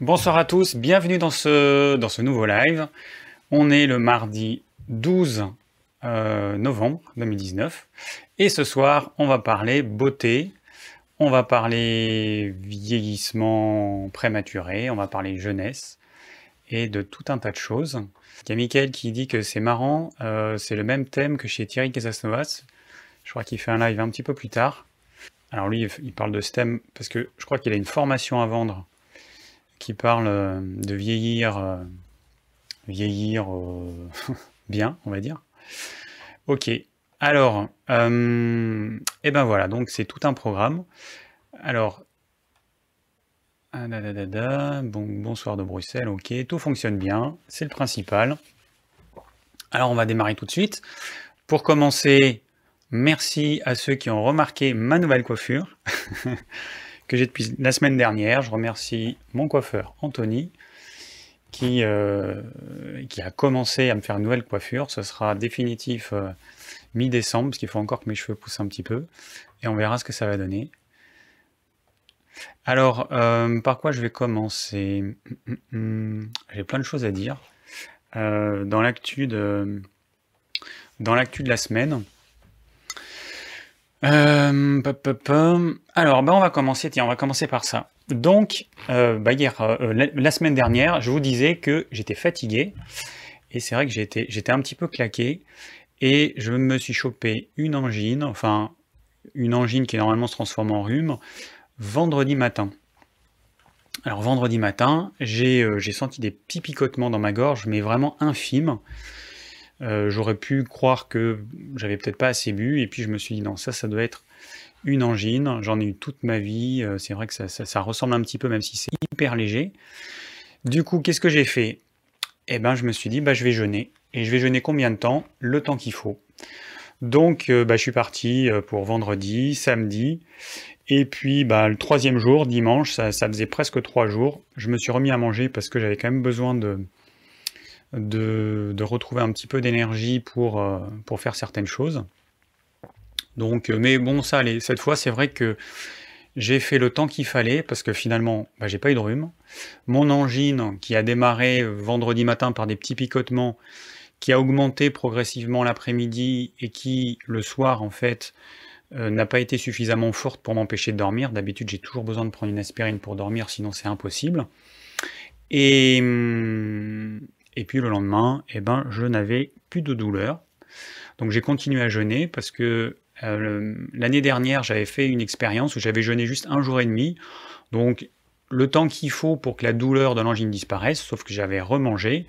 Bonsoir à tous, bienvenue dans ce, dans ce nouveau live. On est le mardi 12 euh, novembre 2019 et ce soir on va parler beauté, on va parler vieillissement prématuré, on va parler jeunesse et de tout un tas de choses. Il y a Mickaël qui dit que c'est marrant, euh, c'est le même thème que chez Thierry Casasnovas. Je crois qu'il fait un live un petit peu plus tard. Alors lui, il parle de ce thème parce que je crois qu'il a une formation à vendre qui parle euh, de vieillir, euh, vieillir euh, bien, on va dire. Ok, alors, et eh ben voilà, donc c'est tout un programme. Alors, ah, bon, bonsoir de Bruxelles, ok, tout fonctionne bien, c'est le principal. Alors on va démarrer tout de suite. Pour commencer, merci à ceux qui ont remarqué ma nouvelle coiffure. que j'ai depuis la semaine dernière. Je remercie mon coiffeur Anthony qui, euh, qui a commencé à me faire une nouvelle coiffure. Ce sera définitif euh, mi-décembre parce qu'il faut encore que mes cheveux poussent un petit peu et on verra ce que ça va donner. Alors, euh, par quoi je vais commencer? J'ai plein de choses à dire. dans l'actu de, dans l'actu de la semaine, euh, Alors, bah, on va commencer. Tiens, on va commencer par ça. Donc, euh, bah, hier, euh, la, semaine dernière, je vous disais que j'étais fatigué. Et c'est vrai que j'étais, un petit peu claqué. Et je me suis chopé une angine, enfin, une angine qui normalement se transforme en rhume, vendredi matin. Alors, vendredi matin, j'ai, j'ai senti des petits picotements dans ma gorge, mais vraiment infimes. Euh, j'aurais pu croire que j'avais peut-être pas assez bu, et puis je me suis dit non, ça, ça doit être une angine. J'en ai eu toute ma vie. Euh, c'est vrai que ça, ressemble un petit peu, même si c'est hyper léger. Du coup, qu'est-ce que j'ai fait? Eh ben, je me suis dit, bah, je vais jeûner. Et je vais jeûner combien de temps? Le temps qu'il faut. Donc, euh, bah, je suis parti pour vendredi, samedi. Et puis, bah, le troisième jour, dimanche, ça, ça faisait presque trois jours. Je me suis remis à manger parce que j'avais quand même besoin de, de, retrouver un petit peu d'énergie pour, euh, pour faire certaines choses. Donc, euh, mais bon, ça cette fois, c'est vrai que j'ai fait le temps qu'il fallait parce que finalement, bah, j'ai pas eu de rhume. Mon angine, qui a démarré vendredi matin par des petits picotements, qui a augmenté progressivement l'après-midi et qui, le soir, en fait, euh, n'a pas été suffisamment forte pour m'empêcher de dormir. D'habitude, j'ai toujours besoin de prendre une aspirine pour dormir, sinon c'est impossible. Et, hum, et puis le lendemain, eh ben, je n'avais plus de douleur. Donc j'ai continué à jeûner parce que euh, l'année dernière, j'avais fait une expérience où j'avais jeûné juste un jour et demi. Donc le temps qu'il faut pour que la douleur de l'angine disparaisse, sauf que j'avais remangé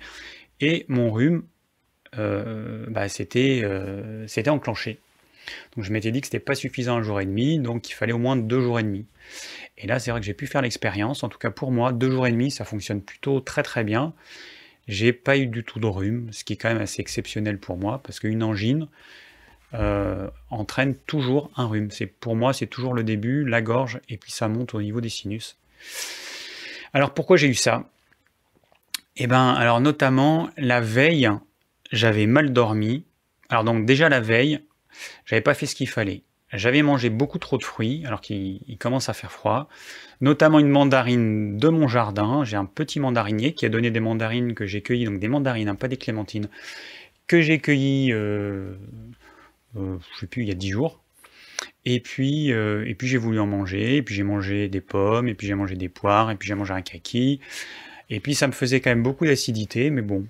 et mon rhume euh, bah, euh, c'était enclenché. Donc je m'étais dit que c'était pas suffisant un jour et demi, donc il fallait au moins deux jours et demi. Et là, c'est vrai que j'ai pu faire l'expérience. En tout cas pour moi, deux jours et demi, ça fonctionne plutôt très très bien. J'ai pas eu du tout de rhume, ce qui est quand même assez exceptionnel pour moi, parce qu'une angine euh, entraîne toujours un rhume. C'est Pour moi, c'est toujours le début, la gorge, et puis ça monte au niveau des sinus. Alors pourquoi j'ai eu ça? Eh bien, alors notamment, la veille, j'avais mal dormi. Alors donc déjà la veille, j'avais pas fait ce qu'il fallait. J'avais mangé beaucoup trop de fruits, alors qu'il commence à faire froid, notamment une mandarine de mon jardin. J'ai un petit mandarinier qui a donné des mandarines que j'ai cueillies, donc des mandarines, hein, pas des clémentines, que j'ai cueillies, euh, euh, je sais plus, il y a 10 jours. Et puis, euh, puis j'ai voulu en manger, et puis j'ai mangé des pommes, et puis j'ai mangé des poires, et puis j'ai mangé un kaki. Et puis ça me faisait quand même beaucoup d'acidité, mais bon.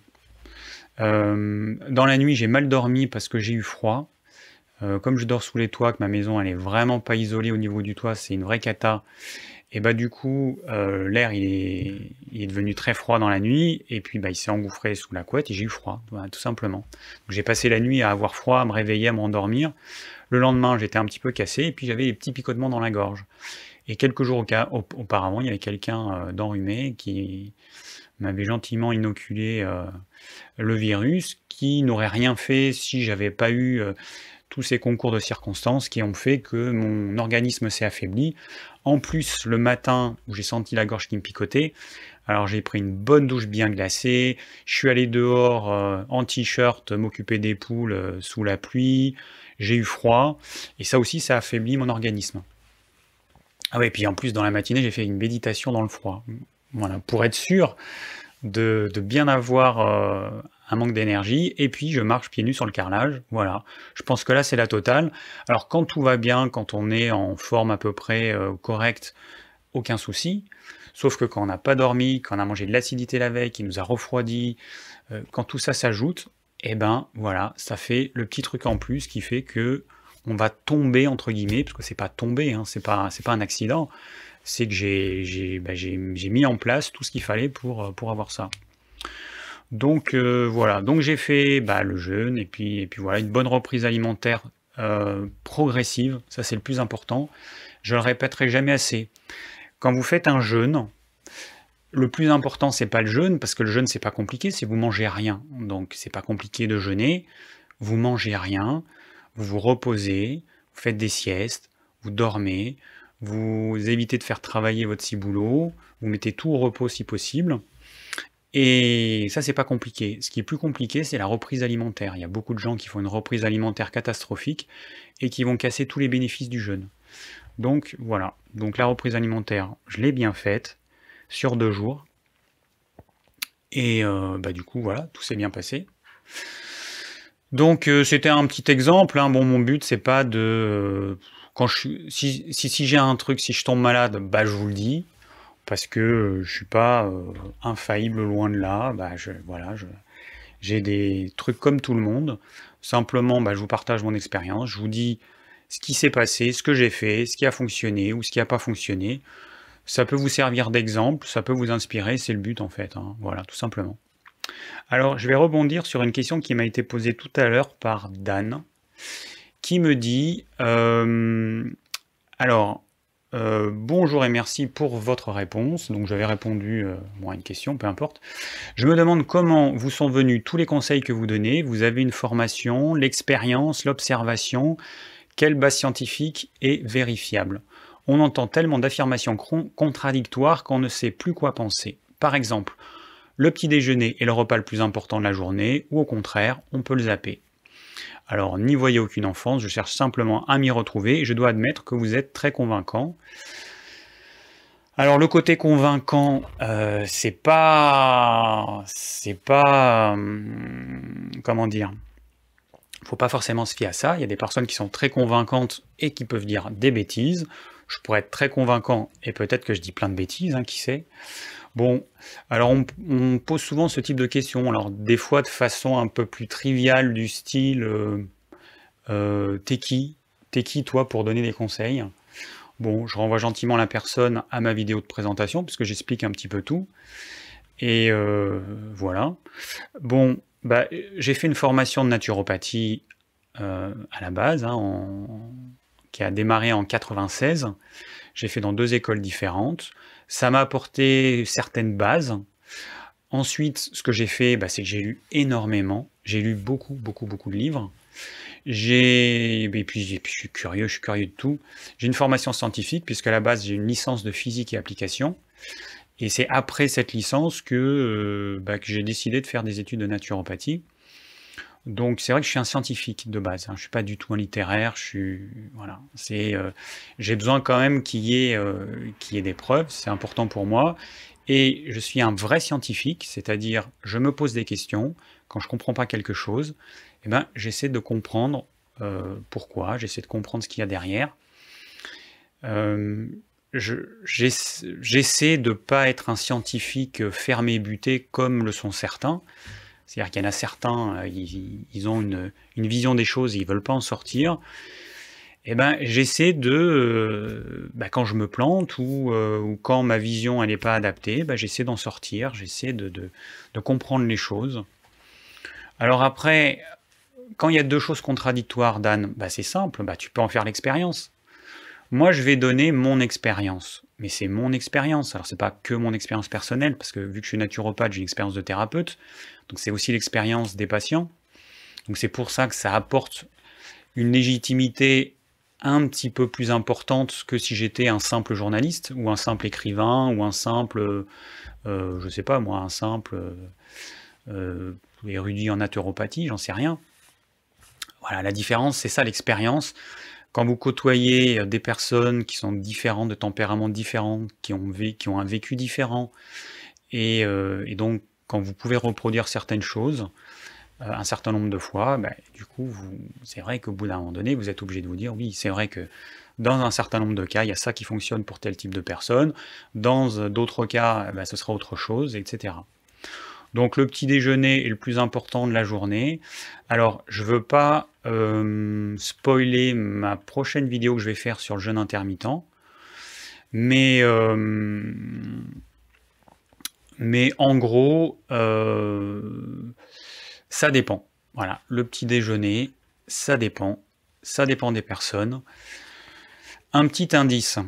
dans la nuit, j'ai mal dormi parce que j'ai eu froid. Euh, comme je dors sous les toits, que ma maison elle est vraiment pas isolée au niveau du toit, c'est une vraie cata. Et bah du coup, euh, l'air il est, devenu très froid dans la nuit, et puis bah, il s'est engouffré sous la couette et j'ai eu froid, tout simplement. J'ai passé la nuit à avoir froid, à me réveiller, à me rendormir. Le lendemain, j'étais un petit peu cassé, et puis j'avais des petits picotements dans la gorge. Et quelques jours auparavant, il y avait quelqu'un euh, d'enrhumé qui m'avait gentiment inoculé le virus, qui n'aurait rien fait si j'avais pas eu tous ces concours de circonstances qui ont fait que mon organisme s'est affaibli. En plus, le matin où j'ai senti la gorge qui me picotait, alors j'ai pris une bonne douche bien glacée, je suis allé dehors euh, en t-shirt m'occuper des poules euh, sous la pluie, j'ai eu froid, et ça aussi ça affaiblit mon organisme. Ah ouais, puis en plus dans la matinée j'ai fait une méditation dans le froid. voilà, pour être sûr de, bien avoir euh, un manque d'énergie, et puis je marche pieds nus sur le carrelage, voilà. Je pense que là, c'est la totale. Alors, quand tout va bien, quand on est en forme à peu près euh, correcte, aucun souci. Sauf que quand on n'a pas dormi, quand on a mangé de l'acidité la veille, qui nous a refroidi, euh, quand tout ça s'ajoute, et eh ben voilà, ça fait le petit truc en plus qui fait que on va tomber entre guillemets, parce que c'est pas tomber, hein, c'est pas c'est pas un accident, c'est que j'ai bah, mis en place tout ce qu'il fallait pour euh, pour avoir ça. Donc euh, voilà, donc j'ai fait bah, le jeûne et puis et puis voilà une bonne reprise alimentaire progressive, ça c'est le plus important. Je le répéterai jamais assez. Quand vous faites un jeûne, le plus important, c'est pas le jeûne, parce que le jeûne, c'est pas compliqué, c'est vous mangez rien. Donc, c'est pas compliqué de jeûner. Vous mangez rien, vous vous reposez, vous faites des siestes, vous dormez, vous évitez de faire travailler votre ciboulot, vous mettez tout au repos si possible. Et ça, c'est pas compliqué. Ce qui est plus compliqué, c'est la reprise alimentaire. Il y a beaucoup de gens qui font une reprise alimentaire catastrophique et qui vont casser tous les bénéfices du jeûne. Donc voilà, donc la reprise alimentaire, je l'ai bien faite sur deux jours. Et euh, bah, du coup, voilà, tout s'est bien passé. Donc euh, c'était un petit exemple. Hein. Bon, mon but c'est pas de euh, quand je si si, j'ai un truc, si je tombe malade, bah je vous le dis parce que je suis pas infaillible loin de là. Bah je voilà, j'ai des trucs comme tout le monde. Simplement, bah, je vous partage mon expérience. Je vous dis ce qui s'est passé, ce que j'ai fait, ce qui a fonctionné ou ce qui n'a pas fonctionné. Ça peut vous servir d'exemple, ça peut vous inspirer, c'est le but en fait. Hein. Voilà, tout simplement. Alors, je vais rebondir sur une question qui m'a été posée tout à l'heure par Dan, qui me dit euh, Alors, euh, bonjour et merci pour votre réponse. Donc, j'avais répondu euh, à une question, peu importe. Je me demande comment vous sont venus tous les conseils que vous donnez. Vous avez une formation, l'expérience, l'observation quelle base scientifique est vérifiable? On entend tellement d'affirmations contradictoires qu'on ne sait plus quoi penser. Par exemple, le petit déjeuner est le repas le plus important de la journée, ou au contraire, on peut le zapper. Alors, n'y voyez aucune enfance, je cherche simplement à m'y retrouver, et je dois admettre que vous êtes très convaincant. Alors le côté convaincant, euh, c'est pas, c'est pas, hum, comment dire, faut pas forcément se fier à ça. Il y a des personnes qui sont très convaincantes et qui peuvent dire des bêtises. Je pourrais être très convaincant et peut-être que je dis plein de bêtises, hein, qui sait. Bon, alors on, pose souvent ce type de questions. Alors des fois de façon un peu plus triviale du style euh, euh, T'es qui T'es qui toi pour donner des conseils? Bon, je renvoie gentiment la personne à ma vidéo de présentation puisque j'explique un petit peu tout. Et euh, voilà. Bon, bah, j'ai fait une formation de naturopathie à la base, hein, qui a démarré en 96. J'ai fait dans deux écoles différentes. Ça m'a apporté certaines bases. Ensuite, ce que j'ai fait, bah, c'est que j'ai lu énormément. J'ai lu beaucoup, beaucoup, beaucoup de livres. J'ai, et puis, je suis curieux, je suis curieux de tout. J'ai une formation scientifique puisque à la base j'ai une licence de physique et application. Et c'est après cette licence que, euh, bah, que j'ai décidé de faire des études de naturopathie. Donc c'est vrai que je suis un scientifique de base, hein. je ne suis pas du tout un littéraire, je suis voilà, euh, j'ai besoin quand même qu'il y ait euh, qu'il y ait des preuves, c'est important pour moi et je suis un vrai scientifique, c'est-à-dire je me pose des questions quand je comprends pas quelque chose, eh ben j'essaie de comprendre pourquoi, j'essaie de comprendre ce qu'il y a derrière j'essaie de ne pas être un scientifique fermé buté comme le sont certains. C'est-à-dire qu'il y en a certains, euh, ils, ont une, vision des choses, ils ne veulent pas en sortir. Eh ben, j'essaie de, euh, bah, quand je me plante ou, euh, quand ma vision n'est pas adaptée, bah, j'essaie d'en sortir, j'essaie de, comprendre les choses. Alors après, quand il y a deux choses contradictoires, Dan, bah, c'est simple, tu peux en faire l'expérience. Moi, je vais donner mon expérience. Mais c'est mon expérience. Alors, c'est pas que mon expérience personnelle, parce que vu que je suis naturopathe, j'ai une expérience de thérapeute. Donc, c'est aussi l'expérience des patients. Donc, c'est pour ça que ça apporte une légitimité un petit peu plus importante que si j'étais un simple journaliste, ou un simple écrivain, ou un simple, euh, je sais pas moi, un simple euh, érudit en naturopathie, j'en sais rien. Voilà, la différence, c'est ça l'expérience. Quand vous côtoyez des personnes qui sont différentes, de tempéraments différents, qui ont, qui ont un vécu différent, et, et donc quand vous pouvez reproduire certaines choses, euh, un certain nombre de fois, bah, du coup, c'est vrai qu'au bout d'un moment donné, vous êtes obligé de vous dire, oui, c'est vrai que dans un certain nombre de cas, il y a ça qui fonctionne pour tel type de personne, dans d'autres cas, bah, ce sera autre chose, etc. Donc le petit déjeuner est le plus important de la journée. Alors, je ne veux pas euh, spoiler ma prochaine vidéo que je vais faire sur le jeûne intermittent, mais, euh, mais en gros, ça dépend. Voilà, le petit déjeuner, ça dépend. Ça dépend des personnes. Un petit indice.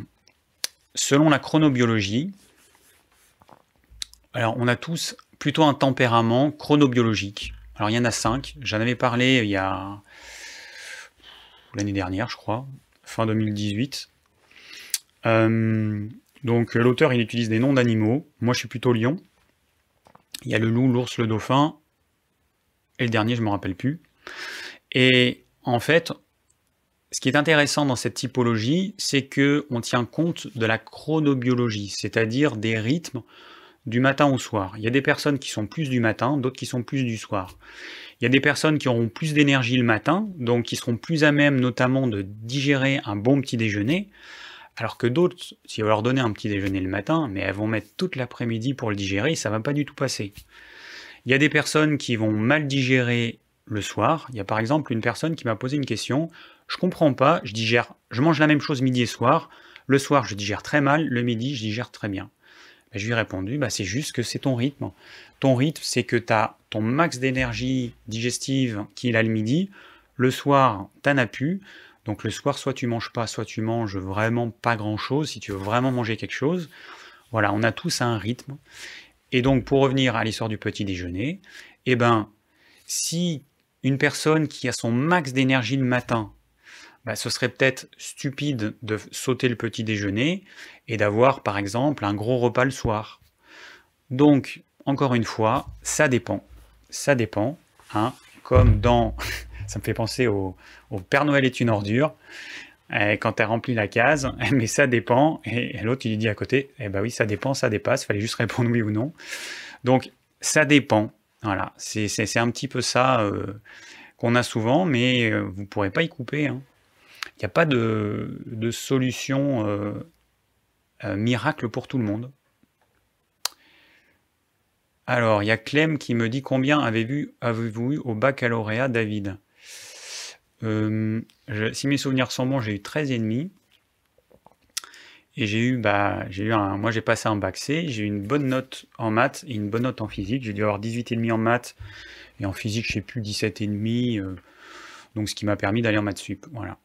Selon la chronobiologie, alors on a tous plutôt un tempérament chronobiologique. Alors il y en a cinq. J'en avais parlé il y a l'année dernière, je crois, fin 2018. Euh, donc l'auteur il utilise des noms d'animaux. Moi je suis plutôt lion. Il y a le loup, l'ours, le dauphin et le dernier, je ne me rappelle plus. Et en fait, ce qui est intéressant dans cette typologie, c'est que on tient compte de la chronobiologie, c'est-à-dire des rythmes du matin au soir. Il y a des personnes qui sont plus du matin, d'autres qui sont plus du soir. Il y a des personnes qui auront plus d'énergie le matin, donc qui seront plus à même notamment de digérer un bon petit déjeuner, alors que d'autres, si on leur donner un petit déjeuner le matin, mais elles vont mettre toute l'après-midi pour le digérer, ça va pas du tout passer. Il y a des personnes qui vont mal digérer le soir. Il y a par exemple une personne qui m'a posé une question. Je comprends pas, je digère, je mange la même chose midi et soir. Le soir, je digère très mal, le midi, je digère très bien. Ben, je lui ai répondu, bah, c'est juste que c'est ton rythme. Ton rythme, c'est que tu as ton max d'énergie digestive qui est là le midi. Le soir, tu n'en as plus. Donc le soir, soit tu manges pas, soit tu manges vraiment pas grand-chose, si tu veux vraiment manger quelque chose. Voilà, on a tous un rythme. Et donc, pour revenir à l'histoire du petit déjeuner, eh ben, si une personne qui a son max d'énergie le matin, bah, ce serait peut-être stupide de sauter le petit déjeuner et d'avoir, par exemple, un gros repas le soir. Donc, encore une fois, ça dépend. Ça dépend. Hein, comme dans. ça me fait penser au, Père Noël est une ordure. Quand tu as rempli la case, mais ça dépend. Et, l'autre, il lui dit à côté, eh ben oui, ça dépend, ça dépasse, fallait juste répondre oui ou non. Donc, ça dépend. Voilà, c'est un petit peu ça euh, qu'on a souvent, mais euh, vous ne pourrez pas y couper. Hein. N'y a pas de, solution miracle pour tout le monde. Alors, il y a Clem qui me dit combien avez-vous eu au baccalauréat, David? Euh, si mes souvenirs sont bons, j'ai eu 13,5. Et j'ai eu, bah, j'ai eu un, moi j'ai passé un bac C, j'ai eu une bonne note en maths et une bonne note en physique. J'ai dû avoir 18,5 en maths et en physique, je sais plus, 17,5. Euh, donc ce qui m'a permis d'aller en maths sup. Voilà.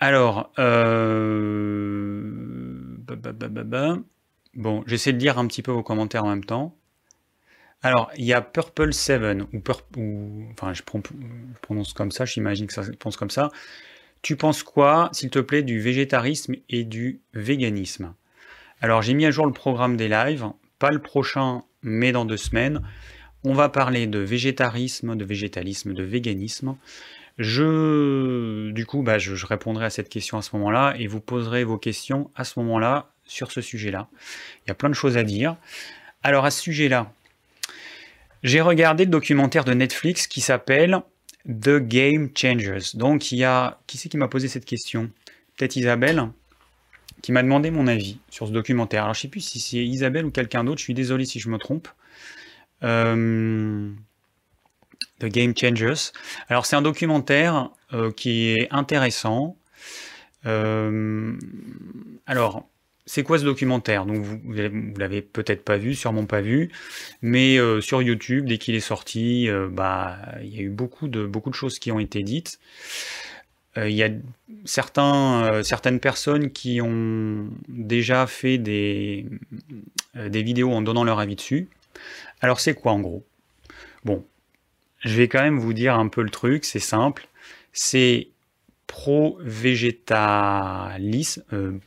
Alors, euh, bon, j'essaie de lire un petit peu vos commentaires en même temps. Alors, il y a Purple 7, ou, enfin, je, prononce comme ça, j'imagine que ça se comme ça. Tu penses quoi, s'il te plaît, du végétarisme et du véganisme? Alors, j'ai mis à jour le programme des lives, pas le prochain, mais dans deux semaines. On va parler de végétarisme, de végétalisme, de véganisme. Je, du coup, bah, je, répondrai à cette question à ce moment-là et vous poserez vos questions à ce moment-là sur ce sujet-là. Il y a plein de choses à dire. Alors, à ce sujet-là, j'ai regardé le documentaire de Netflix qui s'appelle The Game Changers. Donc il y a... Qui c'est qui m'a posé cette question? Peut-être Isabelle qui m'a demandé mon avis sur ce documentaire. Alors je sais plus si c'est Isabelle ou quelqu'un d'autre, je suis désolé si je me trompe. Euh, The Game Changers. Alors c'est un documentaire euh, qui est intéressant. Euh, alors, c'est quoi ce documentaire? Donc vous, vous l'avez peut-être pas vu, sûrement pas vu, mais euh, sur YouTube, dès qu'il est sorti, bah il y a eu beaucoup de beaucoup de choses qui ont été dites. Il y a certains, certaines personnes qui ont déjà fait des, des vidéos en donnant leur avis dessus. Alors c'est quoi en gros? Bon, je vais quand même vous dire un peu le truc, c'est simple. C'est pro-végétalisme. Euh,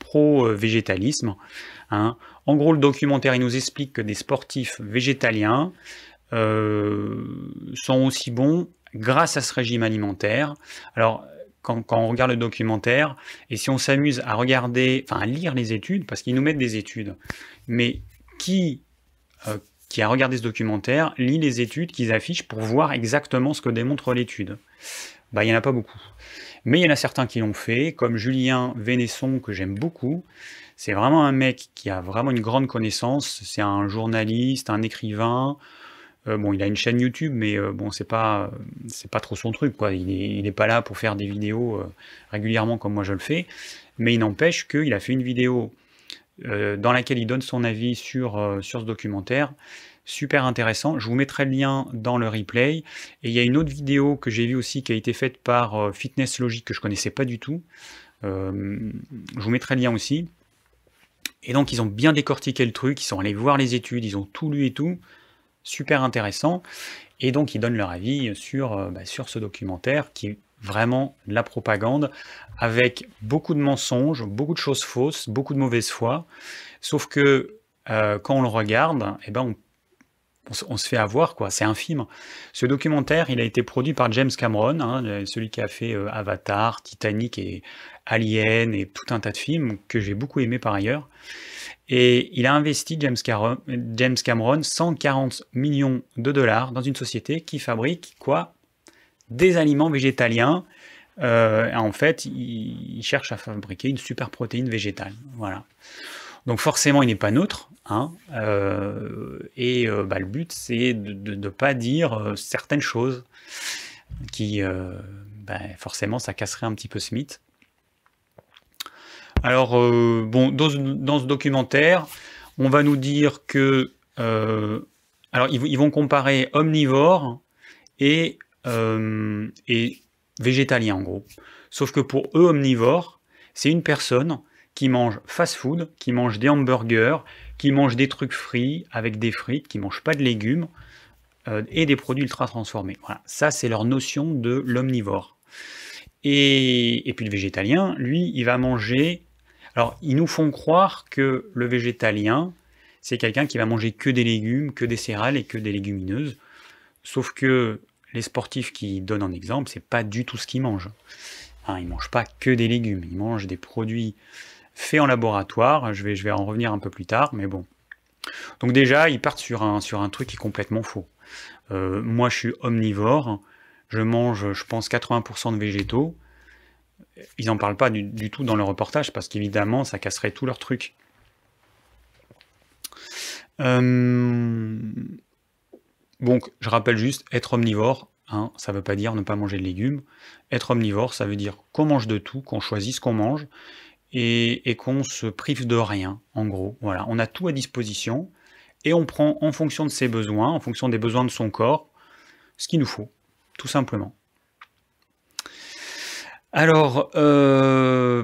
hein. En gros, le documentaire il nous explique que des sportifs végétaliens euh, sont aussi bons grâce à ce régime alimentaire. Alors, quand, on regarde le documentaire, et si on s'amuse à regarder, enfin à lire les études, parce qu'ils nous mettent des études, mais qui, euh, qui a regardé ce documentaire lit les études qu'ils affichent pour voir exactement ce que démontre l'étude Bah, il n'y en a pas beaucoup. Mais il y en a certains qui l'ont fait, comme Julien Vénesson, que j'aime beaucoup. C'est vraiment un mec qui a vraiment une grande connaissance. C'est un journaliste, un écrivain, euh, bon, il a une chaîne YouTube, mais euh, bon, c'est pas, c'est pas trop son truc, quoi. Il n'est pas là pour faire des vidéos euh, régulièrement comme moi je le fais, mais il n'empêche qu'il a fait une vidéo dans laquelle il donne son avis sur, sur ce documentaire. Super intéressant. Je vous mettrai le lien dans le replay. Et il y a une autre vidéo que j'ai vue aussi qui a été faite par Fitness Logic que je connaissais pas du tout. je vous mettrai le lien aussi. Et donc ils ont bien décortiqué le truc, ils sont allés voir les études, ils ont tout lu et tout super intéressant. Et donc, ils donnent leur avis sur, euh, bah, sur ce documentaire qui est vraiment la propagande, avec beaucoup de mensonges, beaucoup de choses fausses, beaucoup de mauvaise foi. Sauf que euh, quand on le regarde, eh ben on, se fait avoir, quoi. C'est infime. Ce documentaire, il a été produit par James Cameron, hein, celui qui a fait euh, Avatar, Titanic et Alien et tout un tas de films que j'ai beaucoup aimé par ailleurs. Et il a investi, James, Cameron, 140 millions de dollars dans une société qui fabrique quoi? Des aliments végétaliens. Euh, en fait, il, cherche à fabriquer une super protéine végétale. Voilà. Donc forcément, il n'est pas neutre. Hein, euh, et euh, bah, le but, c'est de ne pas dire certaines choses qui, bah, forcément, ça casserait un petit peu ce mythe. Alors, bon, dans, ce documentaire, on va nous dire que. Alors, ils, vont comparer omnivore et, euh, et végétalien, en gros. Sauf que pour eux, omnivore, c'est une personne qui mange fast-food, qui mange des hamburgers, qui mange des trucs frits avec des frites, qui mange pas de légumes et des produits ultra transformés. Voilà, ça c'est leur notion de l'omnivore. Et, et, puis le végétalien, lui, il va manger alors, ils nous font croire que le végétalien, c'est quelqu'un qui va manger que des légumes, que des céréales et que des légumineuses. Sauf que les sportifs qui donnent en exemple, c'est pas du tout ce qu'ils mangent. Hein, ils mangent pas que des légumes, ils mangent des produits faits en laboratoire. Je vais, je vais en revenir un peu plus tard, mais bon. Donc déjà, ils partent sur un, sur un truc qui est complètement faux. Euh, moi, je suis omnivore. Je mange, je pense, 80% de végétaux ils n'en parlent pas du, tout dans le reportage parce qu'évidemment, ça casserait tout leur truc. Euh, donc, je rappelle juste, être omnivore, hein, ça ne veut pas dire ne pas manger de légumes. Être omnivore, ça veut dire qu'on mange de tout, qu'on choisit ce qu'on mange et, qu'on se prive de rien, en gros. Voilà, on a tout à disposition et on prend en fonction de ses besoins, en fonction des besoins de son corps, ce qu'il nous faut, tout simplement. Alors, euh,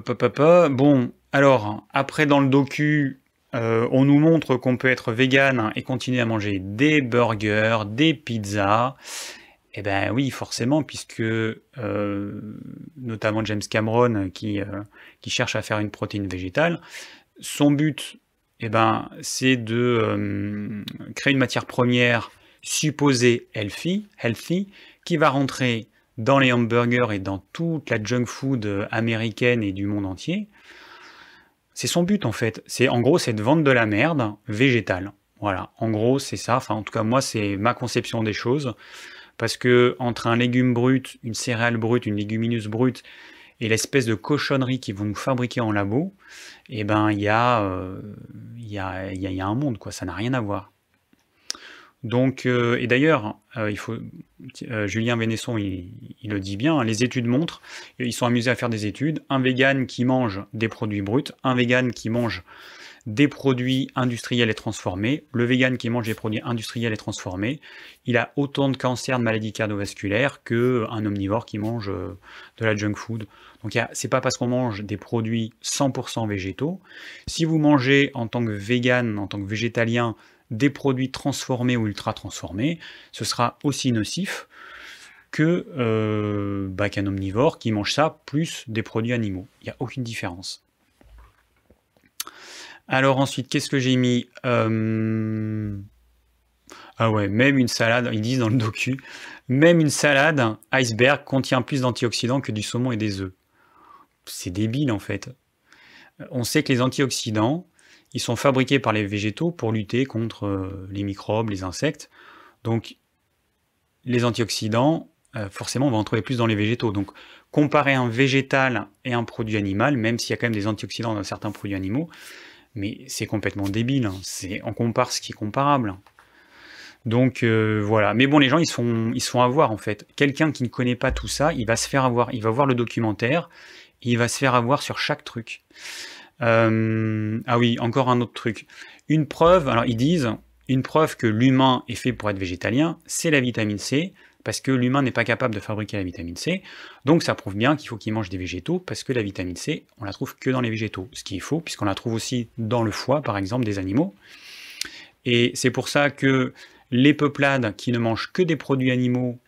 bon, alors, après dans le docu, euh, on nous montre qu'on peut être vegan et continuer à manger des burgers, des pizzas. Eh ben oui, forcément, puisque euh, notamment James Cameron qui, qui cherche à faire une protéine végétale, son but, eh ben, c'est de créer une matière première supposée healthy, healthy, qui va rentrer dans les hamburgers et dans toute la junk food américaine et du monde entier, c'est son but en fait. C'est en gros c'est de vendre de la merde végétale. Voilà, en gros c'est ça. Enfin en tout cas moi c'est ma conception des choses parce que entre un légume brut, une céréale brute, une légumineuse brute et l'espèce de cochonnerie qu'ils vont nous fabriquer en labo, eh ben il y, euh, a, y a un monde quoi. Ça n'a rien à voir. Donc, euh, et d'ailleurs, euh, euh, Julien Vénesson, il, le dit bien, hein, les études montrent, ils sont amusés à faire des études, un vegan qui mange des produits bruts, un vegan qui mange des produits industriels et transformés, le vegan qui mange des produits industriels et transformés, il a autant de cancers, de maladies cardiovasculaires qu'un omnivore qui mange de la junk food. Donc c'est pas parce qu'on mange des produits 100% végétaux. Si vous mangez en tant que vegan, en tant que végétalien, des produits transformés ou ultra transformés, ce sera aussi nocif que euh, bah, qu'un omnivore qui mange ça plus des produits animaux. Il n'y a aucune différence. Alors ensuite, qu'est-ce que j'ai mis? Euh, Ah ouais, même une salade, ils disent dans le docu, même une salade iceberg contient plus d'antioxydants que du saumon et des œufs. c'est débile en fait. On sait que les antioxydants, ils sont fabriqués par les végétaux pour lutter contre euh, les microbes, les insectes. Donc, les antioxydants, euh, forcément, on va en trouver plus dans les végétaux. Donc, comparer un végétal et un produit animal, même s'il y a quand même des antioxydants dans certains produits animaux, mais c'est complètement débile. Hein. On compare ce qui est comparable. Donc euh, voilà. Mais bon, les gens, ils sont, ils sont avoir en fait. Quelqu'un qui ne connaît pas tout ça, il va se faire avoir. Il va voir le documentaire, il va se faire avoir sur chaque truc. Euh, ah oui, encore un autre truc. Une preuve, alors ils disent, une preuve que l'humain est fait pour être végétalien, c'est la vitamine C, parce que l'humain n'est pas capable de fabriquer la vitamine C. Donc ça prouve bien qu'il faut qu'il mange des végétaux, parce que la vitamine C, on la trouve que dans les végétaux. Ce qui est faux, puisqu'on la trouve aussi dans le foie, par exemple, des animaux. Et c'est pour ça que les peuplades qui ne mangent que des produits animaux,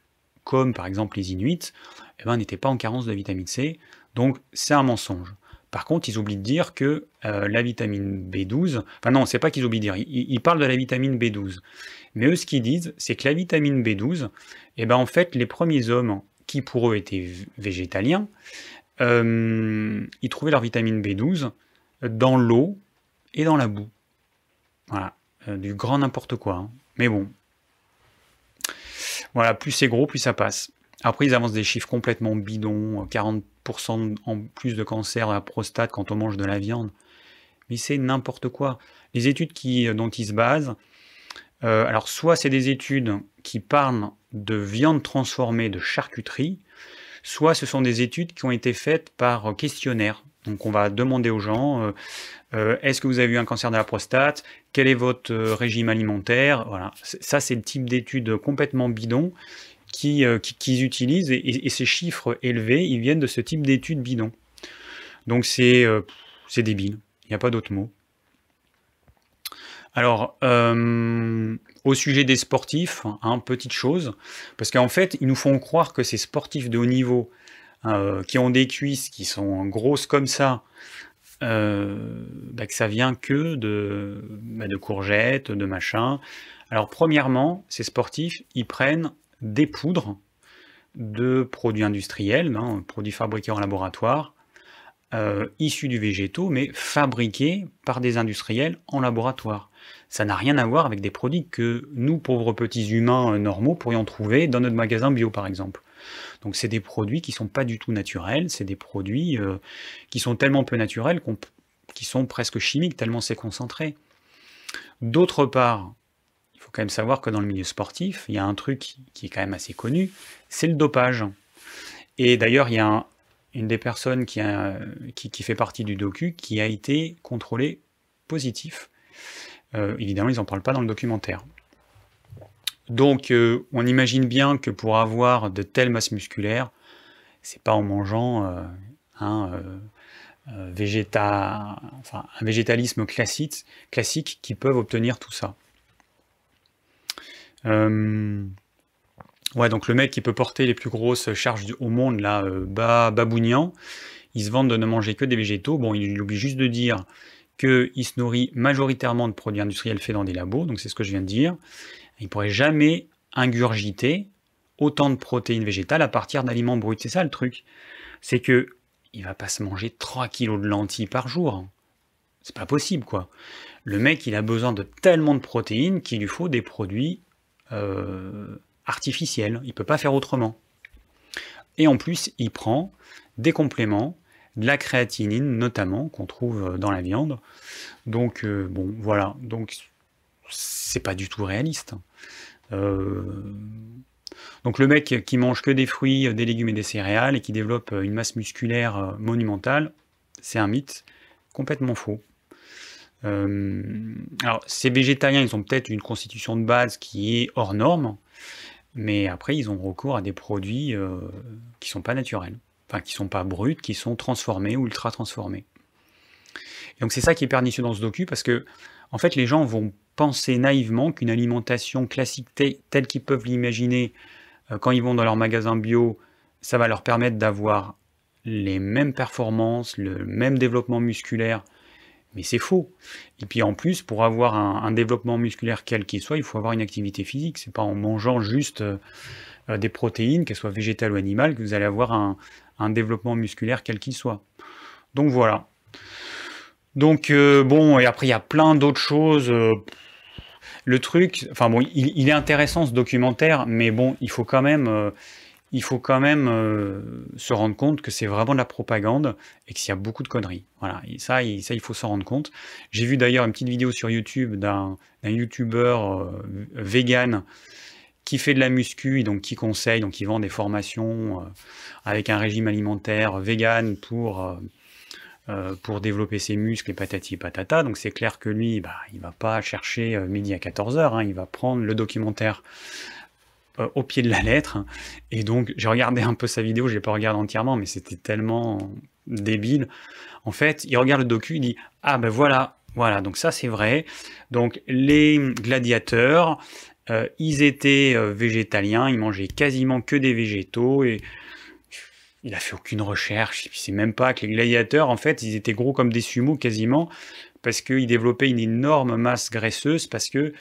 comme par exemple les Inuits, eh ben, n'étaient pas en carence de vitamine C. Donc c'est un mensonge. Par contre, ils oublient de dire que euh, la vitamine B12, enfin non, c'est pas qu'ils oublient de dire, ils, parlent de la vitamine B12. Mais eux, ce qu'ils disent, c'est que la vitamine B12, eh ben en fait, les premiers hommes qui pour eux étaient végétaliens, euh, ils trouvaient leur vitamine B12 dans l'eau et dans la boue. Voilà, euh, du grand n'importe quoi. Hein. Mais bon. Voilà, plus c'est gros, plus ça passe. Après, ils avancent des chiffres complètement bidons, 40% en plus de cancer à la prostate quand on mange de la viande. Mais c'est n'importe quoi. Les études qui, dont ils se basent, euh, alors soit c'est des études qui parlent de viande transformée, de charcuterie, soit ce sont des études qui ont été faites par questionnaire. Donc on va demander aux gens, euh, euh, est-ce que vous avez eu un cancer de la prostate? Quel est votre régime alimentaire? Voilà, ça c'est le type d'études complètement bidon qu'ils qui, utilisent et, ces chiffres élevés, ils viennent de ce type d'études bidon. Donc c'est débile, il n'y a pas d'autre mot. Alors, euh, au sujet des sportifs, hein, petite chose, parce qu'en fait, ils nous font croire que ces sportifs de haut niveau, euh, qui ont des cuisses qui sont grosses comme ça, euh, bah, que ça vient que de, bah, de courgettes, de machin. Alors, premièrement, ces sportifs, ils prennent des poudres de produits industriels, hein, produits fabriqués en laboratoire, issus du végétaux, mais fabriqués par des industriels en laboratoire ça n'a rien à voir avec des produits que nous, pauvres petits humains euh, normaux, pourrions trouver dans notre magasin bio, par exemple. Donc c'est des produits qui sont pas du tout naturels, c'est des produits euh, qui sont tellement peu naturels qui sont presque chimiques, tellement c'est concentré. D'autre part, quand même savoir que dans le milieu sportif, il y a un truc qui est quand même assez connu, c'est le dopage. Et d'ailleurs, il y a une des personnes qui, qui, fait partie du docu qui a été contrôlée positif euh, évidemment, ils n'en parlent pas dans le documentaire. Donc, euh, on imagine bien que pour avoir de telles masses musculaires, c'est pas en mangeant euh, un, végétalisme classique, classique qui peuvent obtenir tout ça. Ouais, donc le mec qui peut porter les plus grosses charges au monde, là, babounian, il se vante de ne manger que des végétaux. Bon, il oublie juste de dire qu'il se nourrit majoritairement de produits industriels faits dans des labos, donc c'est ce que je viens de dire. Il ne pourrait jamais ingurgiter autant de protéines végétales à partir d'aliments bruts. C'est ça le truc. C'est que il va pas se manger 3 kilos de lentilles par jour. C'est pas possible, quoi. Le mec, il a besoin de tellement de protéines qu'il lui faut des produits euh, artificiels. Il peut pas faire autrement. Et en plus, il prend des compléments de la créatinine notamment qu'on trouve euh, dans la viande. Donc euh, bon voilà, donc c'est pas du tout réaliste. Donc le mec qui mange que des fruits, des légumes et des céréales et qui développe une masse musculaire monumentale, c'est un mythe complètement faux. Alors ces végétariens, ils ont peut-être une constitution de base qui est hors norme, mais après ils ont recours à des produits qui sont pas naturels enfin qui sont pas brutes, qui sont transformées ou ultra transformées. donc c'est ça qui est pernicieux dans ce docu, parce que en fait les gens vont penser naïvement qu'une alimentation classique telle qu'ils peuvent l'imaginer euh, quand ils vont dans leur magasin bio, ça va leur permettre d'avoir les mêmes performances, le même développement musculaire, mais c'est faux. Et puis en plus, pour avoir un, développement musculaire quel qu'il soit, il faut avoir une activité physique. C'est pas en mangeant juste euh, euh, des protéines, qu'elles soient végétales ou animales, que vous allez avoir un, un développement musculaire quel qu'il soit. donc voilà. Donc bon, et après il y a plein d'autres choses. le truc, enfin bon, il, est intéressant ce documentaire, mais bon, il faut quand même il faut quand même euh, se rendre compte que c'est vraiment de la propagande et qu'il y a beaucoup de conneries. Voilà, ça, il, faut s'en rendre compte. J'ai vu d'ailleurs une petite vidéo sur YouTube d'un YouTuber euh, vegan qui fait de la muscu et donc qui conseille, donc qui vend des formations euh, avec un régime alimentaire vegan pour, pour développer ses muscles et patati patata. Donc c'est clair que lui, bah, il va pas chercher midi à 14h, hein. il va prendre le documentaire euh, au pied de la lettre. Et donc, j'ai regardé un peu sa vidéo, je l'ai pas regardé entièrement, mais c'était tellement débile. En fait, il regarde le docu, il dit Ah ben voilà, voilà, donc ça c'est vrai. Donc, les gladiateurs, euh, ils étaient euh, végétaliens, ils mangeaient quasiment que des végétaux et il a fait aucune recherche. Il sait même pas que les gladiateurs, en fait, ils étaient gros comme des sumo quasiment parce qu'ils développaient une énorme masse graisseuse parce que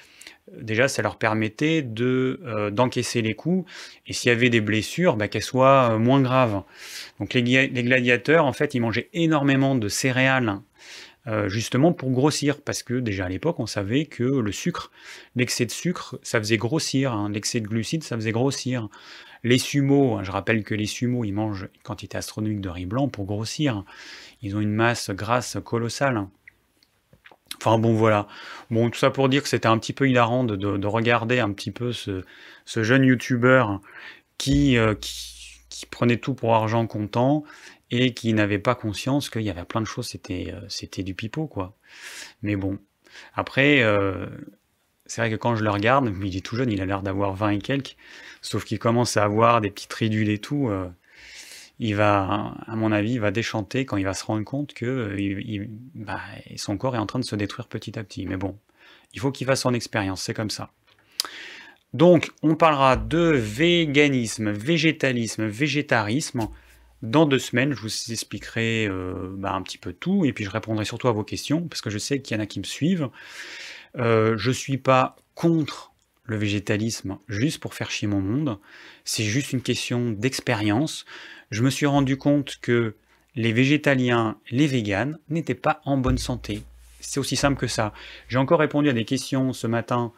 déjà, ça leur permettait de euh, d'encaisser les coups, et s'il y avait des blessures, bah, qu'elles soient euh, moins graves. Donc les, gladiateurs, en fait, ils mangeaient énormément de céréales, euh, justement pour grossir, parce que déjà à l'époque, on savait que le sucre, l'excès de sucre, ça faisait grossir, hein. l'excès de glucides, ça faisait grossir. Les sumos, hein, je rappelle que les sumos, ils mangent une quantité astronomique de riz blanc pour grossir. Ils ont une masse grasse colossale. Enfin bon voilà. Bon tout ça pour dire que c'était un petit peu hilarant de, regarder un petit peu ce, jeune youtubeur qui, euh, qui, qui, prenait tout pour argent comptant et qui n'avait pas conscience qu'il y avait plein de choses, c'était euh, du pipeau quoi. Mais bon. Après, euh, c'est vrai que quand je le regarde, il est tout jeune, il a l'air d'avoir 20 et quelques, sauf qu'il commence à avoir des petites ridules et tout il va, à mon avis, il va déchanter quand il va se rendre compte que euh, bah, son corps est en train de se détruire petit à petit. Mais bon, il faut qu'il fasse son expérience, c'est comme ça. Donc, on parlera de véganisme, végétalisme, végétarisme. Dans deux semaines, je vous expliquerai euh, bah, un petit peu tout, et puis je répondrai surtout à vos questions, parce que je sais qu'il y en a qui me suivent. Euh, je ne suis pas contre le végétalisme juste pour faire chier mon monde, c'est juste une question d'expérience je me suis rendu compte que les végétaliens, les véganes, n'étaient pas en bonne santé. C'est aussi simple que ça. J'ai encore répondu à des questions ce matin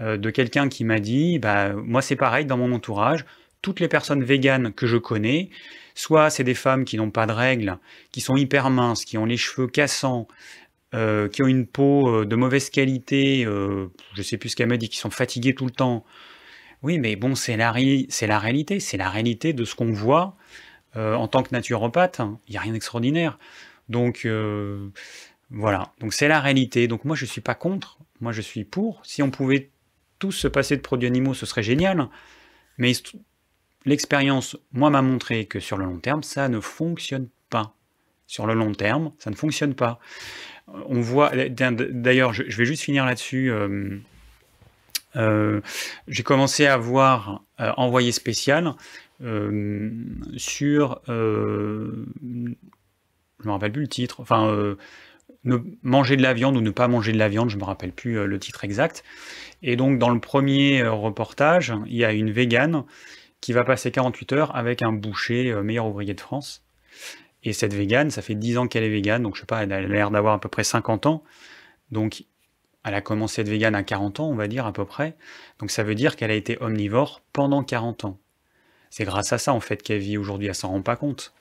euh, de quelqu'un qui m'a dit, bah, moi c'est pareil dans mon entourage, toutes les personnes véganes que je connais, soit c'est des femmes qui n'ont pas de règles, qui sont hyper minces, qui ont les cheveux cassants, euh, qui ont une peau euh, de mauvaise qualité, je ne sais plus ce qu'elle m'a dit, qui sont fatiguées tout le temps. Oui, mais bon, c'est la, la réalité, c'est la réalité de ce qu'on voit euh, en tant que naturopathe, il n'y a rien d'extraordinaire. Donc euh, voilà, donc c'est la réalité. Donc moi je ne suis pas contre, moi je suis pour. Si on pouvait tous se passer de produits animaux, ce serait génial. Mais l'expérience, moi, m'a montré que sur le long terme, ça ne fonctionne pas. Sur le long terme, ça ne fonctionne pas. On voit, d'ailleurs, je vais juste finir là-dessus. Euh, j'ai commencé à voir envoyé spécial euh, sur, euh, je me rappelle plus le titre, enfin, euh, manger de la viande ou ne pas manger de la viande, je me rappelle plus le titre exact. Et donc dans le premier reportage, il y a une végane qui va passer 48 heures avec un boucher meilleur ouvrier de France. Et cette végane, ça fait 10 ans qu'elle est végane, donc je sais pas, elle a l'air d'avoir à peu près 50 ans. Donc elle a commencé à être végane à 40 ans, on va dire à peu près. Donc ça veut dire qu'elle a été omnivore pendant 40 ans. C'est grâce à ça en fait qu'elle vit aujourd'hui, elle s'en rend pas compte.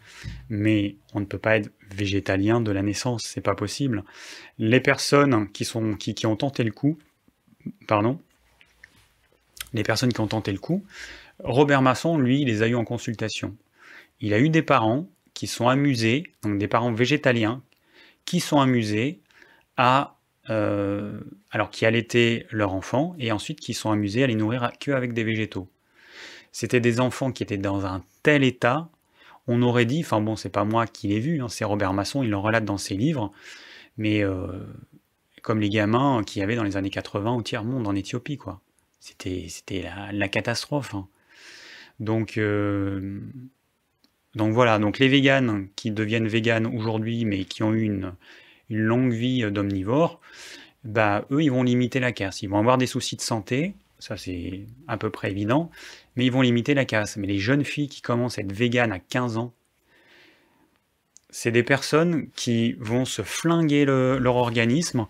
Mais on ne peut pas être végétalien de la naissance, c'est pas possible. Les personnes qui, ont tenté le coup, pardon, les personnes qui ont tenté le coup, Robert Masson, lui, les a eu en consultation. Il a eu des parents qui sont amusés, donc des parents végétaliens, qui sont amusés à, euh, alors qui allaitaient leur enfant, et ensuite qui sont amusés à les nourrir qu'avec des végétaux c'était des enfants qui étaient dans un tel état, on aurait dit, enfin bon, c'est pas moi qui l'ai vu, hein, c'est Robert Masson, il le relate dans ses livres, mais euh, comme les gamins qu'il y avait dans les années 80 au tiers-monde en Éthiopie, quoi. C'était, c'était la, catastrophe. Hein. Donc, euh, donc voilà, donc les véganes qui deviennent véganes aujourd'hui, mais qui ont eu une, longue vie d'omnivore, bah, eux, ils vont limiter la casse. Ils vont avoir des soucis de santé, ça c'est à peu près évident, mais ils vont limiter la casse. Mais les jeunes filles qui commencent à être véganes à 15 ans, c'est des personnes qui vont se flinguer leur organisme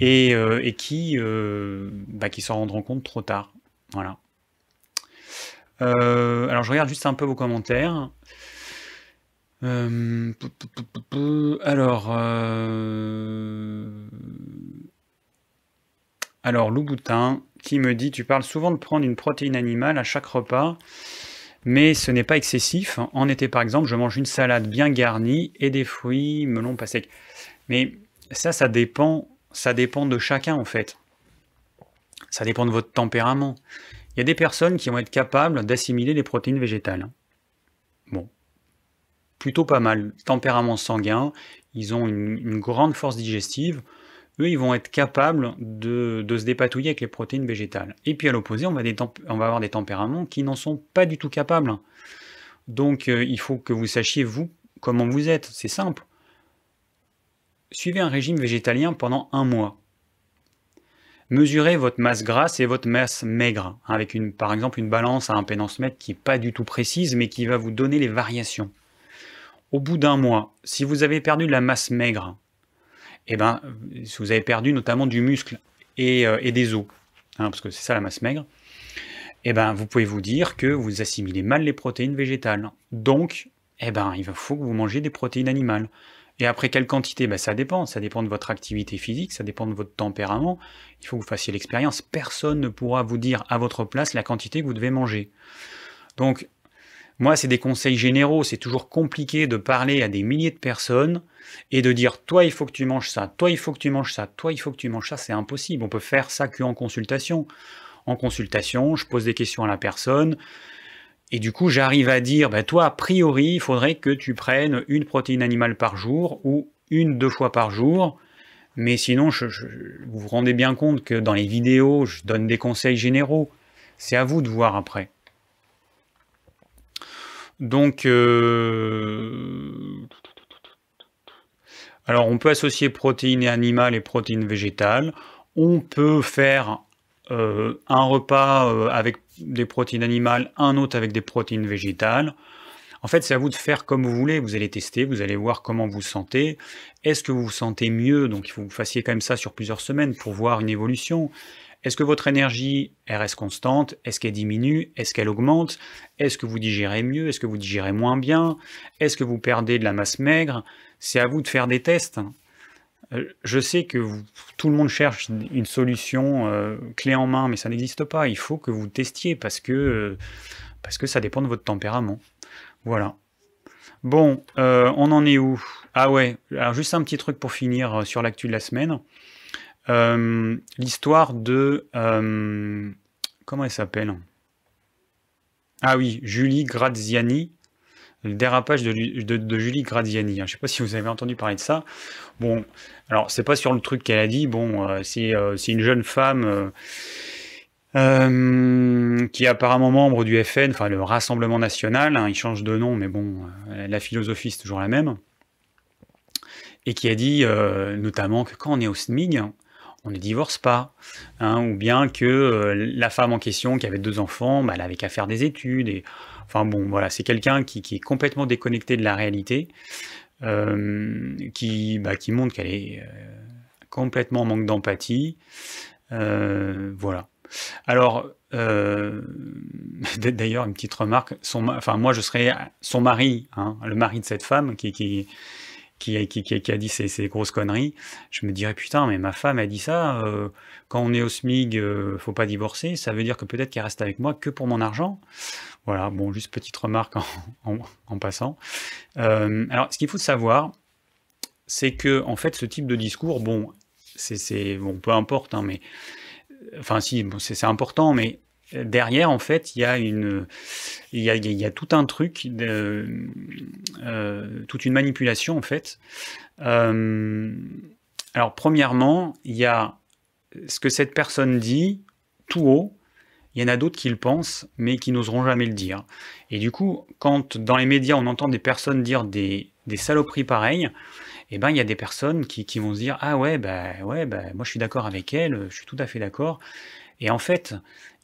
et, euh, qui, euh, bah, qui s'en rendront compte trop tard. Voilà. Euh, alors je regarde juste un peu vos commentaires. alors, alors Louboutin qui me dit Tu parles souvent de prendre une protéine animale à chaque repas mais ce n'est pas excessif. En été, par exemple, je mange une salade bien garnie et des fruits, melons pas secs. Mais ça, ça dépend, ça dépend de chacun en fait. Ça dépend de votre tempérament. Il y a des personnes qui vont être capables d'assimiler les protéines végétales. Bon, plutôt pas mal. Tempérament sanguin, ils ont une grande force digestive eux, ils vont être capables de, se dépatouiller avec les protéines végétales. Et puis à l'opposé, on, va avoir des tempéraments qui n'en sont pas du tout capables. Donc euh, il faut que vous sachiez, vous, comment vous êtes. C'est simple. Suivez un régime végétalien pendant un mois. Mesurez votre masse grasse et votre masse maigre, hein, avec une, par exemple une balance à impédance mètre qui n'est pas du tout précise, mais qui va vous donner les variations. Au bout d'un mois, si vous avez perdu de la masse maigre, eh ben, si vous avez perdu notamment du muscle et, euh, des os, hein, parce que c'est ça la masse maigre, eh ben, vous pouvez vous dire que vous assimilez mal les protéines végétales. Donc, eh ben, il faut que vous mangez des protéines animales. Et après, quelle quantité? Ben, Ça dépend. Ça dépend de votre activité physique, ça dépend de votre tempérament. Il faut que vous fassiez l'expérience. Personne ne pourra vous dire à votre place la quantité que vous devez manger. Donc, moi, c'est des conseils généraux. C'est toujours compliqué de parler à des milliers de personnes et de dire toi, il faut que tu manges ça, toi, il faut que tu manges ça, toi, il faut que tu manges ça. C'est impossible. On peut faire ça qu'en consultation. En consultation, je pose des questions à la personne. Et du coup, j'arrive à dire, bah, toi, a priori, il faudrait que tu prennes une protéine animale par jour ou une, deux fois par jour. Mais sinon, vous vous rendez bien compte que dans les vidéos, je donne des conseils généraux. C'est à vous de voir après. Donc, euh, alors on peut associer protéines animales et protéines végétales. On peut faire euh, un repas euh, avec des protéines animales, un autre avec des protéines végétales. En fait, c'est à vous de faire comme vous voulez. Vous allez tester, vous allez voir comment vous sentez. Est-ce que vous vous sentez mieux? Donc, il faut que vous fassiez quand même ça sur plusieurs semaines pour voir une évolution. Est-ce que votre énergie reste constante? Est-ce qu'elle diminue? Est-ce qu'elle augmente? Est-ce que vous digérez mieux? Est-ce que vous digérez moins bien? Est-ce que vous perdez de la masse maigre? C'est à vous de faire des tests. Euh, je sais que tout le monde cherche une solution euh, clé en main, mais ça n'existe pas. Il faut que vous testiez parce que, euh, ça dépend de votre tempérament. Voilà. Bon, on en est où? Ah ouais, alors juste un petit truc pour finir sur l'actu de la semaine. L'histoire de... Comment elle s'appelle? Ah oui, Julie Graziani. Le dérapage de, Julie Graziani. Je ne sais pas si vous avez entendu parler de ça. Bon, alors c'est pas sur le truc qu'elle a dit. Bon, euh, c'est une jeune femme qui est apparemment membre du FN, enfin le Rassemblement National. Hein, il change de nom, mais bon, la philosophie c'est toujours la même. Et qui a dit notamment que quand on est au SMIG, on ne divorce pas, hein, ou bien que euh, la femme en question qui avait deux enfants, bah, elle avait qu'à faire des études. Enfin bon, voilà, c'est quelqu'un qui, est complètement déconnecté de la réalité, euh, qui, bah, qui montre qu'elle est euh, complètement en manque d'empathie. voilà. Alors, d'ailleurs, une petite remarque, son, enfin moi je serais son mari, hein, le mari de cette femme qui qui, a dit ces, grosses conneries, je me dirais putain, mais ma femme a dit ça, euh, quand on est au SMIG, euh, faut pas divorcer, ça veut dire que peut-être qu'elle reste avec moi que pour mon argent. Voilà, bon, juste petite remarque en, passant. Euh, alors, ce qu'il faut savoir, c'est que, en fait, ce type de discours, bon, c'est, bon, peu importe, hein, mais, enfin, si, bon, c'est important, mais derrière, en fait, il y a tout un truc, euh, toute une manipulation, en fait. Euh, alors, premièrement, il y a ce que cette personne dit tout haut. Il y en a d'autres qui le pensent, mais qui n'oseront jamais le dire. Et du coup, quand dans les médias, on entend des personnes dire des, saloperies pareilles, eh ben, il y a des personnes qui, vont se dire Ah ouais, bah, ouais bah, moi je suis d'accord avec elle, je suis tout à fait d'accord. Et en fait,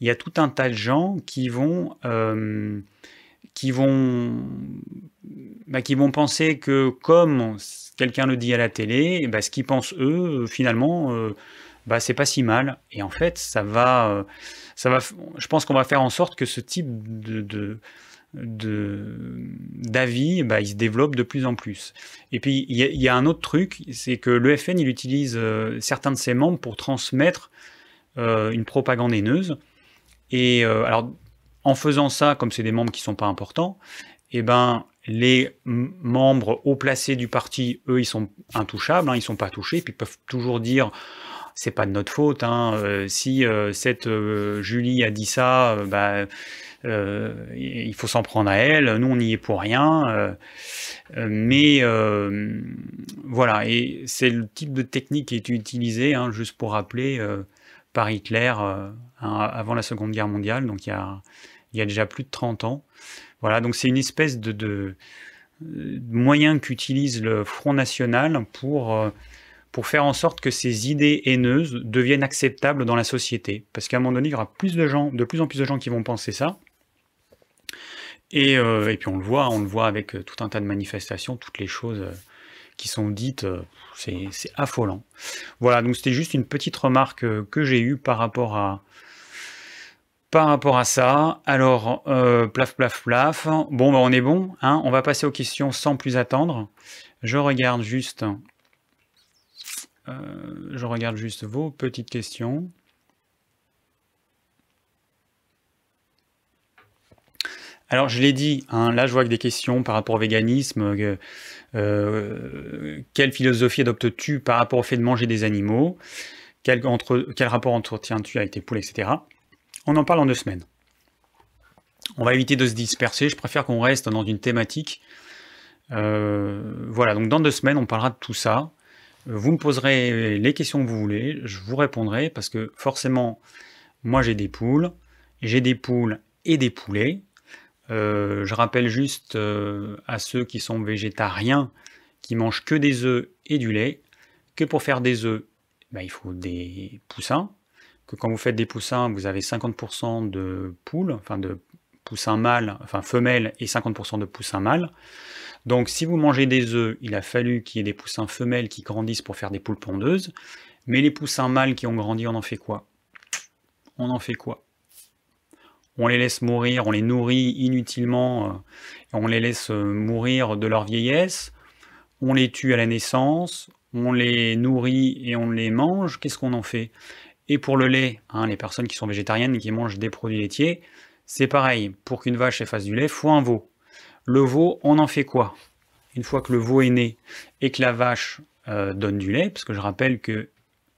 il y a tout un tas de gens qui vont, euh, qui vont, bah, qui vont penser que comme quelqu'un le dit à la télé, bah, ce qu'ils pensent eux, finalement, euh, bah, c'est pas si mal. Et en fait, ça va, euh, ça va, je pense qu'on va faire en sorte que ce type de, d'avis, bah, il se développe de plus en plus. Et puis, il y, a un autre truc, c'est que le FN, il utilise certains de ses membres pour transmettre une propagande haineuse. Et alors, en faisant ça, comme c'est des membres qui sont pas importants, eh ben, les membres haut placés du parti, eux, ils sont intouchables, hein, ils sont pas touchés, puis ils peuvent toujours dire c'est pas de notre faute. Hein, euh, si euh, cette euh, Julie a dit ça, bah, il faut s'en prendre à elle. Nous, on n'y est pour rien. mais voilà, et c'est le type de technique qui est utilisé, hein, juste pour rappeler, par Hitler avant la Seconde Guerre mondiale, donc il y a, il y a déjà plus de 30 ans. Voilà, donc c'est une espèce de, moyen qu'utilise le Front National pour, euh, pour faire en sorte que ces idées haineuses deviennent acceptables dans la société. Parce qu'à un moment donné, il y aura plus de gens, de plus en plus de gens qui vont penser ça. Et, euh, et puis on le voit, on le voit avec euh, tout un tas de manifestations, toutes les choses qui sont dites, c'est affolant. Voilà, donc c'était juste une petite remarque que j'ai eue par rapport à, par rapport à ça, alors, euh, plaf, plaf, plaf. Bon, bah, on est bon. Hein on va passer aux questions sans plus attendre. Je regarde juste... Euh, je regarde juste vos petites questions. Alors, je l'ai dit, hein, là, je vois que des questions par rapport au véganisme. Euh, quelle philosophie adoptes-tu par rapport au fait de manger des animaux? Quel rapport entretiens-tu avec tes poules, etc. On en parle en deux semaines. On va éviter de se disperser, je préfère qu'on reste dans une thématique. Euh, voilà, donc dans deux semaines, on parlera de tout ça. Vous me poserez les questions que vous voulez, je vous répondrai, parce que forcément, moi j'ai des poules, j'ai des poules et des poulets. Euh, je rappelle juste euh, à ceux qui sont végétariens, qui mangent que des œufs et du lait, que pour faire des œufs, ben, il faut des poussins que quand vous faites des poussins, vous avez 50% de poules, enfin de poussins mâles, enfin femelles, et 50% de poussins mâles. Donc si vous mangez des œufs, il a fallu qu'il y ait des poussins femelles qui grandissent pour faire des poules pondeuses. Mais les poussins mâles qui ont grandi, on en fait quoi? On en fait quoi? On les laisse mourir, on les nourrit inutilement, euh, on les laisse euh, mourir de leur vieillesse, on les tue à la naissance, on les nourrit et on les mange, qu'est-ce qu'on en fait? Et pour le lait, hein, les personnes qui sont végétariennes et qui mangent des produits laitiers, c'est pareil. Pour qu'une vache fasse du lait, faut un veau. Le veau, on en fait quoi? Une fois que le veau est né et que la vache euh, donne du lait, parce que je rappelle que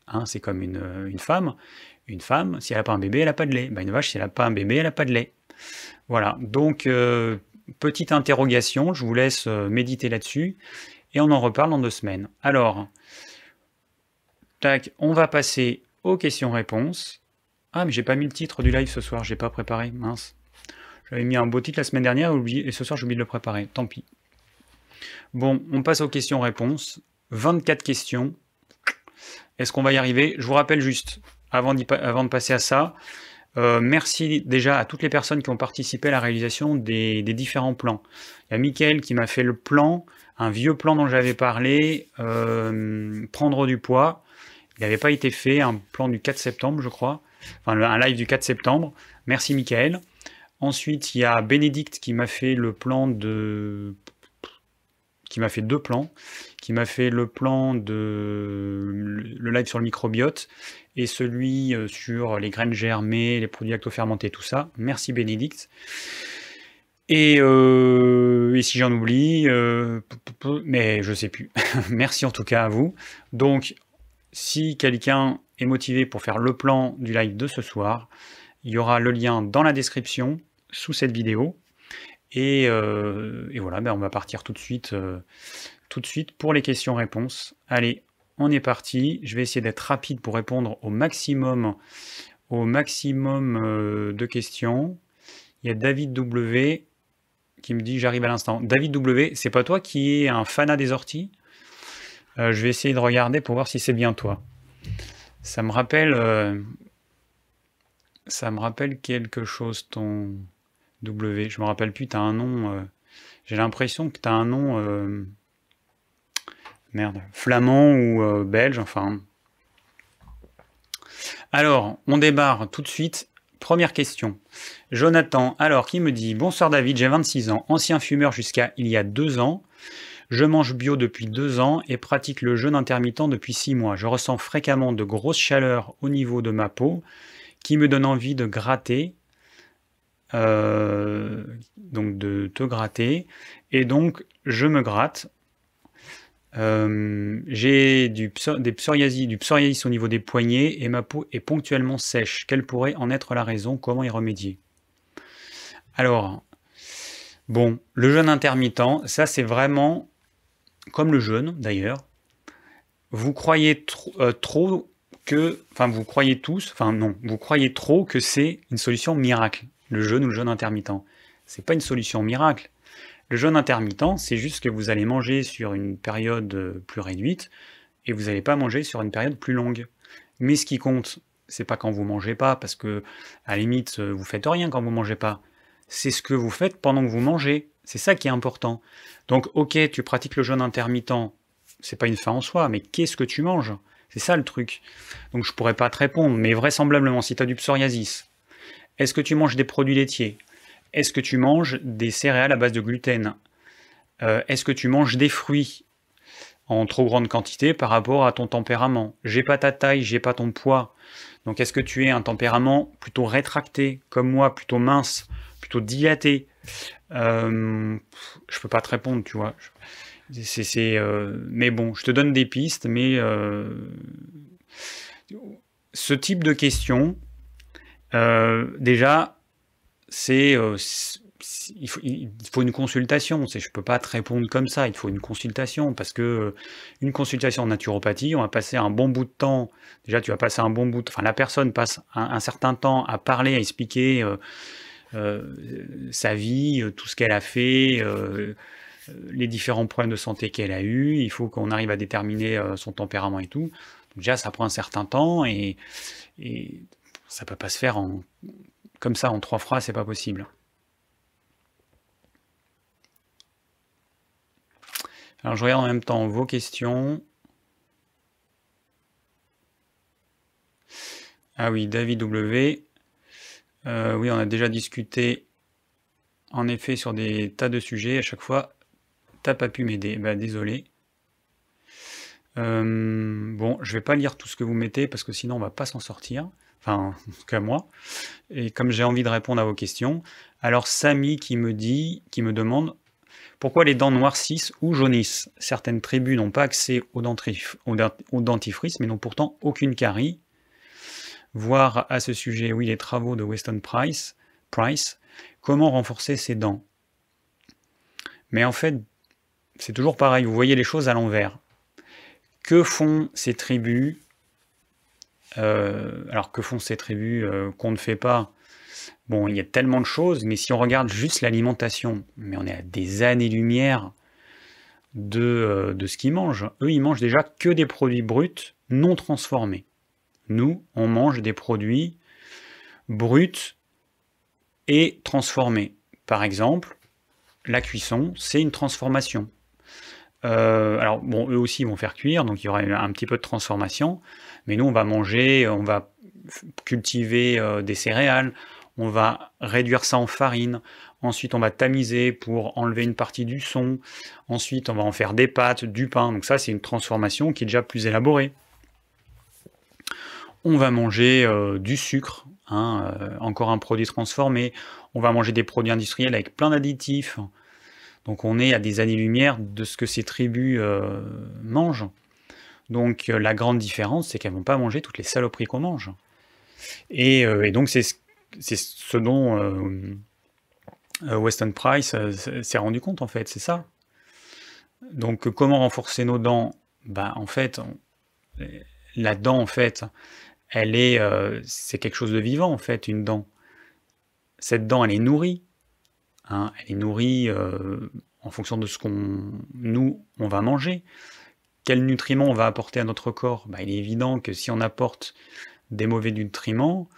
hein, c'est comme une, femme. Une femme, si elle n'a pas un bébé, elle n'a pas de lait. Ben, une vache, si elle n'a pas un bébé, elle n'a pas de lait. Voilà, donc euh, petite interrogation, je vous laisse euh, méditer là-dessus, et on en reparle dans deux semaines. Alors, tac, on va passer aux questions-réponses. Ah, mais j'ai pas mis le titre du live ce soir, j'ai pas préparé, mince. J'avais mis un beau titre la semaine dernière et ce soir j'ai oublié de le préparer, tant pis. Bon, on passe aux questions-réponses. 24 questions. Est-ce qu'on va y arriver? Je vous rappelle juste, avant, de passer à ça, euh, merci déjà à toutes les personnes qui ont participé à la réalisation des, différents plans. Il y a Mickaël qui m'a fait le plan, un vieux plan dont j'avais parlé, euh, prendre du poids. Il n'avait pas été fait, un plan du 4 septembre, je crois. Enfin, un live du 4 septembre. Merci, Michael. Ensuite, il y a Bénédicte qui m'a fait le plan de... qui m'a fait deux plans. Qui m'a fait le plan de... le live sur le microbiote et celui euh, sur les graines germées, les produits lactofermentés, tout ça. Merci, Bénédicte. Et, euh, si j'en oublie, euh, mais je sais plus. Merci en tout cas à vous. Donc si quelqu'un est motivé pour faire le plan du live de ce soir, il y aura le lien dans la description sous cette vidéo. Et, voilà, ben on va partir tout de suite, tout de suite pour les questions-réponses. Allez, on est parti. Je vais essayer d'être rapide pour répondre au maximum, au maximum euh, de questions. Il y a David W qui me dit j'arrive à l'instant. David W, c'est pas toi qui es un fanat des orties? Euh, je vais essayer de regarder pour voir si c'est bien toi. Ça me rappelle... Euh, quelque chose, ton, W, je me rappelle plus, tu as un nom. J'ai l'impression que tu as un nom. Merde, flamand ou euh, belge, enfin. Alors, on débarre tout de suite. Première question. Jonathan, alors, qui me dit Bonsoir David, j'ai 26 ans, ancien fumeur jusqu'à il y a deux ans. Je mange bio depuis deux ans et pratique le jeûne intermittent depuis six mois. Je ressens fréquemment de grosses chaleurs au niveau de ma peau qui me donne envie de gratter, euh, donc de te gratter, et donc je me gratte. Euh, j'ai du, des psoriasis, du au niveau des poignets et ma peau est ponctuellement sèche. Quelle pourrait en être la raison? Comment y remédier? Alors, bon, le jeûne intermittent, ça c'est vraiment comme le jeûne d'ailleurs. Vous croyez euh, trop que, enfin vous croyez tous, enfin non, vous croyez trop que c'est une solution miracle, le jeûne ou le jeûne intermittent. C'est pas une solution miracle. Le jeûne intermittent, c'est juste que vous allez manger sur une période euh, plus réduite et vous n'allez pas manger sur une période plus longue. Mais ce qui compte, c'est pas quand vous mangez pas, parce que à limite euh, vous faites rien quand vous mangez pas. C'est ce que vous faites pendant que vous mangez. C'est ça qui est important. Donc, ok, tu pratiques le jeûne intermittent, c'est pas une fin en soi, mais qu'est-ce que tu manges? C'est ça le truc. Donc, je pourrais pas te répondre, mais vraisemblablement, si tu as du psoriasis, est-ce que tu manges des produits laitiers? Est-ce que tu manges des céréales à base de gluten? Euh, Est-ce que tu manges des fruits en trop grande quantité par rapport à ton tempérament? J'ai pas ta taille, j'ai pas ton poids. Donc, est-ce que tu es un tempérament plutôt rétracté, comme moi, plutôt mince, plutôt dilaté? Euh, je peux pas te répondre, tu vois. C'est, euh, mais bon, je te donne des pistes, mais euh, ce type de question, euh, déjà, c'est, euh, il, faut, une consultation. Je peux pas te répondre comme ça. Il faut une consultation parce que euh, une consultation en naturopathie, on va passer un bon bout de temps. Déjà, tu vas passer un bon bout. De, enfin, la personne passe un, certain temps à parler, à expliquer. euh, sa vie, tout ce qu'elle a fait, les différents problèmes de santé qu'elle a eu. Il faut qu'on arrive à déterminer son tempérament et tout. Déjà, ça prend un certain temps et, et ça peut pas se faire en, comme ça en trois phrases, c'est pas possible. Alors je regarde en même temps vos questions. Ah oui, David W. Euh, oui, on a déjà discuté en effet sur des tas de sujets. À chaque fois, t'as pas pu m'aider. Bah, désolé. Euh, bon, je vais pas lire tout ce que vous mettez parce que sinon on va pas s'en sortir. Enfin, en moi. Et comme j'ai envie de répondre à vos questions, alors Samy qui me dit, qui me demande pourquoi les dents noircissent ou jaunissent? Certaines tribus n'ont pas accès au, dentrif- au dent- au dentifrice, mais n'ont pourtant aucune carie voir à ce sujet, oui, les travaux de Weston Price, Price, comment renforcer ses dents? Mais en fait, c'est toujours pareil, vous voyez les choses à l'envers. Que font ces tribus? Euh, Alors, que font ces tribus euh, qu'on ne fait pas? Bon, il y a tellement de choses, mais si on regarde juste l'alimentation, mais on est à des années-lumière de, euh, de ce qu'ils mangent. Eux, ils mangent déjà que des produits bruts, non transformés. Nous, on mange des produits bruts et transformés. Par exemple, la cuisson, c'est une transformation. Alors, bon, eux aussi vont faire cuire, donc il y aura un petit peu de transformation, mais nous, on va manger, on va cultiver euh, des céréales, on va réduire ça en farine, ensuite on va tamiser pour enlever une partie du son, ensuite on va en faire des pâtes, du pain, donc ça c'est une transformation qui est déjà plus élaborée on va manger euh, du sucre, hein, euh, encore un produit transformé, on va manger des produits industriels avec plein d'additifs. Donc on est à des années-lumière de ce que ces tribus euh, mangent. Donc euh, la grande différence, c'est qu'elles vont pas manger toutes les saloperies qu'on mange. Et, euh, donc c'est ce, dont euh, Weston Price s'est rendu compte en fait, c'est ça. Donc comment renforcer nos dents? Bah en fait, la dent en fait, elle est, c'est quelque chose de vivant en fait, une dent. Cette dent, elle est nourrie. hein, elle est nourrie en fonction de ce qu'on, nous, on va manger. Quels nutriments on va apporter à notre corps? Bah, Il est évident que si on apporte des mauvais nutriments,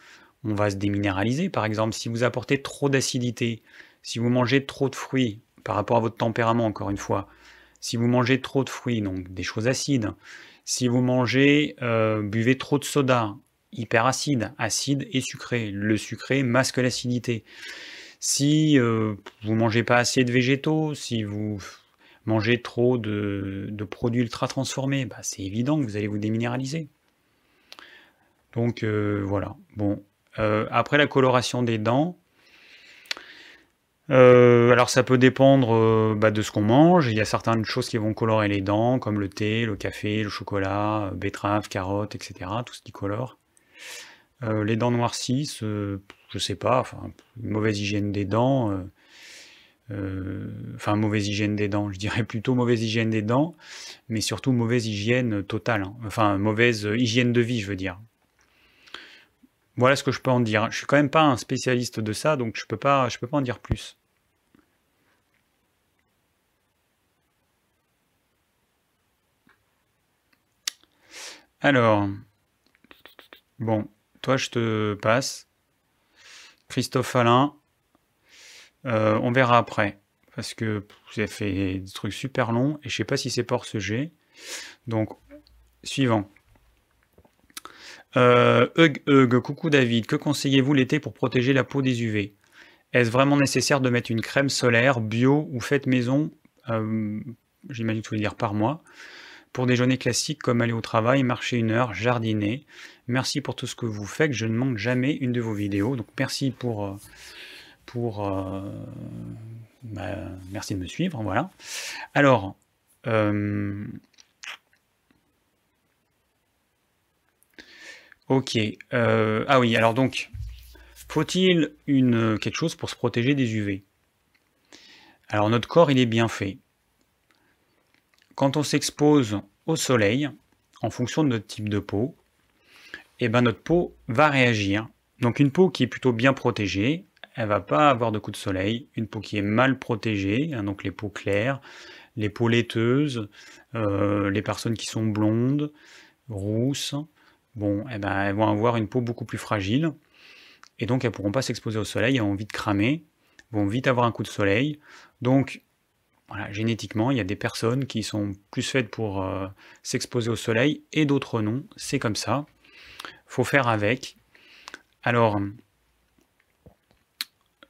on va se déminéraliser. Par exemple, si vous apportez trop d'acidité, si vous mangez trop de fruits par rapport à votre tempérament, encore une fois, si vous mangez trop de fruits, donc des choses acides, si vous mangez, euh, buvez trop de soda, hyper acide, acide et sucré, le sucré masque l'acidité. Si euh, vous mangez pas assez de végétaux, si vous mangez trop de, produits ultra transformés, bah, c'est évident que vous allez vous déminéraliser. Donc euh, voilà. Bon, euh, après la coloration des dents, euh, alors ça peut dépendre bah, de ce qu'on mange. Il y a certaines choses qui vont colorer les dents, comme le thé, le café, le chocolat, betterave, carotte, etc. Tout ce qui colore. les dents noircissent, je sais pas, enfin, mauvaise hygiène des dents, enfin mauvaise hygiène des dents, je dirais plutôt mauvaise hygiène des dents, mais surtout mauvaise hygiène totale, hein. enfin mauvaise hygiène de vie, je veux dire. Voilà ce que je peux en dire. Je suis quand même pas un spécialiste de ça, donc je peux pas, je peux pas en dire plus. Alors, bon, toi je te passe. Christophe Alain, euh, on verra après, parce que vous avez fait des trucs super longs et je sais pas si c'est pour ce G. Donc, suivant. Euh, Hug, coucou David, que conseillez-vous l'été pour protéger la peau des UV Est-ce vraiment nécessaire de mettre une crème solaire bio ou faite maison? Euh, J'imagine que vous dire par mois. Pour des journées classiques comme aller au travail, marcher une heure, jardiner. Merci pour tout ce que vous faites. Je ne manque jamais une de vos vidéos. Donc merci pour, pour bah, merci de me suivre. Voilà. Alors, Ok. Euh, ah oui, alors donc, faut-il une, quelque chose pour se protéger des UV Alors notre corps, il est bien fait. Quand on s'expose au soleil, en fonction de notre type de peau, eh ben notre peau va réagir. Donc une peau qui est plutôt bien protégée, elle va pas avoir de coups de soleil. Une peau qui est mal protégée, hein, donc les peaux claires, les peaux laiteuses, euh, les personnes qui sont blondes, rousses, bon, eh ben, elles vont avoir une peau beaucoup plus fragile, et donc elles pourront pas s'exposer au soleil, elles vont vite cramer, vont vite avoir un coup de soleil. Donc, voilà, génétiquement, il y a des personnes qui sont plus faites pour euh, s'exposer au soleil, et d'autres non, c'est comme ça. faut faire avec. Alors,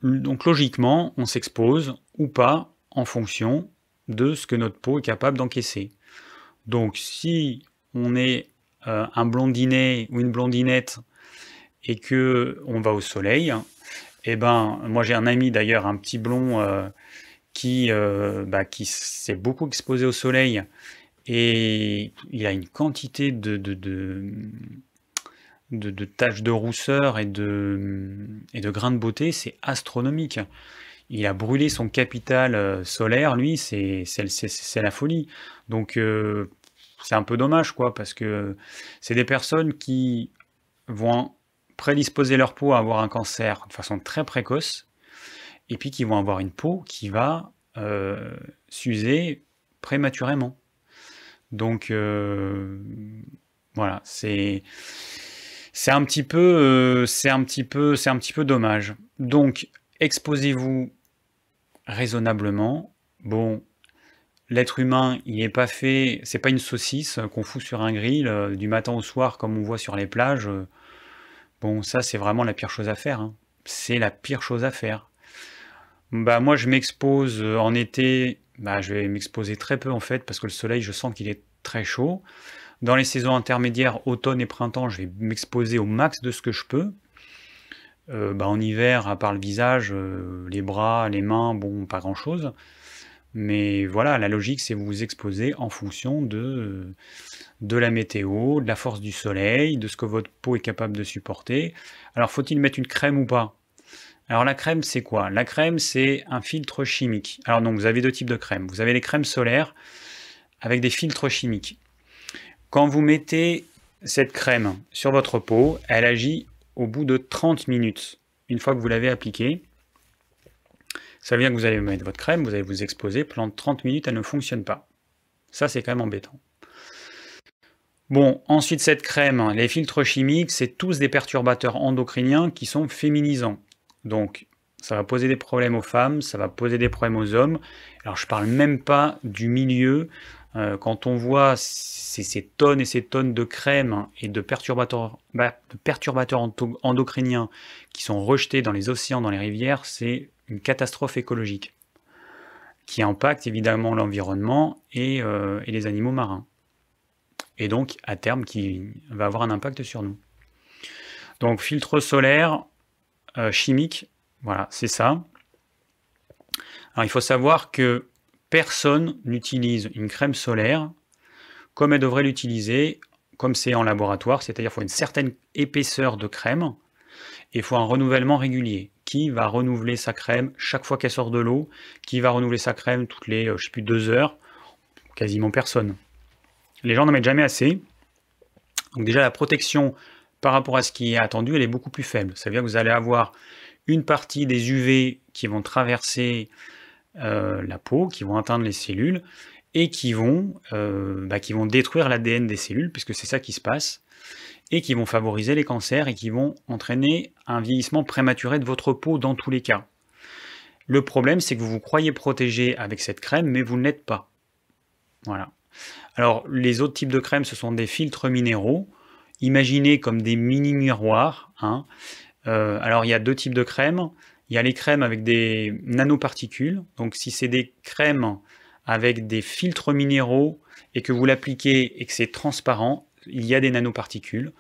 donc logiquement, on s'expose ou pas en fonction de ce que notre peau est capable d'encaisser. Donc si on est euh, un blondinet ou une blondinette et que on va au soleil, eh ben moi j'ai un ami d'ailleurs, un petit blond euh, qui, euh, bah, qui s'est beaucoup exposé au soleil et il a une quantité de, taches de rousseur et de, et de grains de beauté, c'est astronomique. Il a brûlé son capital solaire, lui, c'est la folie. Donc, c'est un peu dommage, quoi, parce que c'est des personnes qui vont prédisposer leur peau à avoir un cancer de façon très précoce, et puis qui vont avoir une peau qui va euh, s'user prématurément. Donc euh, voilà, c'est c'est un petit peu euh, c'est un petit peu c'est un petit peu dommage. Donc exposez-vous raisonnablement. Bon, l'être humain, il n'est pas fait, c'est pas une saucisse qu'on fout sur un grill euh, du matin au soir comme on voit sur les plages. Bon, ça c'est vraiment la pire chose à faire. Hein. C'est la pire chose à faire. Bah moi je m'expose euh, en été, bah je vais m'exposer très peu en fait parce que le soleil je sens qu'il est très chaud. Dans les saisons intermédiaires, automne et printemps, je vais m'exposer au max de ce que je peux. Euh, bah, en hiver, à part le visage, les bras, les mains, bon, pas grand chose. Mais voilà, la logique, c'est vous vous exposer en fonction de, de la météo, de la force du soleil, de ce que votre peau est capable de supporter. Alors, faut-il mettre une crème ou pas? Alors, la crème, c'est quoi? La crème, c'est un filtre chimique. Alors, donc, vous avez deux types de crèmes. Vous avez les crèmes solaires avec des filtres chimiques. Quand vous mettez cette crème sur votre peau, elle agit au bout de 30 minutes. Une fois que vous l'avez appliquée, ça veut dire que vous allez mettre votre crème, vous allez vous exposer, pendant 30 minutes, elle ne fonctionne pas. Ça, c'est quand même embêtant. Bon, ensuite cette crème, les filtres chimiques, c'est tous des perturbateurs endocriniens qui sont féminisants. Donc ça va poser des problèmes aux femmes, ça va poser des problèmes aux hommes. Alors je parle même pas du milieu. Euh, quand on voit ces, tonnes et ces tonnes de crème et de perturbateurs, bah, endocriniens qui sont rejetés dans les océans, dans les rivières, c'est une catastrophe écologique qui impacte évidemment l'environnement et, euh, les animaux marins. Et donc, à terme, qui va avoir un impact sur nous. Donc, filtre solaire euh, chimique, voilà, c'est ça. Alors, il faut savoir que personne n'utilise une crème solaire comme elle devrait l'utiliser, comme c'est en laboratoire, c'est-à-dire qu'il faut une certaine épaisseur de crème et il faut un renouvellement régulier. Qui va renouveler sa crème chaque fois qu'elle sort de l'eau? Qui va renouveler sa crème toutes les, euh, je sais plus, deux heures? Quasiment personne. Les gens n'en mettent jamais assez. Donc déjà, la protection par rapport à ce qui est attendu, elle est beaucoup plus faible. Ça veut dire que vous allez avoir une partie des UV qui vont traverser euh, la peau, qui vont atteindre les cellules et qui vont, euh, bah, détruire l'ADN des cellules, puisque c'est ça qui se passe, et qui vont favoriser les cancers et qui vont entraîner un vieillissement prématuré de votre peau dans tous les cas. Le problème, c'est que vous vous croyez protégé avec cette crème, mais vous ne l'êtes pas. Voilà. Alors, les autres types de crèmes, ce sont des filtres minéraux, imaginés comme des mini-miroirs. Hein. Euh, alors, il y a deux types de crèmes. Il y a les crèmes avec des nanoparticules. Donc, si c'est des crèmes avec des filtres minéraux et que vous l'appliquez et que c'est transparent, il y a des nanoparticules.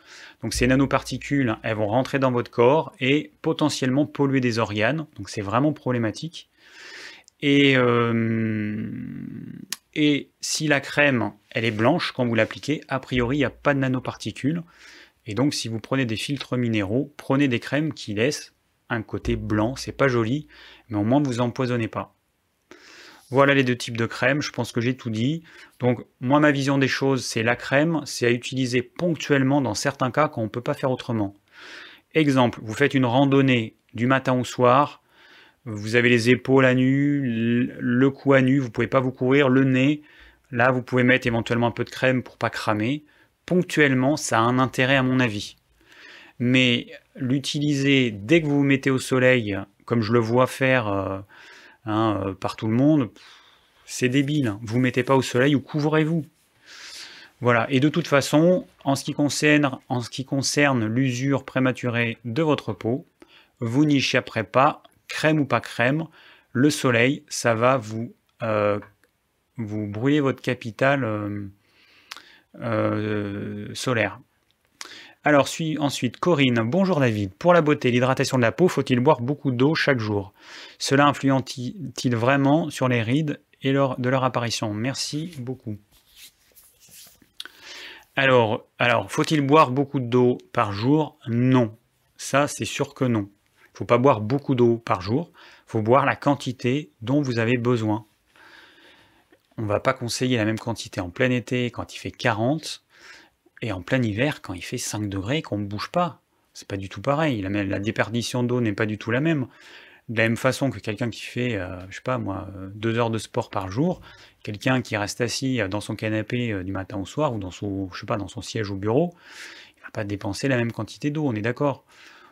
Donc ces nanoparticules, elles vont rentrer dans votre corps et potentiellement polluer des organes. Donc c'est vraiment problématique. Et, euh, si la crème, elle est blanche quand vous l'appliquez, a priori, il n'y a pas de nanoparticules. Et donc si vous prenez des filtres minéraux, prenez des crèmes qui laissent côté blanc. C'est pas joli, mais au moins vous empoisonnez pas. Voilà les deux types de crème, je pense que j'ai tout dit. Donc moi ma vision des choses, c'est la crème, c'est à utiliser ponctuellement dans certains cas quand on ne peut pas faire autrement. Exemple, vous faites une randonnée du matin au soir, vous avez les épaules à nu, le cou à nu, vous pouvez pas vous couvrir, le nez, là vous pouvez mettre éventuellement un peu de crème pour pas cramer. Ponctuellement, ça a un intérêt à mon avis. Mais l'utiliser dès que vous vous mettez au soleil, comme je le vois faire euh, Hein, euh, par tout le monde, c'est débile. Vous ne mettez pas au soleil ou couvrez-vous. Voilà. Et de toute façon, en ce qui concerne, l'usure prématurée de votre peau, vous n'y échapperez pas, crème ou pas crème. Le soleil, ça va vous, euh, vous brûler votre capital solaire. Alors, ensuite Corinne. Bonjour David. Pour la beauté, l'hydratation de la peau, faut-il boire beaucoup d'eau chaque jour? Cela influence-t-il vraiment sur les rides et de leur apparition? Merci beaucoup. Alors, alors faut-il boire beaucoup d'eau par jour? Non. Ça, c'est sûr que non. Il ne faut pas boire beaucoup d'eau par jour. Il faut boire la quantité dont vous avez besoin. On ne va pas conseiller la même quantité en plein été quand il fait 40 et en plein hiver, quand il fait 5 degrés, qu'on ne bouge pas, c'est pas du tout pareil. La, déperdition d'eau n'est pas du tout la même. De la même façon que quelqu'un qui fait, euh, je sais pas moi, euh, deux heures de sport par jour, quelqu'un qui reste assis dans son canapé euh, du matin au soir ou dans son, je dans son siège au bureau, il va pas dépenser la même quantité d'eau, on est d'accord.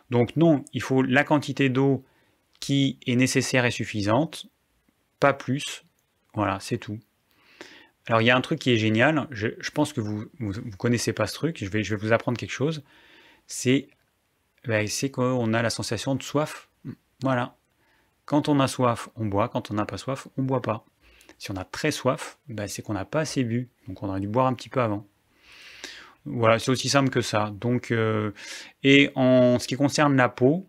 Donc non, il faut la quantité d'eau qui est nécessaire et suffisante, pas plus. Voilà, c'est tout. Alors il y a un truc qui est génial, je, pense que vous ne connaissez pas ce truc, je vais, vous apprendre quelque chose, c'est ben, qu'on a la sensation de soif. Voilà. Quand on a soif, on boit, quand on n'a pas soif, on ne boit pas. Si on a très soif, ben, c'est qu'on n'a pas assez bu, donc on aurait dû boire un petit peu avant. Voilà, c'est aussi simple que ça. Donc, euh, et en ce qui concerne la peau,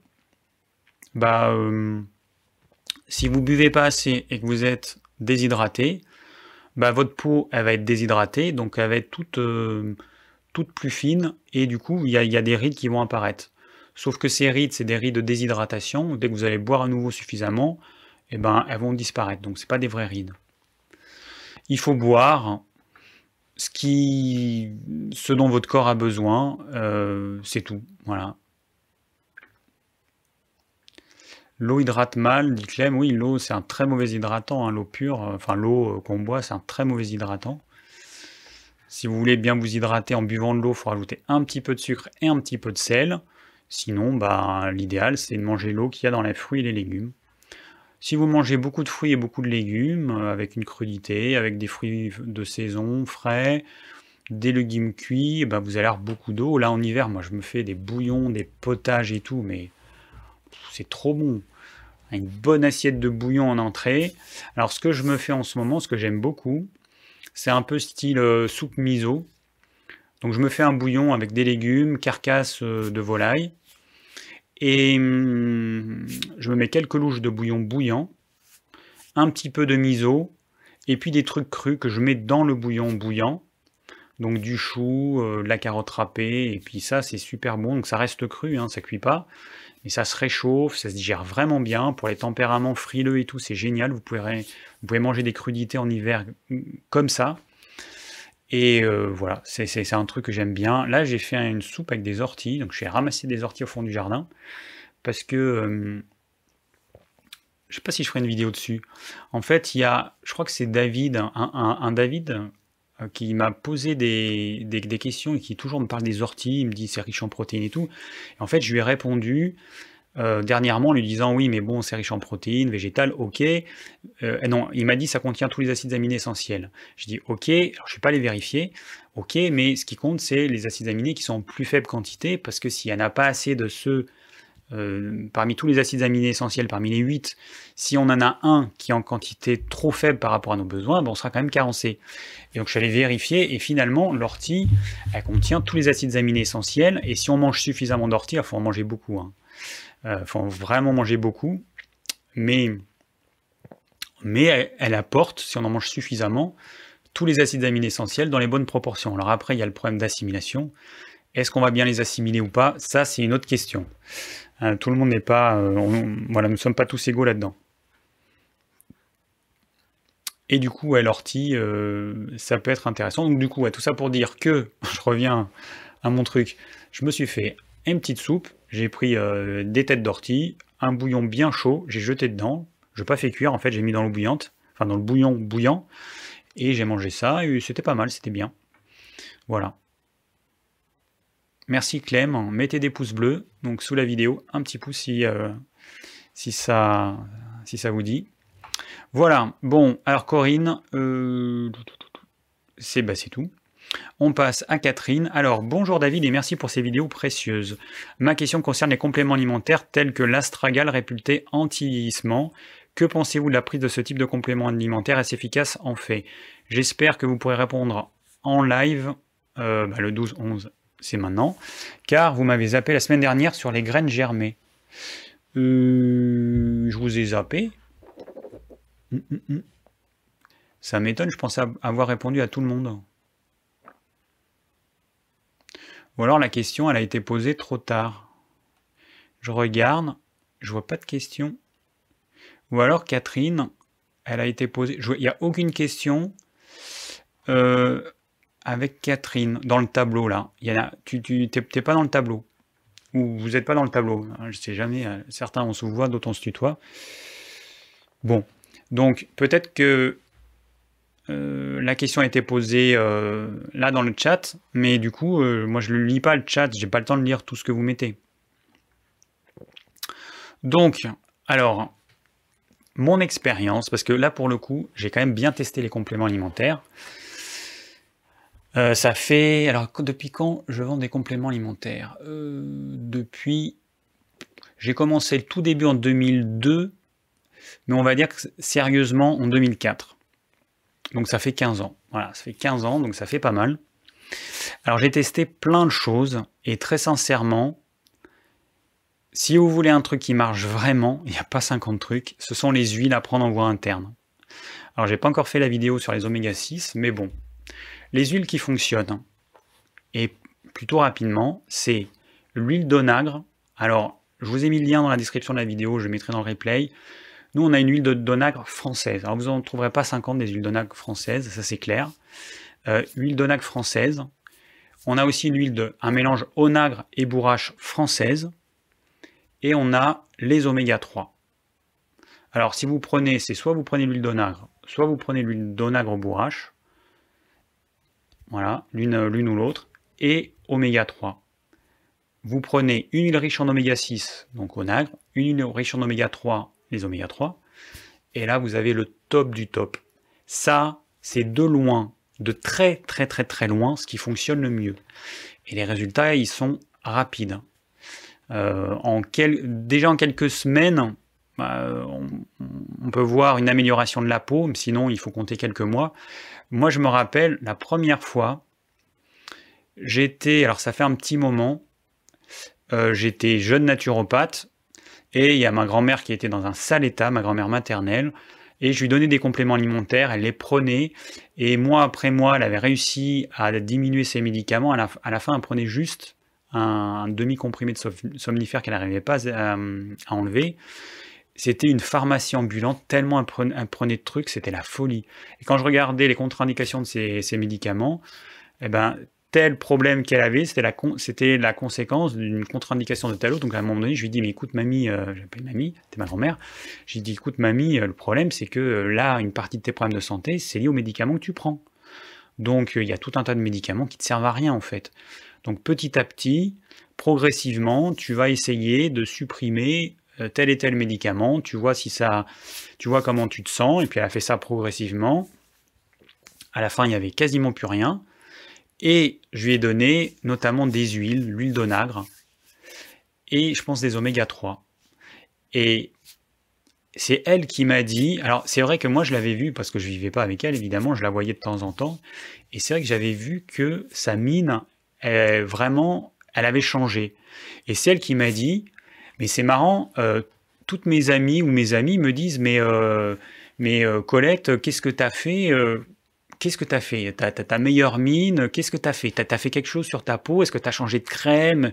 bah, euh, si vous buvez pas assez et que vous êtes déshydraté, bah, votre peau elle va être déshydratée, donc elle va être toute, euh, toute plus fine, et du coup il y a, des rides qui vont apparaître. Sauf que ces rides, c'est des rides de déshydratation, dès que vous allez boire à nouveau suffisamment, eh ben, elles vont disparaître, donc c'est pas des vraies rides. Il faut boire ce, qui, ce dont votre corps a besoin, euh, c'est tout. Voilà. L'eau hydrate mal, dit Clem. Oui, l'eau, c'est un très mauvais hydratant. Hein, l'eau pure, enfin l'eau euh, qu'on boit, c'est un très mauvais hydratant. Si vous voulez bien vous hydrater en buvant de l'eau, il faut rajouter un petit peu de sucre et un petit peu de sel. Sinon, bah, l'idéal, c'est de manger l'eau qu'il y a dans les fruits et les légumes. Si vous mangez beaucoup de fruits et beaucoup de légumes, euh, avec une crudité, avec des fruits de saison frais, des légumes cuits, bah, vous allez avoir beaucoup d'eau. Là, en hiver, moi, je me fais des bouillons, des potages et tout, mais c'est trop bon. Une bonne assiette de bouillon en entrée. Alors, ce que je me fais en ce moment, ce que j'aime beaucoup, c'est un peu style euh, soupe miso. Donc, je me fais un bouillon avec des légumes, carcasse euh, de volaille, et hum, je me mets quelques louches de bouillon bouillant, un petit peu de miso, et puis des trucs crus que je mets dans le bouillon bouillant. Donc du chou, euh, la carotte râpée, et puis ça c'est super bon, donc ça reste cru, hein, ça cuit pas, mais ça se réchauffe, ça se digère vraiment bien. Pour les tempéraments frileux et tout, c'est génial, vous pouvez, manger des crudités en hiver hum, comme ça. Et euh, voilà, c'est un truc que j'aime bien. Là, j'ai fait une soupe avec des orties. Donc, j'ai ramassé des orties au fond du jardin. Parce que... Euh, je sais pas si je ferai une vidéo dessus. En fait, il y a... Je crois que c'est David, un, David euh, qui m'a posé des, des, questions et qui toujours me parle des orties. Il me dit c'est riche en protéines et tout. Et en fait, je lui ai répondu euh, dernièrement en lui disant oui mais bon c'est riche en protéines végétales ok euh, non il m'a dit ça contient tous les acides aminés essentiels je dis ok alors je vais pas les vérifier ok mais ce qui compte c'est les acides aminés qui sont en plus faible quantité parce que s'il n'y en a pas assez de ceux euh, parmi tous les acides aminés essentiels, parmi les 8, si on en a un qui est en quantité trop faible par rapport à nos besoins, ben on sera quand même carencé. Et donc je suis allé vérifier, et finalement, l'ortie, elle contient tous les acides aminés essentiels, et si on mange suffisamment d'ortie, il faut en manger beaucoup. Hein. Il euh, faut vraiment manger beaucoup, mais, mais elle, apporte, si on en mange suffisamment, tous les acides aminés essentiels dans les bonnes proportions. Alors après, il y a le problème d'assimilation. Est-ce qu'on va bien les assimiler ou pas? Ça, c'est une autre question. Euh, tout le monde n'est pas... Euh, voilà, nous ne sommes pas tous égaux là-dedans. Et du coup, l'ortie, ça peut être intéressant. Donc du coup, tout ça pour dire que, je reviens à mon truc, je me suis fait une petite soupe, j'ai pris euh, des têtes d'ortie, un bouillon bien chaud, j'ai jeté dedans, je n'ai pas fait cuire, en fait j'ai mis dans l'eau bouillante, enfin dans le bouillon bouillant, et j'ai mangé ça, et c'était pas mal, c'était bien. Voilà. Merci Clem, mettez des pouces bleus, donc sous la vidéo, un petit pouce si, euh, ça, vous dit. Voilà, bon, alors Corinne, euh, c'est bah, tout. On passe à Catherine. Alors, bonjour David et merci pour ces vidéos précieuses. Ma question concerne les compléments alimentaires tels que l'astragal réputé anti-vieillissement. Que pensez-vous de la prise de ce type de complément alimentaire Est-ce efficace en fait? J'espère que vous pourrez répondre en live euh, bah, le 12-11, c'est maintenant, car vous m'avez zappé la semaine dernière sur les graines germées. Euh, je vous ai zappé. Hum, hum, hum. Ça m'étonne, je pensais avoir répondu à tout le monde. Ou alors la question, elle a été posée trop tard. Je regarde, je vois pas de question. Ou alors Catherine, elle a été posée. Il n'y a aucune question euh, avec Catherine dans le tableau là. Il y a, tu n'es pas dans le tableau. Ou vous n'êtes pas dans le tableau. Je ne sais jamais. Euh, certains on se voit, d'autres on se tutoie. Bon. Donc peut-être que euh, la question a été posée euh, là dans le chat, mais du coup, euh, moi je ne lis pas le chat, j'ai pas le temps de lire tout ce que vous mettez. Donc, alors, mon expérience, parce que là pour le coup, j'ai quand même bien testé les compléments alimentaires. Ça fait. Alors, depuis quand je vends des compléments alimentaires? Depuis. J'ai commencé le tout début en 2002, mais on va dire que sérieusement en 2004. Donc ça fait 15 ans. Voilà, ça fait 15 ans, donc ça fait pas mal. Alors j'ai testé plein de choses, et très sincèrement, si vous voulez un truc qui marche vraiment, il n'y a pas 50 trucs, ce sont les huiles à prendre en voie interne. Alors j'ai pas encore fait la vidéo sur les oméga 6, mais bon. Les huiles qui fonctionnent, et plutôt rapidement, c'est l'huile d'onagre. Alors, je vous ai mis le lien dans la description de la vidéo, je mettrai dans le replay. Nous, on a une huile d'onagre française. Alors, vous n'en trouverez pas 50 des huiles d'onagre françaises, ça c'est clair. Euh, huile d'onagre française. On a aussi de, un mélange onagre et bourrache française. Et on a les oméga 3. Alors, si vous prenez, c'est soit vous prenez l'huile d'onagre, soit vous prenez l'huile d'onagre bourrache. Voilà, l'une ou l'autre, et oméga 3. Vous prenez une huile riche en oméga 6, donc onagre, une huile riche en oméga 3, les oméga 3, et là vous avez le top du top. Ça, c'est de loin, de très très très très loin, ce qui fonctionne le mieux. Et les résultats, ils sont rapides. Euh, déjà en quelques semaines, bah, on, peut voir une amélioration de la peau, sinon il faut compter quelques mois. Moi, je me rappelle la première fois, j'étais, alors ça fait un petit moment, euh, j'étais jeune naturopathe et il y a ma grand-mère qui était dans un sale état, ma grand-mère maternelle, et je lui donnais des compléments alimentaires, elle les prenait, et mois après mois, elle avait réussi à diminuer ses médicaments. À la, fin, elle prenait juste un, demi-comprimé de somnifère qu'elle n'arrivait pas à, enlever. C'était une pharmacie ambulante, tellement elle prenait, de trucs, c'était la folie. Et quand je regardais les contre-indications de ces, médicaments, eh ben, tel problème qu'elle avait, c'était la, la conséquence d'une contre-indication de tel autre. Donc à un moment donné, je lui dis, mais écoute mamie, euh, j'appelle mamie, c'était ma grand-mère, j'ai dit, écoute mamie, euh, le problème c'est que euh, là, une partie de tes problèmes de santé, c'est lié aux médicaments que tu prends. Donc il y a tout un tas de médicaments qui ne te servent à rien en fait. Donc petit à petit, progressivement, tu vas essayer de supprimer tel et tel médicament, tu vois si ça, tu vois comment tu te sens, et puis elle a fait ça progressivement. À la fin, il n'y avait quasiment plus rien. Et je lui ai donné notamment des huiles, l'huile d'onagre, et je pense des oméga 3. Et c'est elle qui m'a dit, alors c'est vrai que moi je l'avais vu, parce que je vivais pas avec elle, évidemment, je la voyais de temps en temps, et c'est vrai que j'avais vu que sa mine, vraiment, elle avait changé. Et c'est elle qui m'a dit, mais c'est marrant, euh, toutes mes amies ou mes amis me disent, mais, euh, euh, Colette, qu'est-ce que tu as fait qu'est-ce que tu as fait ta meilleure mine, qu'est-ce que tu as fait? Tu as, fait quelque chose sur ta peau? Est-ce que tu as changé de crème?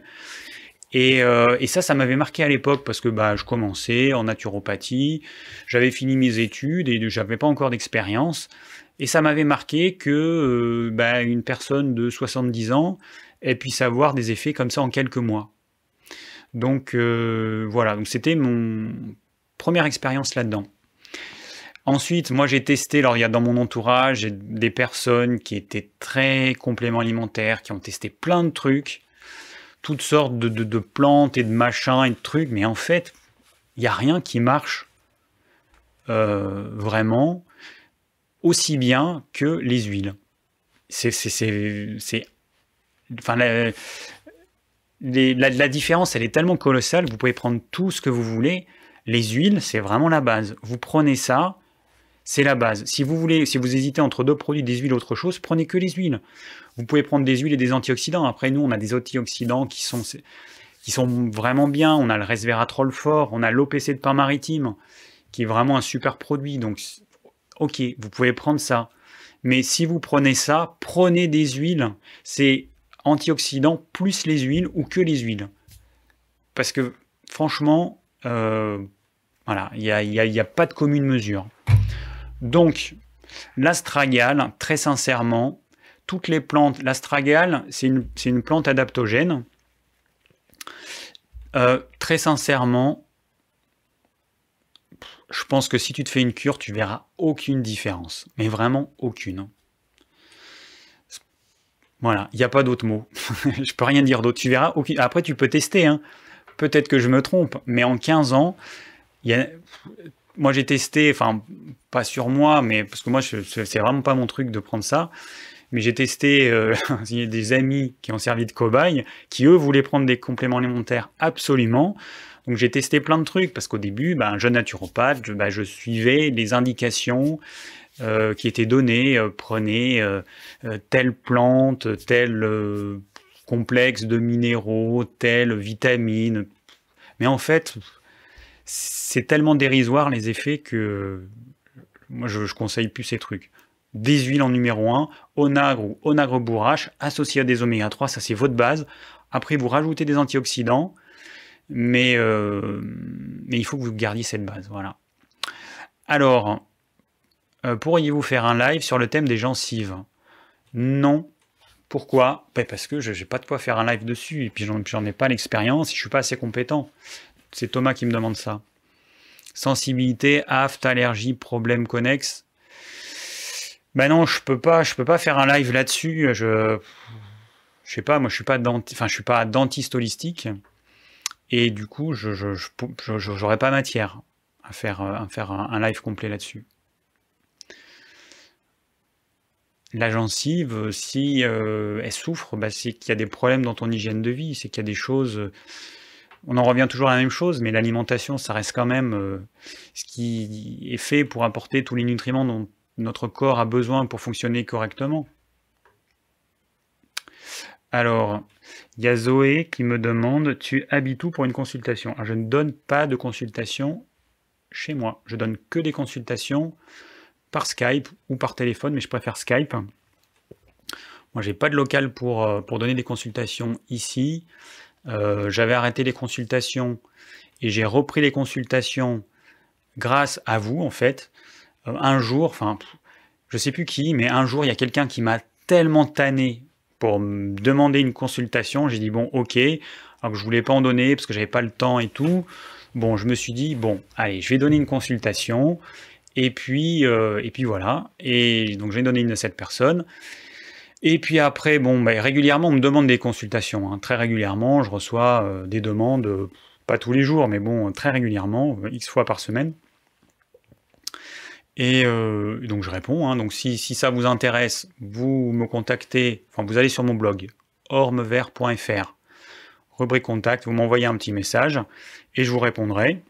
Et, ça, ça m'avait marqué à l'époque parce que bah, je commençais en naturopathie, j'avais fini mes études et j'avais pas encore d'expérience. Et ça m'avait marqué que bah, une personne de 70 ans ait puisse avoir des effets comme ça en quelques mois. Donc euh, voilà, donc c'était mon première expérience là-dedans. Ensuite, moi j'ai testé, alors il y a dans mon entourage des personnes qui étaient très compléments alimentaires, qui ont testé plein de trucs, toutes sortes de, plantes et de machins et de trucs, mais en fait, il n'y a rien qui marche euh, vraiment aussi bien que les huiles. C'est, enfin, la, différence, elle est tellement colossale, vous pouvez prendre tout ce que vous voulez. Les huiles, c'est vraiment la base. Vous prenez ça, c'est la base. Si vous voulez, si vous hésitez entre deux produits, des huiles, autre chose, prenez que les huiles. Vous pouvez prendre des huiles et des antioxydants. Après, nous, on a des antioxydants qui sont, qui sont vraiment bien. On a le resveratrol fort, on a l'OPC de pain maritime, qui est vraiment un super produit. Donc, ok, vous pouvez prendre ça. Mais si vous prenez ça, prenez des huiles. C'est antioxydants plus les huiles ou que les huiles. Parce que franchement, euh, voilà, il n'y a, y a pas de commune mesure. Donc, l'astragale, très sincèrement, toutes les plantes, l'astragale, c'est une, plante adaptogène. Euh, très sincèrement, je pense que si tu te fais une cure, tu verras aucune différence. Mais vraiment aucune. Voilà, il n'y a pas d'autre mot. je peux rien dire d'autre. Tu verras. Après, tu peux tester. Hein. Peut-être que je me trompe, mais en 15 ans, moi j'ai testé, enfin pas sur moi, mais parce que moi c'est vraiment pas mon truc de prendre ça. Mais j'ai testé, euh, des amis qui ont servi de cobaye, qui eux voulaient prendre des compléments alimentaires absolument. Donc j'ai testé plein de trucs parce qu'au début, ben, jeune naturopathe, je, ben, je suivais les indications euh, qui étaient données. Euh, prenez telle plante, tel complexe de minéraux, telle vitamine. Mais en fait, c'est tellement dérisoire les effets que moi je, je, conseille plus ces trucs. Des huiles en numéro 1, onagre ou onagre bourrache, associé à des oméga 3, ça c'est votre base. Après vous rajoutez des antioxydants, mais, euh, mais il faut que vous gardiez cette base. Voilà. Alors, euh, pourriez-vous faire un live sur le thème des gencives? Non. Pourquoi? Ben, Parce que je n'ai pas de quoi faire un live dessus, et puis j'en ai pas l'expérience, je ne suis pas assez compétent. C'est Thomas qui me demande ça. Sensibilité, aft, allergie, problème connexe. Ben non, je peux pas, je peux pas faire un live là-dessus. Je, je sais pas, moi je suis pas je suis pas dentiste holistique et du coup je je pas matière à faire à faire un, live complet là-dessus. La gencive, si euh, elle souffre, bah, c'est qu'il y a des problèmes dans ton hygiène de vie, c'est qu'il y a des choses. On en revient toujours à la même chose, mais l'alimentation, ça reste quand même euh, ce qui est fait pour apporter tous les nutriments dont notre corps a besoin pour fonctionner correctement. Alors, il y a Zoé qui me demande Tu habites où pour une consultation? Je ne donne pas de consultation chez moi. Je donne que des consultations par Skype ou par téléphone, mais je préfère Skype. Moi, j'ai pas de local pour, euh, pour donner des consultations ici. Euh, j'avais arrêté les consultations et j'ai repris les consultations grâce à vous, en fait. Euh, un jour, enfin, je sais plus qui, mais un jour, il y a quelqu'un qui m'a tellement tanné pour me demander une consultation. J'ai dit bon, ok. Alors que je voulais pas en donner parce que j'avais pas le temps et tout. Bon, je me suis dit bon, allez, je vais donner une consultation. Et puis, euh, et puis voilà. Et donc j'ai donné une à cette personne. Et puis après, bon, régulièrement, on me demande des consultations. Hein. Très régulièrement, je reçois euh, des demandes, euh, pas tous les jours, mais bon, très régulièrement, x fois par semaine. Et donc je réponds. Hein. Donc si, ça vous intéresse, vous me contactez. Enfin, vous allez sur mon blog ormevert.fr, rubrique contact. Vous m'envoyez un petit message et je vous répondrai.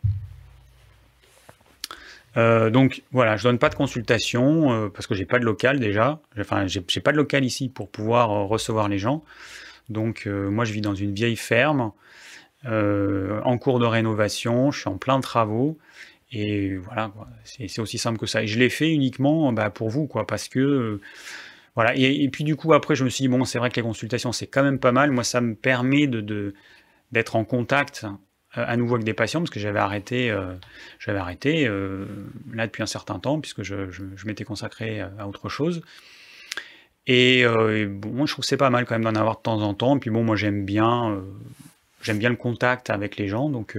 Euh, donc voilà, je donne pas de consultation euh, parce que j'ai pas de local déjà. Enfin, j'ai pas de local ici pour pouvoir recevoir les gens. Donc moi, je vis dans une vieille ferme en cours de rénovation. Je suis en plein de travaux et voilà, c'est aussi simple que ça. Et je l'ai fait uniquement bah, pour vous, quoi, parce que euh, voilà. Et, puis du coup, après, je me suis dit bon, c'est vrai que les consultations, c'est quand même pas mal. Moi, ça me permet de d'être en contact euh, à nouveau avec des patients, parce que j'avais arrêté, euh, arrêté là depuis un certain temps, puisque je, je, m'étais consacré à autre chose. Et, bon, je trouve que c'est pas mal quand même d'en avoir de temps en temps. Et puis bon, moi, j'aime bien, bien le contact avec les gens, donc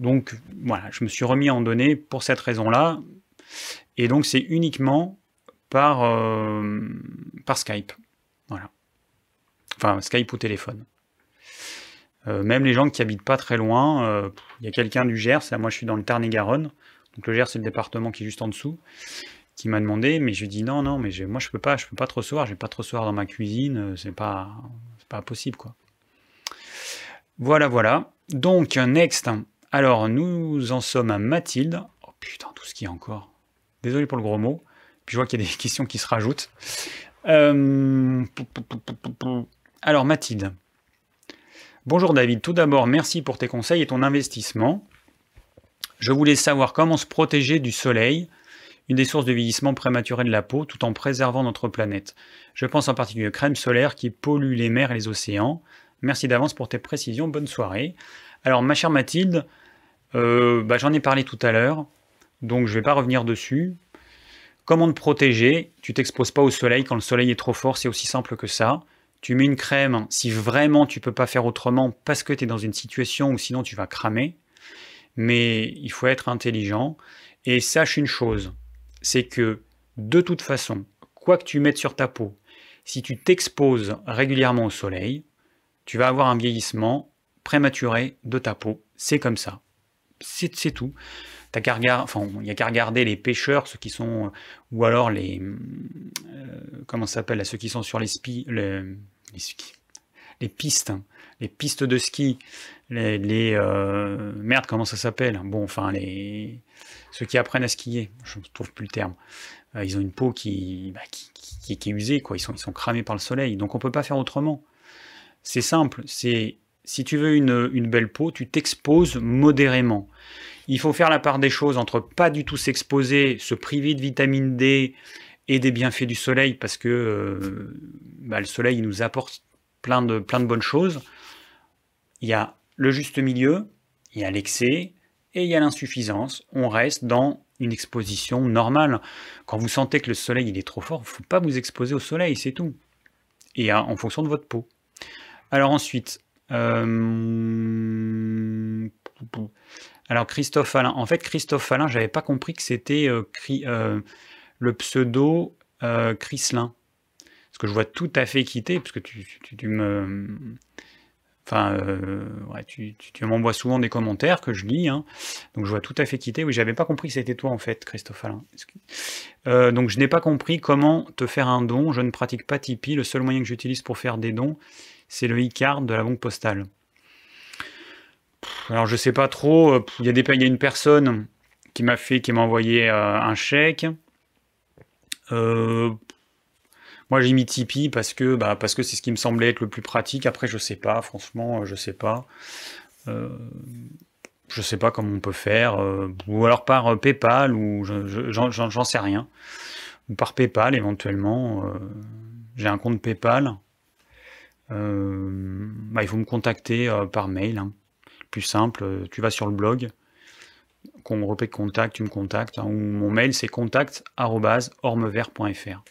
donc voilà, je me suis remis en données pour cette raison-là. Et donc c'est uniquement par, euh, par Skype. Voilà. Enfin, Skype ou téléphone. Euh, même les gens qui habitent pas très loin, euh, il y a quelqu'un du Gers, moi je suis dans le Tarn-et-Garonne, donc le Gers c'est le département qui est juste en dessous, qui m'a demandé, mais je lui dis non, non, mais moi je peux pas, je peux pas te recevoir, je vais pas te recevoir dans ma cuisine, c'est pas, pas possible quoi. Voilà, voilà. Donc, next, alors, nous en sommes à Mathilde. Oh putain, tout ce qu'il y a encore. Désolé pour le gros mot. Puis je vois qu'il y a des questions qui se rajoutent. Euh, alors, Mathilde. Bonjour David. Tout d'abord, merci pour tes conseils et ton investissement. Je voulais savoir comment se protéger du soleil, une des sources de vieillissement prématuré de la peau, tout en préservant notre planète. Je pense en particulier aux crèmes solaires qui polluent les mers et les océans. Merci d'avance pour tes précisions. Bonne soirée. Alors, ma chère Mathilde, euh, bah, j'en ai parlé tout à l'heure, donc je ne vais pas revenir dessus. Comment te protéger? Tu t'exposes pas au soleil quand le soleil est trop fort, c'est aussi simple que ça. Tu mets une crème si vraiment tu peux pas faire autrement parce que tu es dans une situation où sinon tu vas cramer. Mais il faut être intelligent. Et sache une chose, c'est que de toute façon, quoi que tu mettes sur ta peau, si tu t'exposes régulièrement au soleil, tu vas avoir un vieillissement prématuré de ta peau. C'est comme ça c'est tout. T'as qu'à regarder, enfin, il n'y a qu'à regarder les pêcheurs, ceux qui sont, euh, ou alors les, euh, comment ça s'appelle, ceux qui sont sur les skis, les, les, pistes, hein. les pistes de ski, les, euh, merde, comment ça s'appelle? Bon, enfin, les, ceux qui apprennent à skier, je ne trouve plus le terme. ils ont une peau qui, bah, qui, qui, est usée, quoi. Ils sont, ils sont cramés par le soleil, donc on peut pas faire autrement. C'est simple, c'est si tu veux une, belle peau, tu t'exposes modérément. Il faut faire la part des choses entre pas du tout s'exposer, se priver de vitamine D et des bienfaits du soleil, parce que euh, bah, le soleil nous apporte plein de, bonnes choses. Il y a le juste milieu, il y a l'excès et il y a l'insuffisance. On reste dans une exposition normale. Quand vous sentez que le soleil il est trop fort, il ne faut pas vous exposer au soleil, c'est tout. Et en fonction de votre peau. Alors ensuite, euh, alors Christophe Alain, en fait Christophe Alain, j'avais pas compris que c'était euh, euh, le pseudo euh, Chrislin. Parce que je vois tout à fait quitter, parce que tu, me. Enfin, tu, m'envoies souvent des commentaires que je lis, hein. donc je vois tout à fait quitter. Oui, j'avais pas compris que c'était toi en fait, Christophe Alain. Donc je n'ai pas compris comment te faire un don. Je ne pratique pas Tipeee. Le seul moyen que j'utilise pour faire des dons, c'est le e-card de la banque postale. Alors je sais pas trop. Il y a des, il y a une personne qui m'a fait, qui m'a envoyé un chèque. Euh, moi, j'ai mis Tipeee parce que bah, parce que c'est ce qui me semblait être le plus pratique. Après, je sais pas, franchement, je sais pas. Euh, je sais pas comment on peut faire. Euh, ou alors par PayPal, ou j'en sais rien. Ou par PayPal, éventuellement. j'ai un compte PayPal. Bah, il faut me contacter par mail. Hein. Plus simple, tu vas sur le blog qu'on répète contact, tu me contactes, hein, ou mon mail c'est contact.ormevert.fr.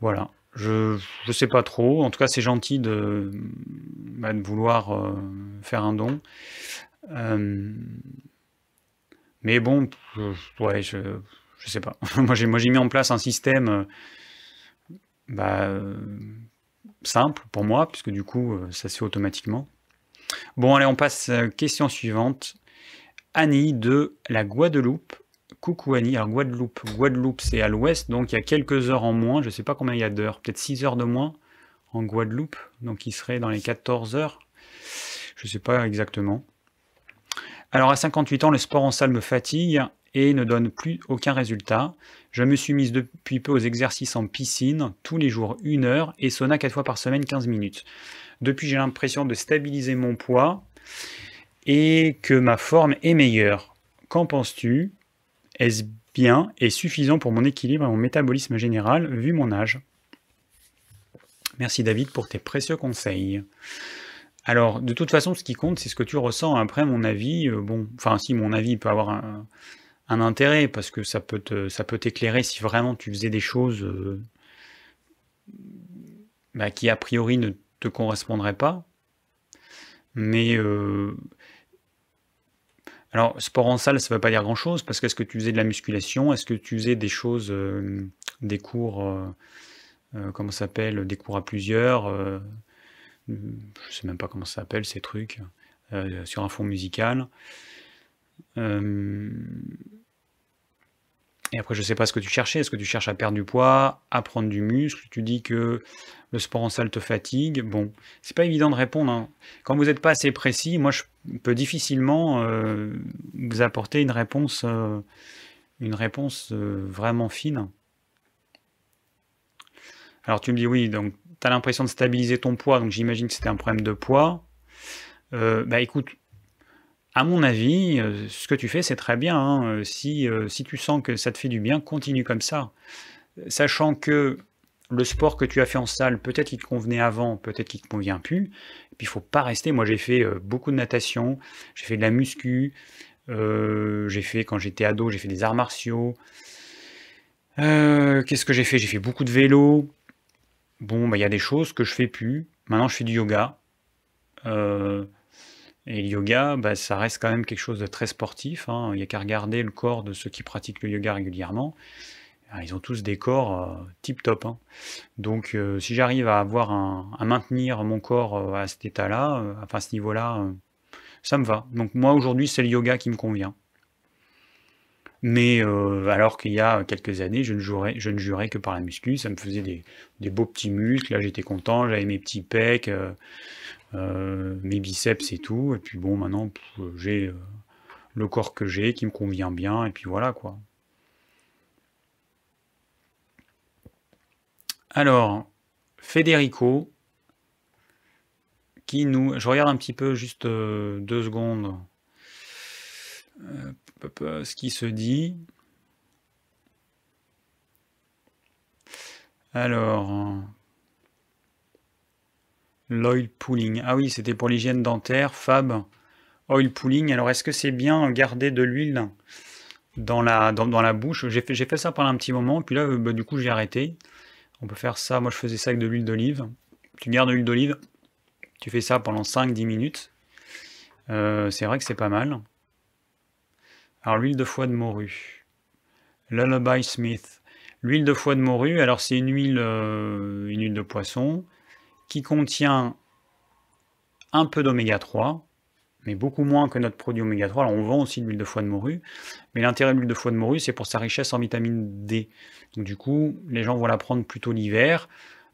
Voilà, je ne sais pas trop, en tout cas c'est gentil de, bah, vouloir euh, faire un don. Euh, mais bon, ouais, je, sais pas. moi j'ai mis en place un système euh, bah, simple pour moi, puisque du coup ça se fait automatiquement. Bon allez, on passe la question suivante. Annie de la Guadeloupe. Coucou Annie, alors Guadeloupe, Guadeloupe c'est à l'ouest, donc il y a quelques heures en moins, je ne sais pas combien il y a d'heures, peut-être 6 heures de moins en Guadeloupe, donc il serait dans les 14 heures, je ne sais pas exactement. Alors à 58 ans, le sport en salle me fatigue et ne donne plus aucun résultat. Je me suis mise depuis peu aux exercices en piscine, tous les jours une heure, et sauna 4 fois par semaine 15 minutes. Depuis j'ai l'impression de stabiliser mon poids, et que ma forme est meilleure. Qu'en penses-tu? Est-ce bien et suffisant pour mon équilibre et mon métabolisme général vu mon âge? Merci David pour tes précieux conseils. Alors, de toute façon, ce qui compte, c'est ce que tu ressens. Après, mon avis, euh, bon, enfin, si mon avis peut avoir un, intérêt, parce que ça peut, t'éclairer si vraiment tu faisais des choses euh, bah, qui, a priori, ne te correspondraient pas. Mais euh, alors, sport en salle, ça ne veut pas dire grand-chose, parce qu'est-ce que tu faisais de la musculation? Est-ce que tu faisais des choses, euh, des cours, euh, comment ça s'appelle, des cours à plusieurs Je ne sais même pas comment ça s'appelle, ces trucs, sur un fond musical. Et après, je ne sais pas ce que tu cherchais. Est-ce que tu cherches à perdre du poids, à prendre du muscle? Tu dis que le sport en salle te fatigue. Bon, c'est pas évident de répondre. Hein. Quand vous n'êtes pas assez précis, moi, je peux difficilement euh, vous apporter une réponse, euh, une réponse euh, vraiment fine. Alors, tu me dis oui, donc tu as l'impression de stabiliser ton poids, donc j'imagine que c'était un problème de poids. bah écoute, à mon avis, ce que tu fais, c'est très bien. Hein. Si, si tu sens que ça te fait du bien, continue comme ça. Sachant que le sport que tu as fait en salle, peut-être qu'il te convenait avant, peut-être qu'il ne te convient plus. Et puis il faut pas rester. Moi, j'ai fait beaucoup de natation, j'ai fait de la muscu, j'ai fait quand j'étais ado, j'ai fait des arts martiaux. Qu'est-ce que j'ai fait? J'ai fait beaucoup de vélo. Bon, bah, il y a des choses que je fais plus. Maintenant, je fais du yoga. Et le yoga, bah, ça reste quand même quelque chose de très sportif. Hein. Il n'y a qu'à regarder le corps de ceux qui pratiquent le yoga régulièrement. Ah, ils ont tous des corps euh, tip top. Hein. Donc, euh, si j'arrive à avoir à maintenir mon corps euh, à cet état-là, enfin à ce niveau-là, ça me va. Donc moi aujourd'hui, c'est le yoga qui me convient. Mais alors qu'il y a quelques années, je ne, jurais, je ne jurais que par la muscu, ça me faisait des, des beaux petits muscles, là j'étais content, j'avais mes petits pecs, mes biceps et tout. Et puis bon, maintenant, j'ai le corps que j'ai qui me convient bien. Et puis voilà quoi. Alors, Federico, qui nous. Je regarde un petit peu, juste euh, deux secondes, ce qui se dit. Alors, L'oil pooling. Ah oui, c'était pour l'hygiène dentaire. Fab, oil pooling. Alors, est-ce que c'est bien garder de l'huile dans la, bouche? J'ai fait, fait, ça pendant un petit moment, puis là, euh, bah, du coup, j'ai arrêté. On peut faire ça. Moi, je faisais ça avec de l'huile d'olive. Tu gardes de l'huile d'olive, tu fais ça pendant 5-10 minutes. Euh, c'est vrai que c'est pas mal. Alors, l'huile de foie de morue. Lullaby Smith. L'huile de foie de morue, alors c'est une huile, euh, une huile de poisson qui contient un peu d'oméga 3, mais beaucoup moins que notre produit oméga 3. Alors on vend aussi de l'huile de foie de morue, mais l'intérêt de l'huile de foie de morue, c'est pour sa richesse en vitamine D. Donc du coup, les gens vont la prendre plutôt l'hiver.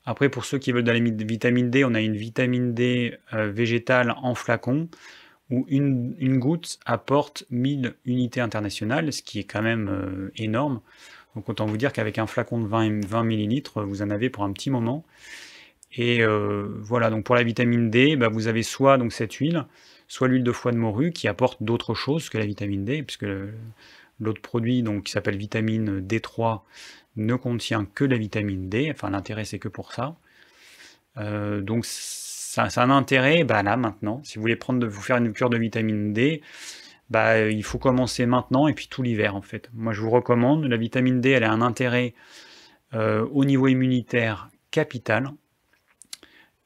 Après, pour ceux qui veulent de la vitamine D, on a une vitamine D euh, végétale en flacon, où une, goutte apporte 1000 unités internationales, ce qui est quand même euh, énorme. Donc autant vous dire qu'avec un flacon de 20, 20 ml, vous en avez pour un petit moment. Et euh, voilà, donc pour la vitamine D, bah, vous avez soit donc cette huile, soit l'huile de foie de morue qui apporte d'autres choses que la vitamine D, puisque l'autre produit donc, qui s'appelle vitamine D3 ne contient que la vitamine D, enfin l'intérêt c'est que pour ça. Euh, donc ça, a un intérêt bah, là maintenant, si vous voulez prendre de, vous faire une cure de vitamine D, bah, il faut commencer maintenant et puis tout l'hiver en fait. Moi je vous recommande, la vitamine D elle a un intérêt euh, au niveau immunitaire capital.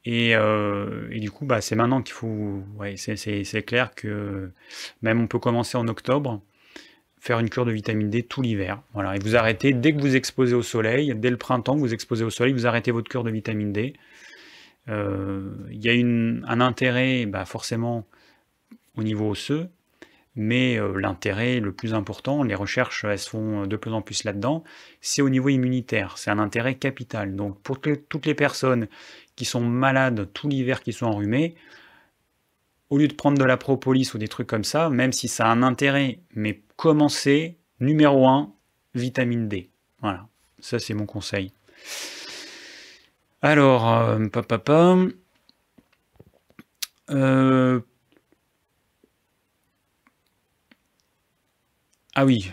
Euh, et, du coup, bah, c'est maintenant qu'il faut. Ouais, c'est clair que même on peut commencer en octobre, faire une cure de vitamine D tout l'hiver. Voilà. Et vous arrêtez dès que vous exposez au soleil, dès le printemps vous exposez au soleil, vous arrêtez votre cure de vitamine D. Euh, il y a un intérêt, bah, forcément, au niveau osseux, mais euh, l'intérêt le plus important, les recherches elles se font de plus en plus là-dedans, c'est au niveau immunitaire. C'est un intérêt capital. Donc pour toutes les personnes sont malades tout l'hiver, qui sont enrhumés, au lieu de prendre de la propolis ou des trucs comme ça, même si ça a un intérêt, mais commencez, numéro 1, vitamine D. Voilà, ça c'est mon conseil. Alors, euh, papa, euh, ah oui,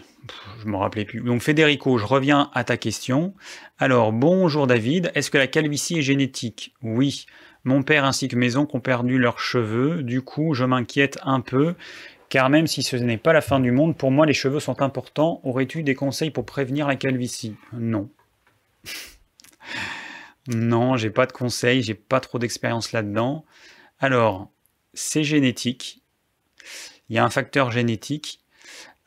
je me rappelais plus. Donc Federico, je reviens à ta question. Alors, bonjour David, est-ce que la calvitie est génétique? Oui. Mon père ainsi que mes oncles ont perdu leurs cheveux, du coup je m'inquiète un peu, car même si ce n'est pas la fin du monde, pour moi les cheveux sont importants. Aurais-tu des conseils pour prévenir la calvitie? Non. non, j'ai pas de conseils, j'ai pas trop d'expérience là-dedans. Alors, c'est génétique. Il y a un facteur génétique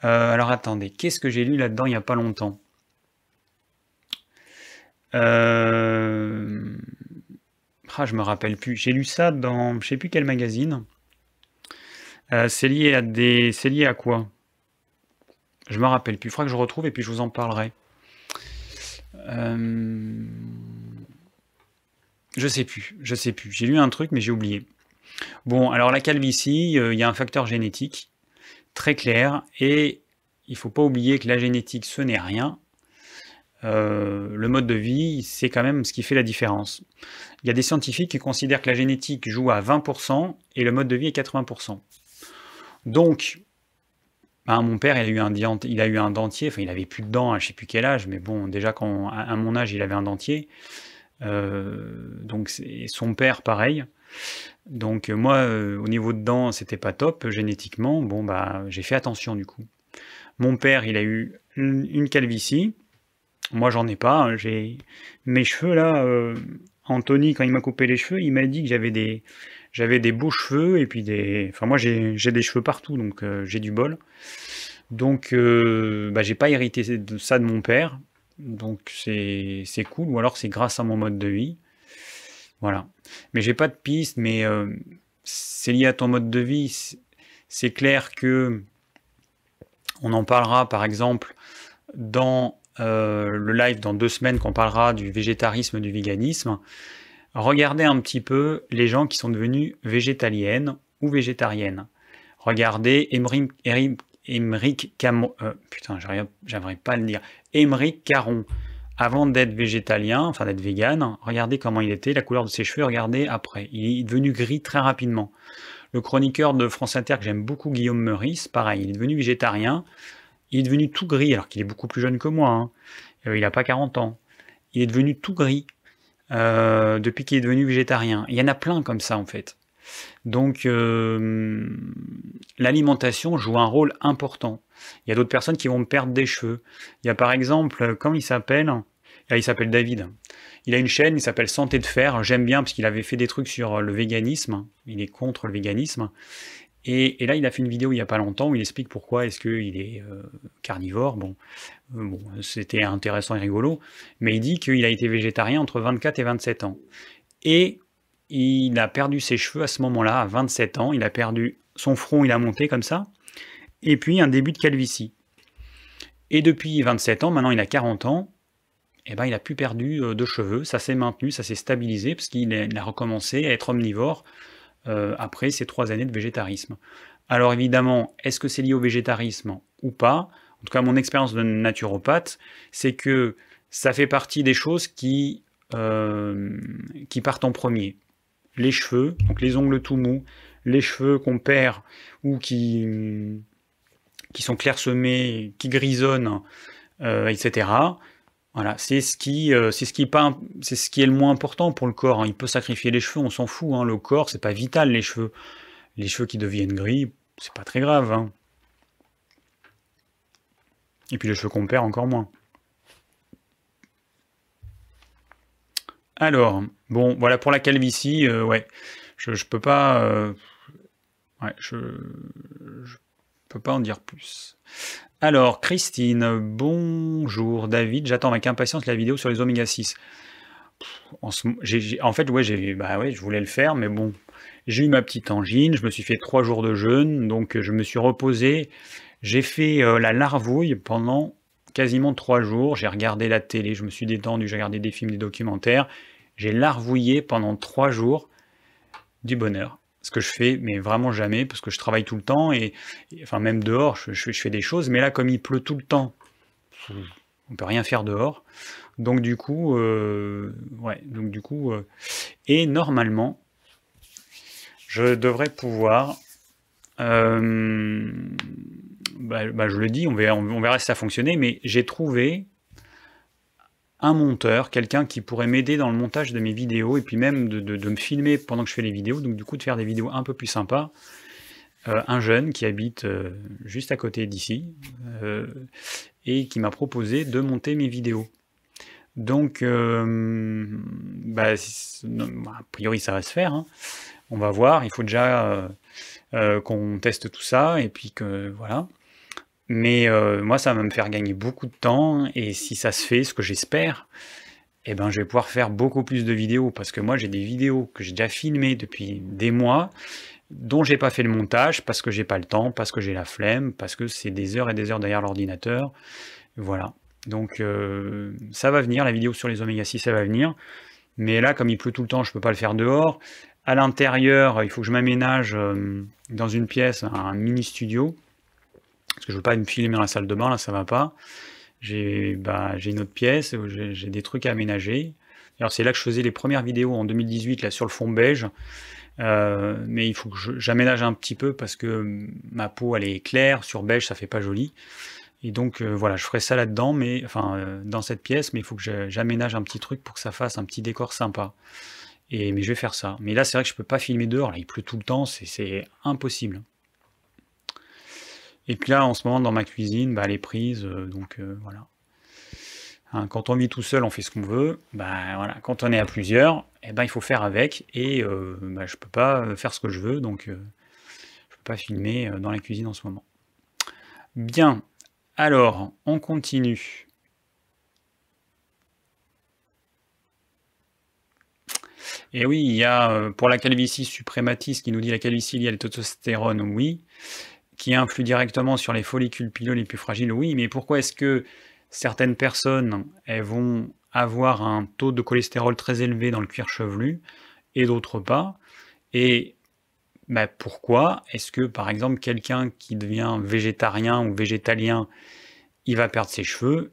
euh, alors attendez, qu'est-ce que j'ai lu là-dedans il n'y a pas longtemps? Euh... ah, Je me rappelle plus. J'ai lu ça dans je sais plus quel magazine. Euh, c'est lié à des. C'est lié à quoi? Je me rappelle plus. Il faudra que je retrouve et puis je vous en parlerai. Euh... Je sais plus. Je sais plus. J'ai lu un truc mais j'ai oublié. Bon, alors la calvitie, il y a un facteur génétique très clair. Et il faut pas oublier que la génétique, ce n'est rien. Euh, le mode de vie, c'est quand même ce qui fait la différence. Il y a des scientifiques qui considèrent que la génétique joue à 20% et le mode de vie est 80%. Donc, ben, mon père, il a, eu un, dentier, enfin il avait plus de dents à je sais plus quel âge, mais bon, déjà quand, à, mon âge, il avait un dentier. Euh, donc son père, pareil. Donc euh, moi, euh, au niveau de dents, c'était pas top génétiquement. Bon bah, j'ai fait attention du coup. Mon père, il a eu une calvitie. Moi, j'en ai pas. Hein. J'ai mes cheveux là. Euh, Anthony, quand il m'a coupé les cheveux, il m'a dit que j'avais des j'avais des beaux cheveux et puis des. Enfin moi, j'ai des cheveux partout, donc j'ai du bol. Donc, bah, j'ai pas hérité ça de mon père. Donc c'est cool. Ou alors c'est grâce à mon mode de vie. Voilà. Mais j'ai pas de piste, mais euh, c'est lié à ton mode de vie. C'est clair que on en parlera par exemple dans euh, le live dans deux semaines qu'on parlera du végétarisme, du véganisme. Regardez un petit peu les gens qui sont devenus végétaliennes ou végétariennes. Regardez Emmerich, euh, putain, pas le dire, Emmerich Caron avant d'être végétalien, enfin d'être vegan, regardez comment il était, la couleur de ses cheveux, regardez après. Il est devenu gris très rapidement. Le chroniqueur de France Inter que j'aime beaucoup, Guillaume Meurice, pareil, il est devenu végétarien. Il est devenu tout gris, alors qu'il est beaucoup plus jeune que moi. Hein. Euh, il n'a pas 40 ans. Il est devenu tout gris euh, depuis qu'il est devenu végétarien. Il y en a plein comme ça, en fait. Donc, euh, l'alimentation joue un rôle important. Il y a d'autres personnes qui vont perdre des cheveux. Il y a par exemple, comment il s'appelle? Ah, il s'appelle David. Il a une chaîne, il s'appelle Santé de Fer. J'aime bien parce qu'il avait fait des trucs sur le véganisme. Il est contre le véganisme. Et, là, il a fait une vidéo il n'y a pas longtemps où il explique pourquoi est-ce qu'il est, euh, carnivore. Bon, euh, bon c'était intéressant et rigolo, mais il dit qu'il a été végétarien entre 24 et 27 ans. Et il a perdu ses cheveux à ce moment-là, à 27 ans. Il a perdu son front, il a monté comme ça. Et puis un début de calvitie. Et depuis 27 ans, maintenant il a 40 ans, eh ben, il n'a plus perdu euh, de cheveux. Ça s'est maintenu, ça s'est stabilisé, parce qu'il a recommencé à être omnivore euh, après ces trois années de végétarisme. Alors évidemment, est-ce que c'est lié au végétarisme ou pas? En tout cas, mon expérience de naturopathe, c'est que ça fait partie des choses qui, euh, qui partent en premier. Les cheveux, donc les ongles tout mous, les cheveux qu'on perd ou qui, qui sont clairsemés, qui grisonnent, etc. Voilà, c'est ce qui, euh, c'est ce qui est pas, c'est ce qui est le moins important pour le corps. Hein. Il peut sacrifier les cheveux, on s'en fout. Hein. Le corps, c'est pas vital les cheveux. Les cheveux qui deviennent gris, c'est pas très grave. Hein. Et puis les cheveux qu'on perd, encore moins. Alors, bon, voilà pour la calvitie, euh, ouais, je, je pas, euh, ouais, je peux pas en dire plus. Alors, Christine, bonjour David, j'attends avec impatience la vidéo sur les oméga 6. En, fait, bah ouais, je voulais le faire, mais bon, j'ai eu ma petite angine, je me suis fait trois jours de jeûne, donc je me suis reposé. J'ai fait euh, la larvouille pendant quasiment trois jours. J'ai regardé la télé, je me suis détendu, j'ai regardé des films, des documentaires. J'ai larvouillé pendant trois jours du bonheur ce que je fais, mais vraiment jamais, parce que je travaille tout le temps, et, enfin même dehors, je, fais des choses, mais là, comme il pleut tout le temps, on peut rien faire dehors. Donc du coup, euh, ouais, donc du coup, euh, et normalement, je devrais pouvoir, euh, bah, bah, je le dis, on verra, on verra si ça fonctionnait, mais j'ai trouvé un monteur, quelqu'un qui pourrait m'aider dans le montage de mes vidéos et puis même de, me filmer pendant que je fais les vidéos, donc du coup de faire des vidéos un peu plus sympas. Euh, un jeune qui habite euh, juste à côté d'ici euh, et qui m'a proposé de monter mes vidéos. Donc, bah, a priori ça va se faire. Hein. On va voir. Il faut déjà qu'on teste tout ça et puis que voilà. Mais euh, moi, ça va me faire gagner beaucoup de temps, et si ça se fait, ce que j'espère, eh ben, je vais pouvoir faire beaucoup plus de vidéos, parce que moi, j'ai des vidéos que j'ai déjà filmées depuis des mois, dont j'ai pas fait le montage, parce que j'ai pas le temps, parce que j'ai la flemme, parce que c'est des heures et des heures derrière l'ordinateur. Voilà. Donc, euh, ça va venir, la vidéo sur les oméga 6, ça va venir. Mais là, comme il pleut tout le temps, je peux pas le faire dehors. À l'intérieur, il faut que je m'aménage euh, dans une pièce, un mini studio parce que je veux pas me filmer dans la salle de bain, là ça va pas. J'ai bah, une autre pièce, j'ai des trucs à aménager. Alors c'est là que je faisais les premières vidéos en 2018 là sur le fond beige. Euh, mais il faut que j'aménage un petit peu parce que ma peau elle est claire, sur beige ça fait pas joli. Et donc euh, voilà, je ferai ça là-dedans, mais enfin euh, dans cette pièce, mais il faut que j'aménage un petit truc pour que ça fasse un petit décor sympa. Et mais je vais faire ça. Mais là c'est vrai que je peux pas filmer dehors, là il pleut tout le temps, c'est impossible. Et puis là, en ce moment, dans ma cuisine, bah, elle est prise, euh, donc euh, voilà. Hein, quand on vit tout seul, on fait ce qu'on veut. Bah, voilà. Quand on est à plusieurs, eh ben, il faut faire avec. Et euh, bah, je ne peux pas faire ce que je veux, donc je ne peux pas filmer dans la cuisine en ce moment. Bien, alors, on continue. Et oui, il y a pour la calvitie suprématiste qui nous dit la calvitie liée à la testostérone, oui qui influe directement sur les follicules pileux les plus fragiles, oui, mais pourquoi est-ce que certaines personnes elles vont avoir un taux de cholestérol très élevé dans le cuir chevelu et d'autres pas? Et bah, pourquoi est-ce que, par exemple, quelqu'un qui devient végétarien ou végétalien, il va perdre ses cheveux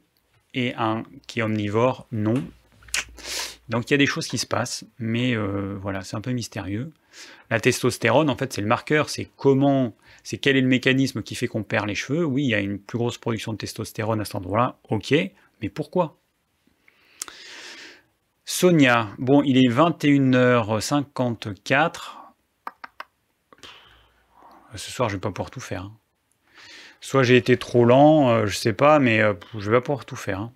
et un qui est omnivore, non? Donc il y a des choses qui se passent, mais euh, voilà, c'est un peu mystérieux. La testostérone, en fait, c'est le marqueur, c'est comment c'est quel est le mécanisme qui fait qu'on perd les cheveux? Oui, il y a une plus grosse production de testostérone à cet endroit-là, ok, mais pourquoi? Sonia, bon, il est 21h54. Ce soir, je vais pas pouvoir tout faire. Soit j'ai été trop lent, euh, je sais pas, mais euh, je vais pas pouvoir tout faire.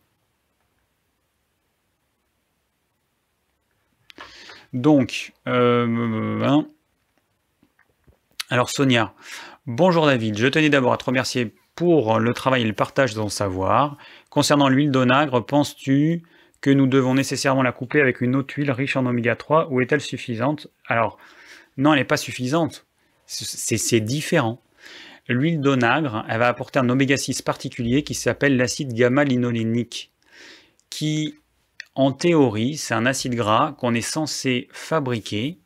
Donc, euh, hein. Alors Sonia, bonjour David, je tenais d'abord à te remercier pour le travail et le partage de ton savoir. Concernant l'huile d'onagre, penses-tu que nous devons nécessairement la couper avec une autre huile riche en oméga 3 ou est-elle suffisante? Alors, non, elle n'est pas suffisante. C'est différent. L'huile d'onagre, elle va apporter un oméga 6 particulier qui s'appelle l'acide gamma-linolénique, qui, en théorie, c'est un acide gras qu'on est censé fabriquer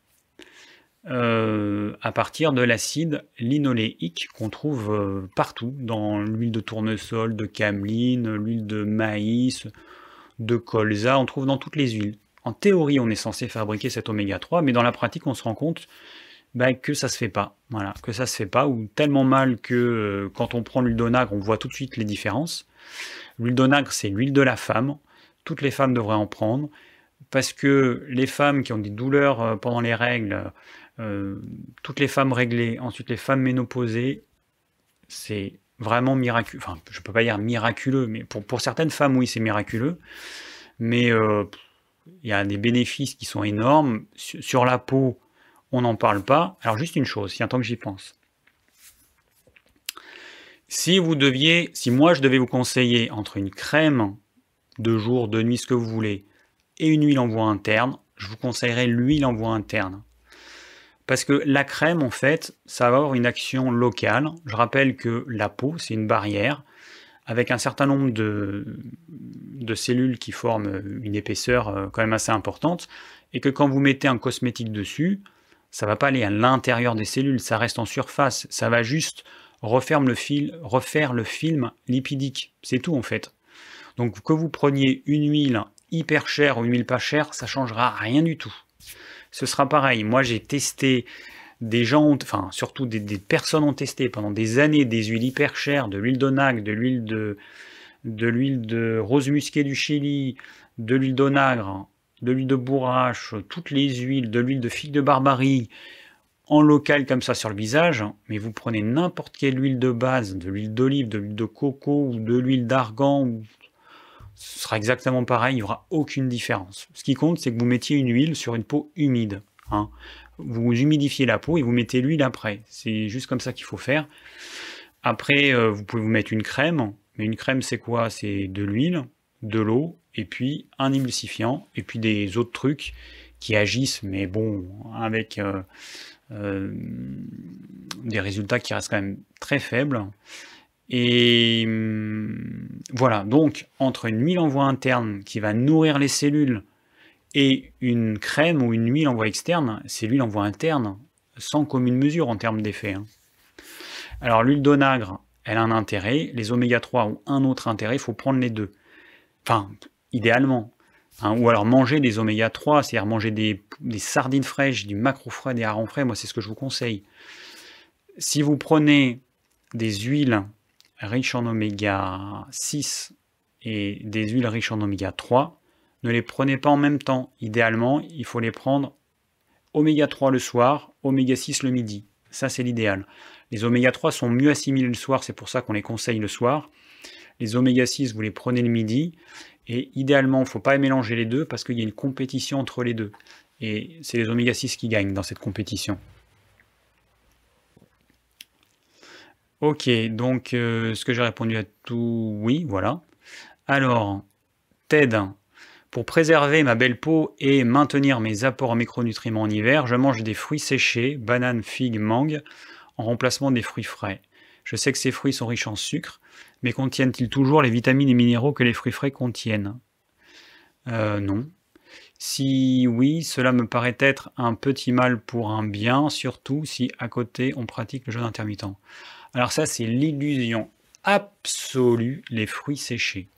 euh, à partir de l'acide linoléique qu'on trouve euh, partout, dans l'huile de tournesol, de cameline, l'huile de maïs, de colza, on trouve dans toutes les huiles. En théorie, on est censé fabriquer cet oméga 3, mais dans la pratique, on se rend compte bah, que ça se fait pas. Voilà, que ça se fait pas, ou tellement mal que euh, quand on prend l'huile d'onagre, on voit tout de suite les différences. L'huile d'onagre, c'est l'huile de la femme. Toutes les femmes devraient en prendre, parce que les femmes qui ont des douleurs pendant les règles, euh, toutes les femmes réglées, ensuite les femmes ménopausées, c'est vraiment miraculeux. Enfin, je peux pas dire miraculeux, mais pour, pour certaines femmes, oui, c'est miraculeux. Mais euh, il y a des bénéfices qui sont énormes. Sur, la peau, on n'en parle pas. Alors, juste une chose, si un temps que j'y pense. Si vous deviez, si moi je devais vous conseiller entre une crème de jour, de nuit, ce que vous voulez, et une huile en voie interne, je vous conseillerais l'huile en voie interne. Parce que la crème, en fait, ça va avoir une action locale. Je rappelle que la peau, c'est une barrière avec un certain nombre de, cellules qui forment une épaisseur euh, quand même assez importante, et que quand vous mettez un cosmétique dessus, ça va pas aller à l'intérieur des cellules, ça reste en surface, ça va juste refaire le, fil, refaire le film lipidique, c'est tout en fait. Donc que vous preniez une huile hyper chère ou une huile pas chère, ça changera rien du tout ce sera pareil. Moi, j'ai testé des gens, enfin surtout des, personnes ont testé pendant des années des huiles hyper chères, de l'huile d'onagre, de l'huile de, de l'huile de rose musquée du Chili, de l'huile d'onagre, de l'huile de bourrache, toutes les huiles, de l'huile de figue de barbarie, en local comme ça sur le visage, mais vous prenez n'importe quelle huile de base, de l'huile d'olive, de l'huile de coco ou de l'huile d'argan ce sera exactement pareil, il n'y aura aucune différence. Ce qui compte, c'est que vous mettiez une huile sur une peau humide. Hein. Vous humidifiez la peau et vous mettez l'huile après. C'est juste comme ça qu'il faut faire. Après, euh, vous pouvez vous mettre une crème. Mais une crème, c'est quoi? C'est de l'huile, de l'eau, et puis un émulsifiant, et puis des autres trucs qui agissent, mais bon, avec euh, euh, des résultats qui restent quand même très faibles. Et hum, voilà, donc entre une huile en voie interne qui va nourrir les cellules et une crème ou une huile en voie externe, c'est l'huile en voie interne, sans commune mesure en termes d'effet. Hein. Alors l'huile d'onagre, elle a un intérêt, les oméga 3 ont un autre intérêt, il faut prendre les deux. Enfin, idéalement. Hein, ou alors manger des oméga 3, c'est-à-dire manger des, des, sardines fraîches, du macro frais, des harengs frais, moi c'est ce que je vous conseille. Si vous prenez des huiles riches en oméga 6 et des huiles riches en oméga 3, ne les prenez pas en même temps. Idéalement, il faut les prendre oméga 3 le soir, oméga 6 le midi. Ça, c'est l'idéal. Les oméga 3 sont mieux assimilés le soir, c'est pour ça qu'on les conseille le soir. Les oméga 6, vous les prenez le midi. Et idéalement, il ne faut pas mélanger les deux parce qu'il y a une compétition entre les deux. Et c'est les oméga 6 qui gagnent dans cette compétition. Ok, donc euh, ce que j'ai répondu à tout, oui, voilà. Alors, TED, pour préserver ma belle peau et maintenir mes apports en micronutriments en hiver, je mange des fruits séchés, bananes, figues, mangue, en remplacement des fruits frais. Je sais que ces fruits sont riches en sucre, mais contiennent-ils toujours les vitamines et minéraux que les fruits frais contiennent? Euh, Non. Si oui, cela me paraît être un petit mal pour un bien, surtout si à côté on pratique le jeûne intermittent. Alors ça, c'est l'illusion absolue, les fruits séchés.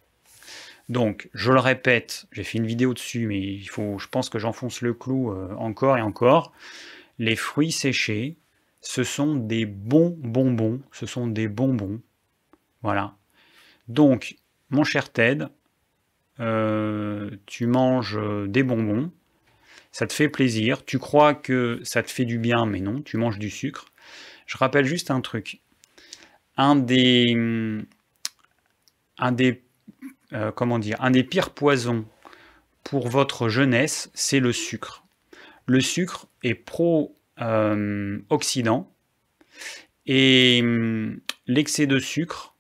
Donc, je le répète, j'ai fait une vidéo dessus, mais je pense que j'enfonce le clou euh, encore et encore. Les fruits séchés, ce sont des bons bonbons, ce sont des bonbons. Voilà. Donc, mon cher Ted, euh, tu manges des bonbons, ça te fait plaisir, tu crois que ça te fait du bien, mais non, tu manges du sucre. Je rappelle juste un truc, un des, des, euh, comment dire, un des pires poisons pour votre jeunesse, c'est le sucre. Le sucre est pro-oxydant, Et hum, l'excès de sucre,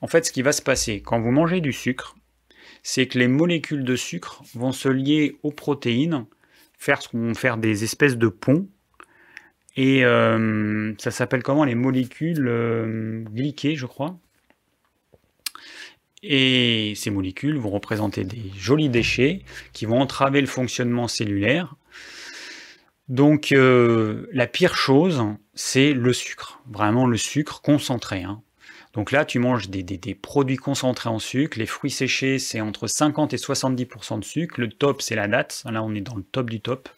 en fait, ce qui va se passer quand vous mangez du sucre, c'est que les molécules de sucre vont se lier aux protéines, faire, faire des espèces de ponts. Et euh, ça s'appelle comment Les molécules euh, glyquées, je crois. Et ces molécules vont représenter des jolis déchets qui vont entraver le fonctionnement cellulaire. Donc euh, la pire chose, c'est le sucre. Vraiment le sucre concentré. Hein. Donc là, tu manges des, produits concentrés en sucre. Les fruits séchés, c'est entre 50 et 70% de sucre. Le top, c'est la date. Là, on est dans le top du top.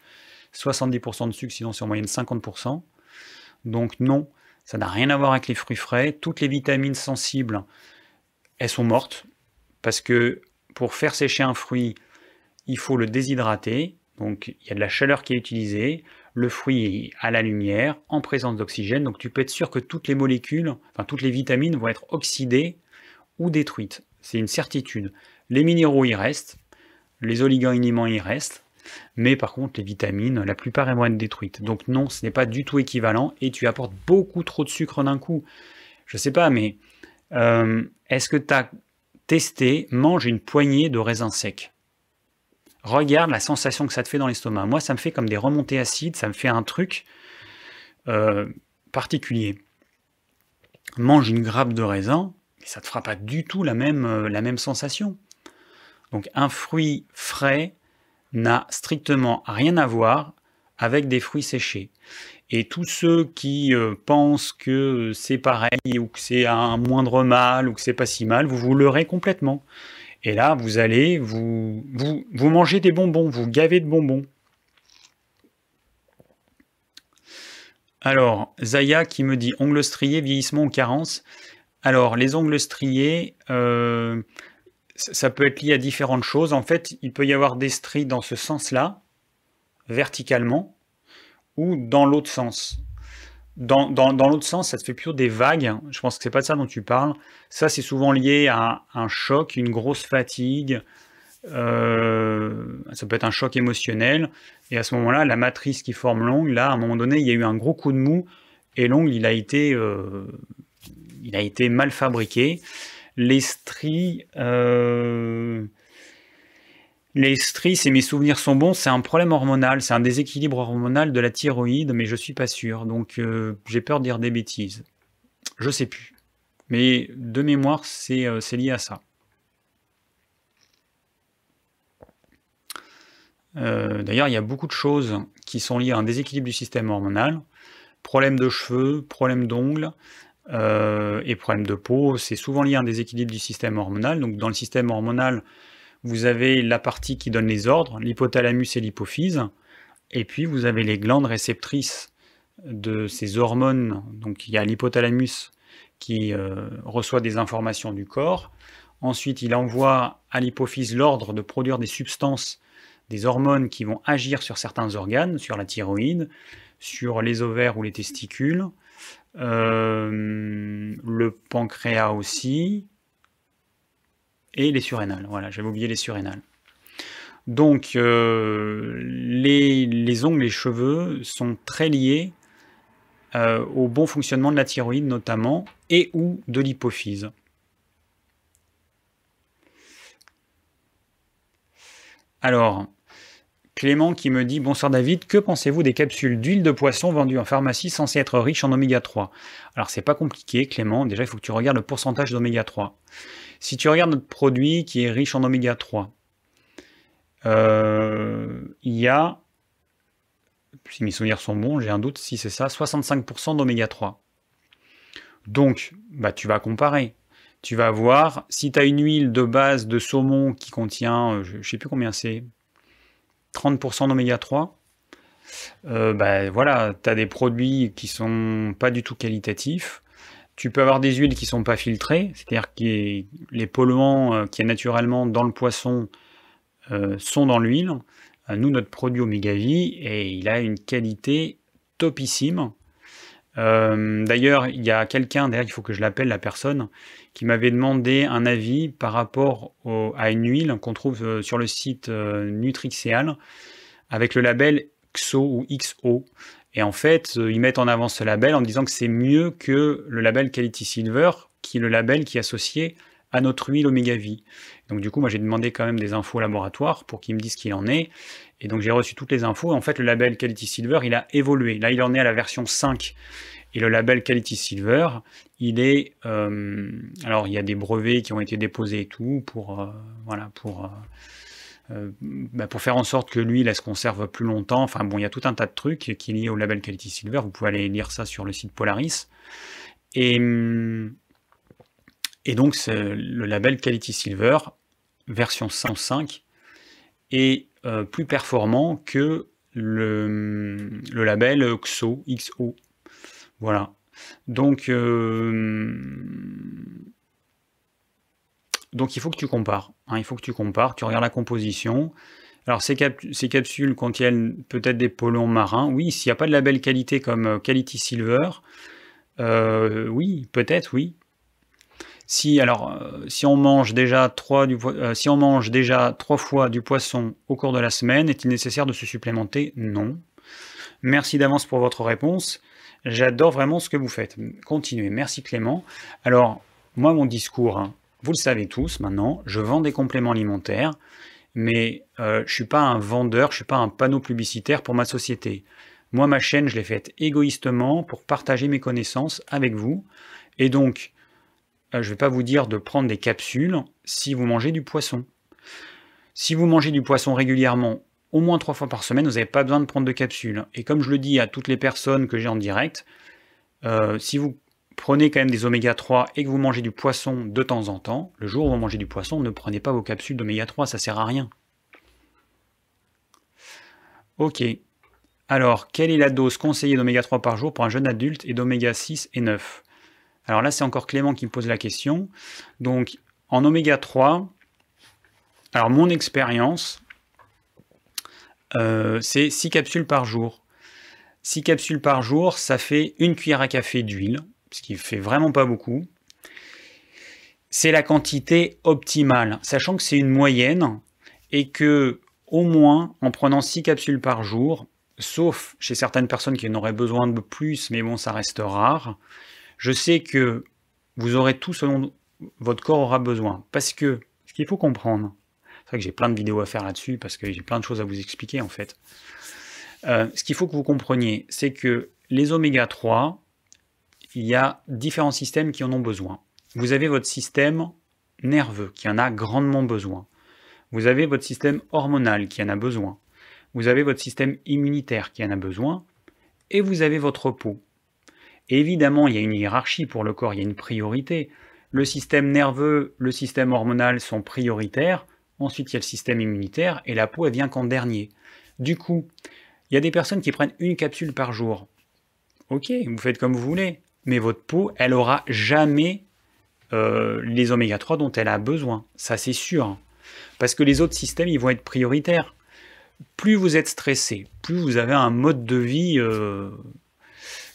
70% de sucre, sinon c'est en moyenne 50%. Donc non, ça n'a rien à voir avec les fruits frais. Toutes les vitamines sensibles, elles sont mortes. Parce que pour faire sécher un fruit, il faut le déshydrater. Donc il y a de la chaleur qui est utilisée le fruit à la lumière, en présence d'oxygène, donc tu peux être sûr que toutes les molécules, enfin toutes les vitamines vont être oxydées ou détruites. C'est une certitude. Les minéraux y restent, les oligo-éléments y restent, mais par contre les vitamines, la plupart vont être détruites. Donc non, ce n'est pas du tout équivalent et tu apportes beaucoup trop de sucre d'un coup. Je sais pas, mais euh, est-ce que tu as testé mange une poignée de raisins secs? Regarde la sensation que ça te fait dans l'estomac. Moi, ça me fait comme des remontées acides, ça me fait un truc euh, particulier. Mange une grappe de raisin, ça ne te fera pas du tout la même, euh, la même sensation. Donc un fruit frais n'a strictement rien à voir avec des fruits séchés. Et tous ceux qui euh, pensent que c'est pareil, ou que c'est un moindre mal, ou que c'est pas si mal, vous vous leurrez complètement. Et là, vous allez, vous, vous, mangez des bonbons, vous gavez de bonbons. Alors, Zaya qui me dit ongles striés, vieillissement ou carence? Alors, les ongles striés, euh, ça peut être lié à différentes choses. En fait, il peut y avoir des stries dans ce sens-là, verticalement, ou dans l'autre sens. Dans, l'autre sens, ça te fait plutôt des vagues. Je pense que c'est pas de ça dont tu parles. Ça, c'est souvent lié à un choc, une grosse fatigue. Euh, ça peut être un choc émotionnel. Et à ce moment-là, la matrice qui forme l'ongle, là, à un moment donné, il y a eu un gros coup de mou et l'ongle, il a été, euh, il a été mal fabriqué. Les stries, euh, les stries, si mes souvenirs sont bons, c'est un problème hormonal, c'est un déséquilibre hormonal de la thyroïde, mais je suis pas sûr, donc euh, j'ai peur de dire des bêtises. Je sais plus. Mais de mémoire, c'est euh, lié à ça. Euh, d'ailleurs, il y a beaucoup de choses qui sont liées à un déséquilibre du système hormonal. Problème de cheveux, problème d'ongles et problème de peau, c'est souvent lié à un déséquilibre du système hormonal. Donc dans le système hormonal, vous avez la partie qui donne les ordres, l'hypothalamus et l'hypophyse, et puis vous avez les glandes réceptrices de ces hormones. Donc il y a l'hypothalamus qui euh, reçoit des informations du corps. Ensuite, il envoie à l'hypophyse l'ordre de produire des substances, des hormones qui vont agir sur certains organes, sur la thyroïde, sur les ovaires ou les testicules, euh, le pancréas aussi, et les surrénales. Voilà, j'avais oublié les surrénales. Donc, euh, les, ongles les cheveux sont très liés euh, au bon fonctionnement de la thyroïde notamment, et ou de l'hypophyse. Alors, Clément qui me dit Bonsoir David, que pensez-vous des capsules d'huile de poisson vendues en pharmacie censées être riches en oméga 3 Alors, c'est pas compliqué, Clément. Déjà, il faut que tu regardes le pourcentage d'oméga 3. Si tu regardes notre produit qui est riche en oméga 3, euh, il y a, si mes souvenirs sont bons, j'ai un doute si c'est ça, 65% d'oméga 3. Donc, bah, tu vas comparer. Tu vas voir, si tu as une huile de base de saumon qui contient, euh, je ne sais plus combien c'est, 30% d'oméga 3, euh, bah, voilà, tu as des produits qui sont pas du tout qualitatifs. Tu peux avoir des huiles qui sont pas filtrées, c'est-à-dire que les polluants euh, qui est naturellement dans le poisson euh, sont dans l'huile. Nous, notre produit Omega Vie, et il a une qualité topissime. D'ailleurs, il y a quelqu'un, d'ailleurs, il faut que je l'appelle la personne, qui m'avait demandé un avis par rapport à une huile qu'on trouve sur le site Nutrixeal avec le label XO ou XO. Et en fait, euh, ils mettent en avant ce label en disant que c'est mieux que le label Quality Silver, qui est le label qui est associé à notre huile Omega V. Donc du coup, moi j'ai demandé quand même des infos au laboratoire pour qu'ils me disent ce qu'il en est. Et donc j'ai reçu toutes les infos. En fait, le label Quality Silver, il a évolué. Là, il en est à la version 5. Et le label Quality Silver, il est... Euh, alors, il y a des brevets qui ont été déposés et tout pour... Euh, voilà, pour... Euh, bah, pour faire en sorte que l'huile se conserve plus longtemps. Enfin bon, il y a tout un tas de trucs qui est lié au label Quality Silver. Vous pouvez aller lire ça sur le site Polaris. Et, et donc le label Quality Silver version 105 est plus performant que le, le label XO, XO voilà. Donc, euh, donc il faut que tu compares. Hein, il faut que tu compares, tu regardes la composition. Alors ces, capsules contiennent peut-être des polluants marins. Oui, s'il n'y a pas de label qualité comme euh, Quality Silver, euh, oui, peut-être, oui. Si alors, si on mange déjà trois fois du poisson au cours de la semaine, est-il nécessaire de se supplémenter? Non. Merci d'avance pour votre réponse. J'adore vraiment ce que vous faites. Continuez. Merci Clément. Alors, moi, mon discours, hein, vous le savez tous maintenant, je vends des compléments alimentaires, mais euh, je ne suis pas un vendeur, je ne suis pas un panneau publicitaire pour ma société. Moi, ma chaîne, je l'ai faite égoïstement pour partager mes connaissances avec vous. Et donc, euh, je ne vais pas vous dire de prendre des capsules si vous mangez du poisson. Si vous mangez du poisson régulièrement au moins trois fois par semaine, vous n'avez pas besoin de prendre de capsules. Et comme je le dis à toutes les personnes que j'ai en direct, euh, si vous prenez quand même des oméga 3 et que vous mangez du poisson de temps en temps, le jour où vous mangez du poisson, ne prenez pas vos capsules d'oméga 3, ça sert à rien. Ok. Alors, quelle est la dose conseillée d'oméga 3 par jour pour un jeune adulte et d'oméga 6 et 9 Alors là, c'est encore Clément qui me pose la question. Donc, en oméga 3, alors mon expérience, euh, c'est 6 capsules par jour. 6 capsules par jour, ça fait une cuillère à café d'huile, ce qui fait vraiment pas beaucoup. C'est la quantité optimale, sachant que c'est une moyenne et que au moins en prenant 6 capsules par jour, sauf chez certaines personnes qui en auraient besoin de plus, mais bon, ça reste rare, je sais que vous aurez tout ce dont votre corps aura besoin. Parce que ce qu'il faut comprendre, c'est vrai que j'ai plein de vidéos à faire là-dessus parce que j'ai plein de choses à vous expliquer en fait. Euh, ce qu'il faut que vous compreniez, c'est que les oméga 3, il y a différents systèmes qui en ont besoin. Vous avez votre système nerveux qui en a grandement besoin. Vous avez votre système hormonal qui en a besoin. Vous avez votre système immunitaire qui en a besoin. Et vous avez votre peau. évidemment, il y a une hiérarchie pour le corps, il y a une priorité. Le système nerveux, le système hormonal sont prioritaires. Ensuite, il y a le système immunitaire et la peau, elle vient qu'en dernier. Du coup, il y a des personnes qui prennent une capsule par jour. Ok, vous faites comme vous voulez, mais votre peau, elle aura jamais euh, les oméga 3 dont elle a besoin. Ça, c'est sûr. Parce que les autres systèmes, ils vont être prioritaires. Plus vous êtes stressé, plus vous avez un mode de vie, euh,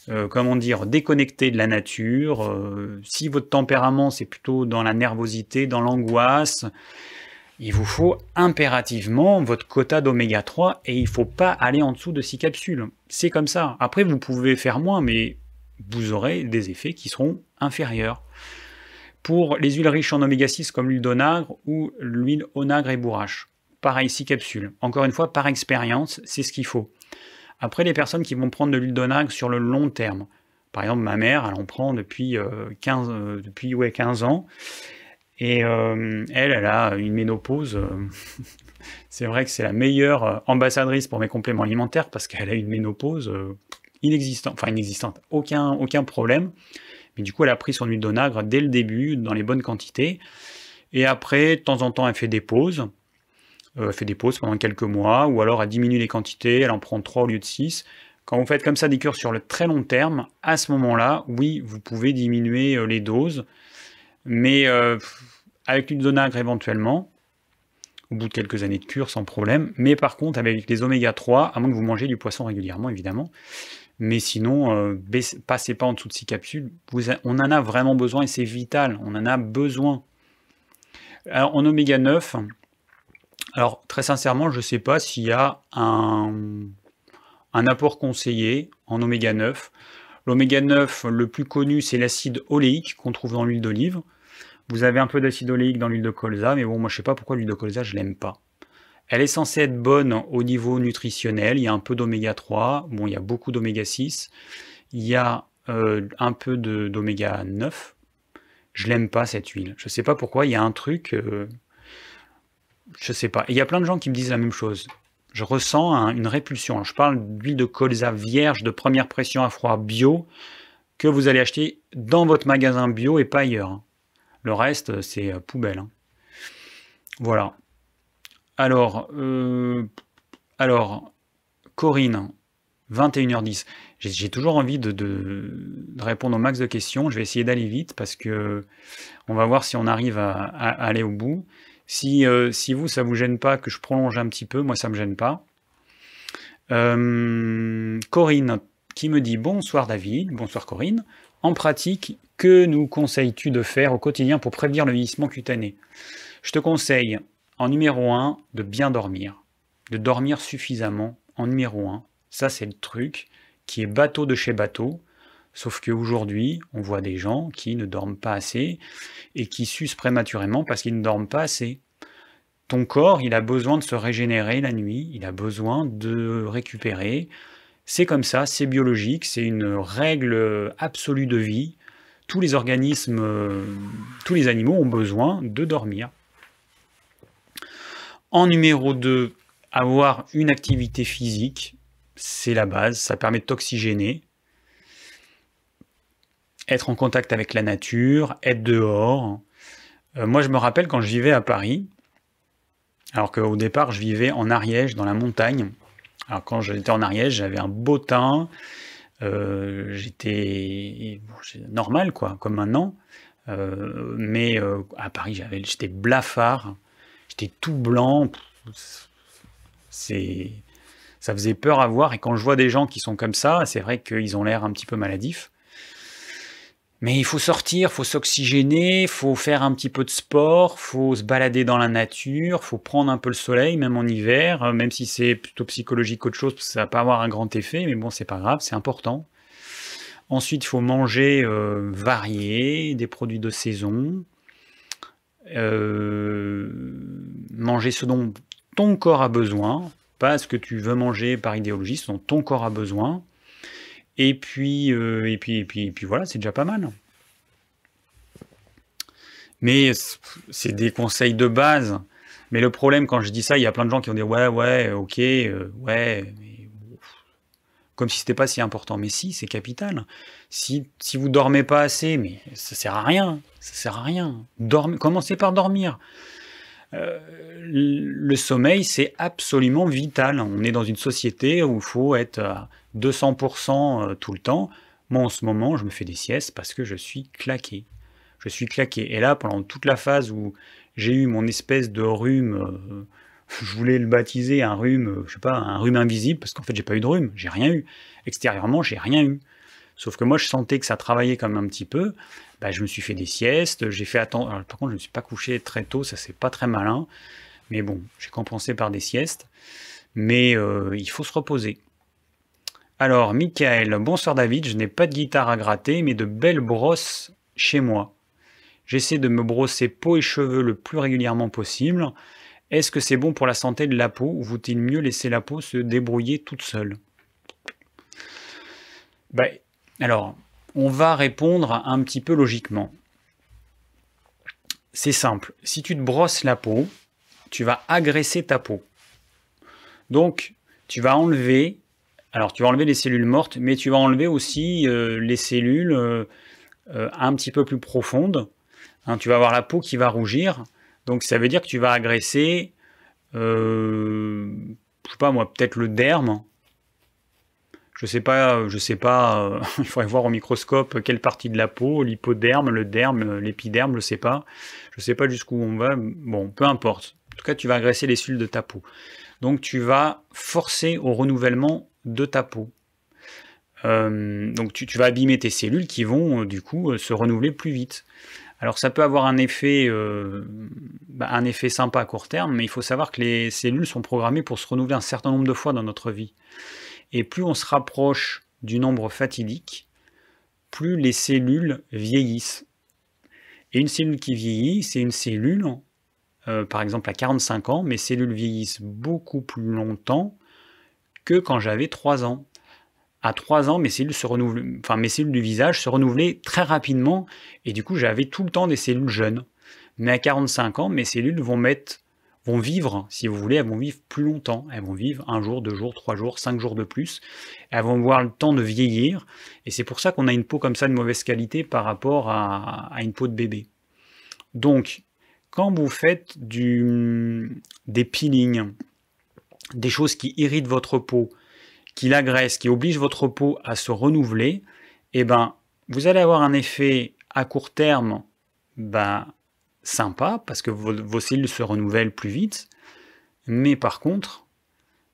euh, comment dire, déconnecté de la nature. si votre tempérament, c'est plutôt dans la nervosité, dans l'angoisse, il vous faut impérativement votre quota d'oméga 3 et il ne faut pas aller en dessous de 6 capsules. C'est comme ça. Après, vous pouvez faire moins, mais vous aurez des effets qui seront inférieurs. Pour les huiles riches en oméga 6 comme l'huile d'onagre ou l'huile onagre et bourrache, pareil, 6 capsules. Encore une fois, par expérience, c'est ce qu'il faut. Après, les personnes qui vont prendre de l'huile d'onagre sur le long terme, par exemple, ma mère, elle en prend depuis 15, euh, euh, depuis, ouais, 15 ans. Et euh, elle, elle a une ménopause. Euh, c'est vrai que c'est la meilleure euh, ambassadrice pour mes compléments alimentaires parce qu'elle a une ménopause inexistante, enfin inexistante, aucun, aucun problème. Mais du coup, elle a pris son huile d'onagre dès le début, dans les bonnes quantités. Et après, de temps en temps, elle fait des pauses. elle fait des pauses pendant quelques mois, ou alors elle diminue les quantités, elle en prend 3 au lieu de 6. Quand vous faites comme ça des cures sur le très long terme, à ce moment-là, oui, vous pouvez diminuer les doses mais euh, avec l'huile d'onagre éventuellement, au bout de quelques années de cure sans problème. Mais par contre, avec les oméga 3, à moins que vous mangez du poisson régulièrement, évidemment. Mais sinon, euh, passez pas en dessous de 6 capsules. on en a vraiment besoin et c'est vital. On en a besoin. Alors, en oméga 9, alors très sincèrement, je ne sais pas s'il y a un, un apport conseillé en oméga 9. L'oméga 9, le plus connu, c'est l'acide oléique qu'on trouve dans l'huile d'olive. Vous avez un peu d'acide oléique dans l'huile de colza, mais bon, moi je sais pas pourquoi l'huile de colza, je l'aime pas. Elle est censée être bonne au niveau nutritionnel. Il y a un peu d'oméga 3, bon, il y a beaucoup d'oméga 6. Il y a euh, un peu d'oméga 9. Je l'aime pas cette huile. Je sais pas pourquoi. Il y a un truc. Euh, je sais pas. il y a plein de gens qui me disent la même chose. Je ressens une répulsion. je parle d'huile de colza vierge de première pression à froid bio que vous allez acheter dans votre magasin bio et pas ailleurs. Le reste, c'est euh, poubelle. Hein. Voilà. Alors, euh, alors, Corinne, 21h10. J'ai toujours envie de, répondre au max de questions. Je vais essayer d'aller vite parce que on va voir si on arrive à, aller au bout. Si, euh, si vous, ça vous gêne pas que je prolonge un petit peu, moi ça me gêne pas. Corinne qui me dit bonsoir David, bonsoir Corinne. En pratique, que nous conseilles-tu de faire au quotidien pour prévenir le vieillissement cutané? Je te conseille, en numéro 1, de bien dormir. De dormir suffisamment en numéro 1. Ça, c'est le truc qui est bateau de chez bateau. Sauf qu'aujourd'hui, on voit des gens qui ne dorment pas assez et qui sucent prématurément parce qu'ils ne dorment pas assez. Ton corps, il a besoin de se régénérer la nuit, il a besoin de récupérer. C'est comme ça, c'est biologique, c'est une règle absolue de vie tous les organismes, euh, tous les animaux ont besoin de dormir. En numéro 2, avoir une activité physique, c'est la base, ça permet de t'oxygéner. Être en contact avec la nature, être dehors. Euh, moi, je me rappelle quand je vivais à Paris, alors qu'au départ, je vivais en Ariège, dans la montagne. Alors quand j'étais en Ariège, j'avais un beau teint, euh, j'étais normal, quoi, comme maintenant. Euh, mais euh, à Paris, j'avais, j'étais blafard, j'étais tout blanc. C'est, ça faisait peur à voir. Et quand je vois des gens qui sont comme ça, c'est vrai qu'ils ont l'air un petit peu maladifs. Mais il faut sortir, faut s'oxygéner, faut faire un petit peu de sport, faut se balader dans la nature, faut prendre un peu le soleil, même en hiver, euh, même si c'est plutôt psychologique qu'autre chose, parce que ça va pas avoir un grand effet, mais bon, c'est pas grave, c'est important. Ensuite, il faut manger euh, varié, des produits de saison, euh, manger ce dont ton corps a besoin, pas ce que tu veux manger par idéologie, ce dont ton corps a besoin. Et puis, euh, et puis, et puis, et puis voilà, c'est déjà pas mal. Mais c'est des conseils de base. Mais le problème, quand je dis ça, il y a plein de gens qui vont dire ouais, ouais, ok, euh, ouais, comme si c'était pas si important. Mais si, c'est capital. Si, si vous dormez pas assez, mais ça sert à rien. Ça sert à rien. Dormez, commencez par dormir. Euh, le sommeil, c'est absolument vital. On est dans une société où il faut être à 200% euh, tout le temps. Moi, en ce moment, je me fais des siestes parce que je suis claqué. Je suis claqué. Et là, pendant toute la phase où j'ai eu mon espèce de rhume, euh, je voulais le baptiser un rhume, je sais pas, un rhume invisible, parce qu'en fait, j'ai pas eu de rhume, j'ai rien eu. Extérieurement, j'ai rien eu. Sauf que moi, je sentais que ça travaillait comme un petit peu. Bah, je me suis fait des siestes, j'ai fait attendre. par contre, je ne suis pas couché très tôt, ça c'est pas très malin. Mais bon, j'ai compensé par des siestes. Mais euh, il faut se reposer. Alors, Michael, bonsoir David, je n'ai pas de guitare à gratter, mais de belles brosses chez moi. J'essaie de me brosser peau et cheveux le plus régulièrement possible. Est-ce que c'est bon pour la santé de la peau ou vaut-il mieux laisser la peau se débrouiller toute seule? Ben, Alors, on va répondre un petit peu logiquement. C'est simple. Si tu te brosses la peau, tu vas agresser ta peau. Donc, tu vas enlever, alors tu vas enlever les cellules mortes, mais tu vas enlever aussi euh, les cellules euh, euh, un petit peu plus profondes. Hein, tu vas avoir la peau qui va rougir. Donc, ça veut dire que tu vas agresser, je sais pas moi, peut-être le derme, je sais pas, je sais pas, euh, il faudrait voir au microscope quelle partie de la peau, l'hypoderme, le derme, l'épiderme, je sais pas. Je sais pas jusqu'où on va. Bon, peu importe. En tout cas, tu vas agresser les cellules de ta peau. Donc, tu vas forcer au renouvellement de ta peau. Euh, donc, tu, vas abîmer tes cellules qui vont, euh, du coup, se renouveler plus vite. Alors, ça peut avoir un effet, bah, un effet sympa à court terme, mais il faut savoir que les cellules sont programmées pour se renouveler un certain nombre de fois dans notre vie. Et plus on se rapproche du nombre fatidique, plus les cellules vieillissent. Et une cellule qui vieillit, c'est une cellule, euh, par exemple à 45 ans, mes cellules vieillissent beaucoup plus longtemps que quand j'avais 3 ans. À 3 ans, mes cellules, enfin, mes cellules du visage se renouvelaient très rapidement, et du coup j'avais tout le temps des cellules jeunes. Mais à 45 ans, mes cellules vont mettre vont vivre, si vous voulez, elles vont vivre plus longtemps. Elles vont vivre un jour, deux jours, trois jours, cinq jours de plus. Elles vont avoir le temps de vieillir. Et c'est pour ça qu'on a une peau comme ça de mauvaise qualité par rapport à, une peau de bébé. Donc, quand vous faites du, des peelings, des choses qui irritent votre peau, qui l'agressent, qui obligent votre peau à se renouveler, eh ben, vous allez avoir un effet à court terme ben, sympa parce que vos, cellules se renouvellent plus vite, mais par contre,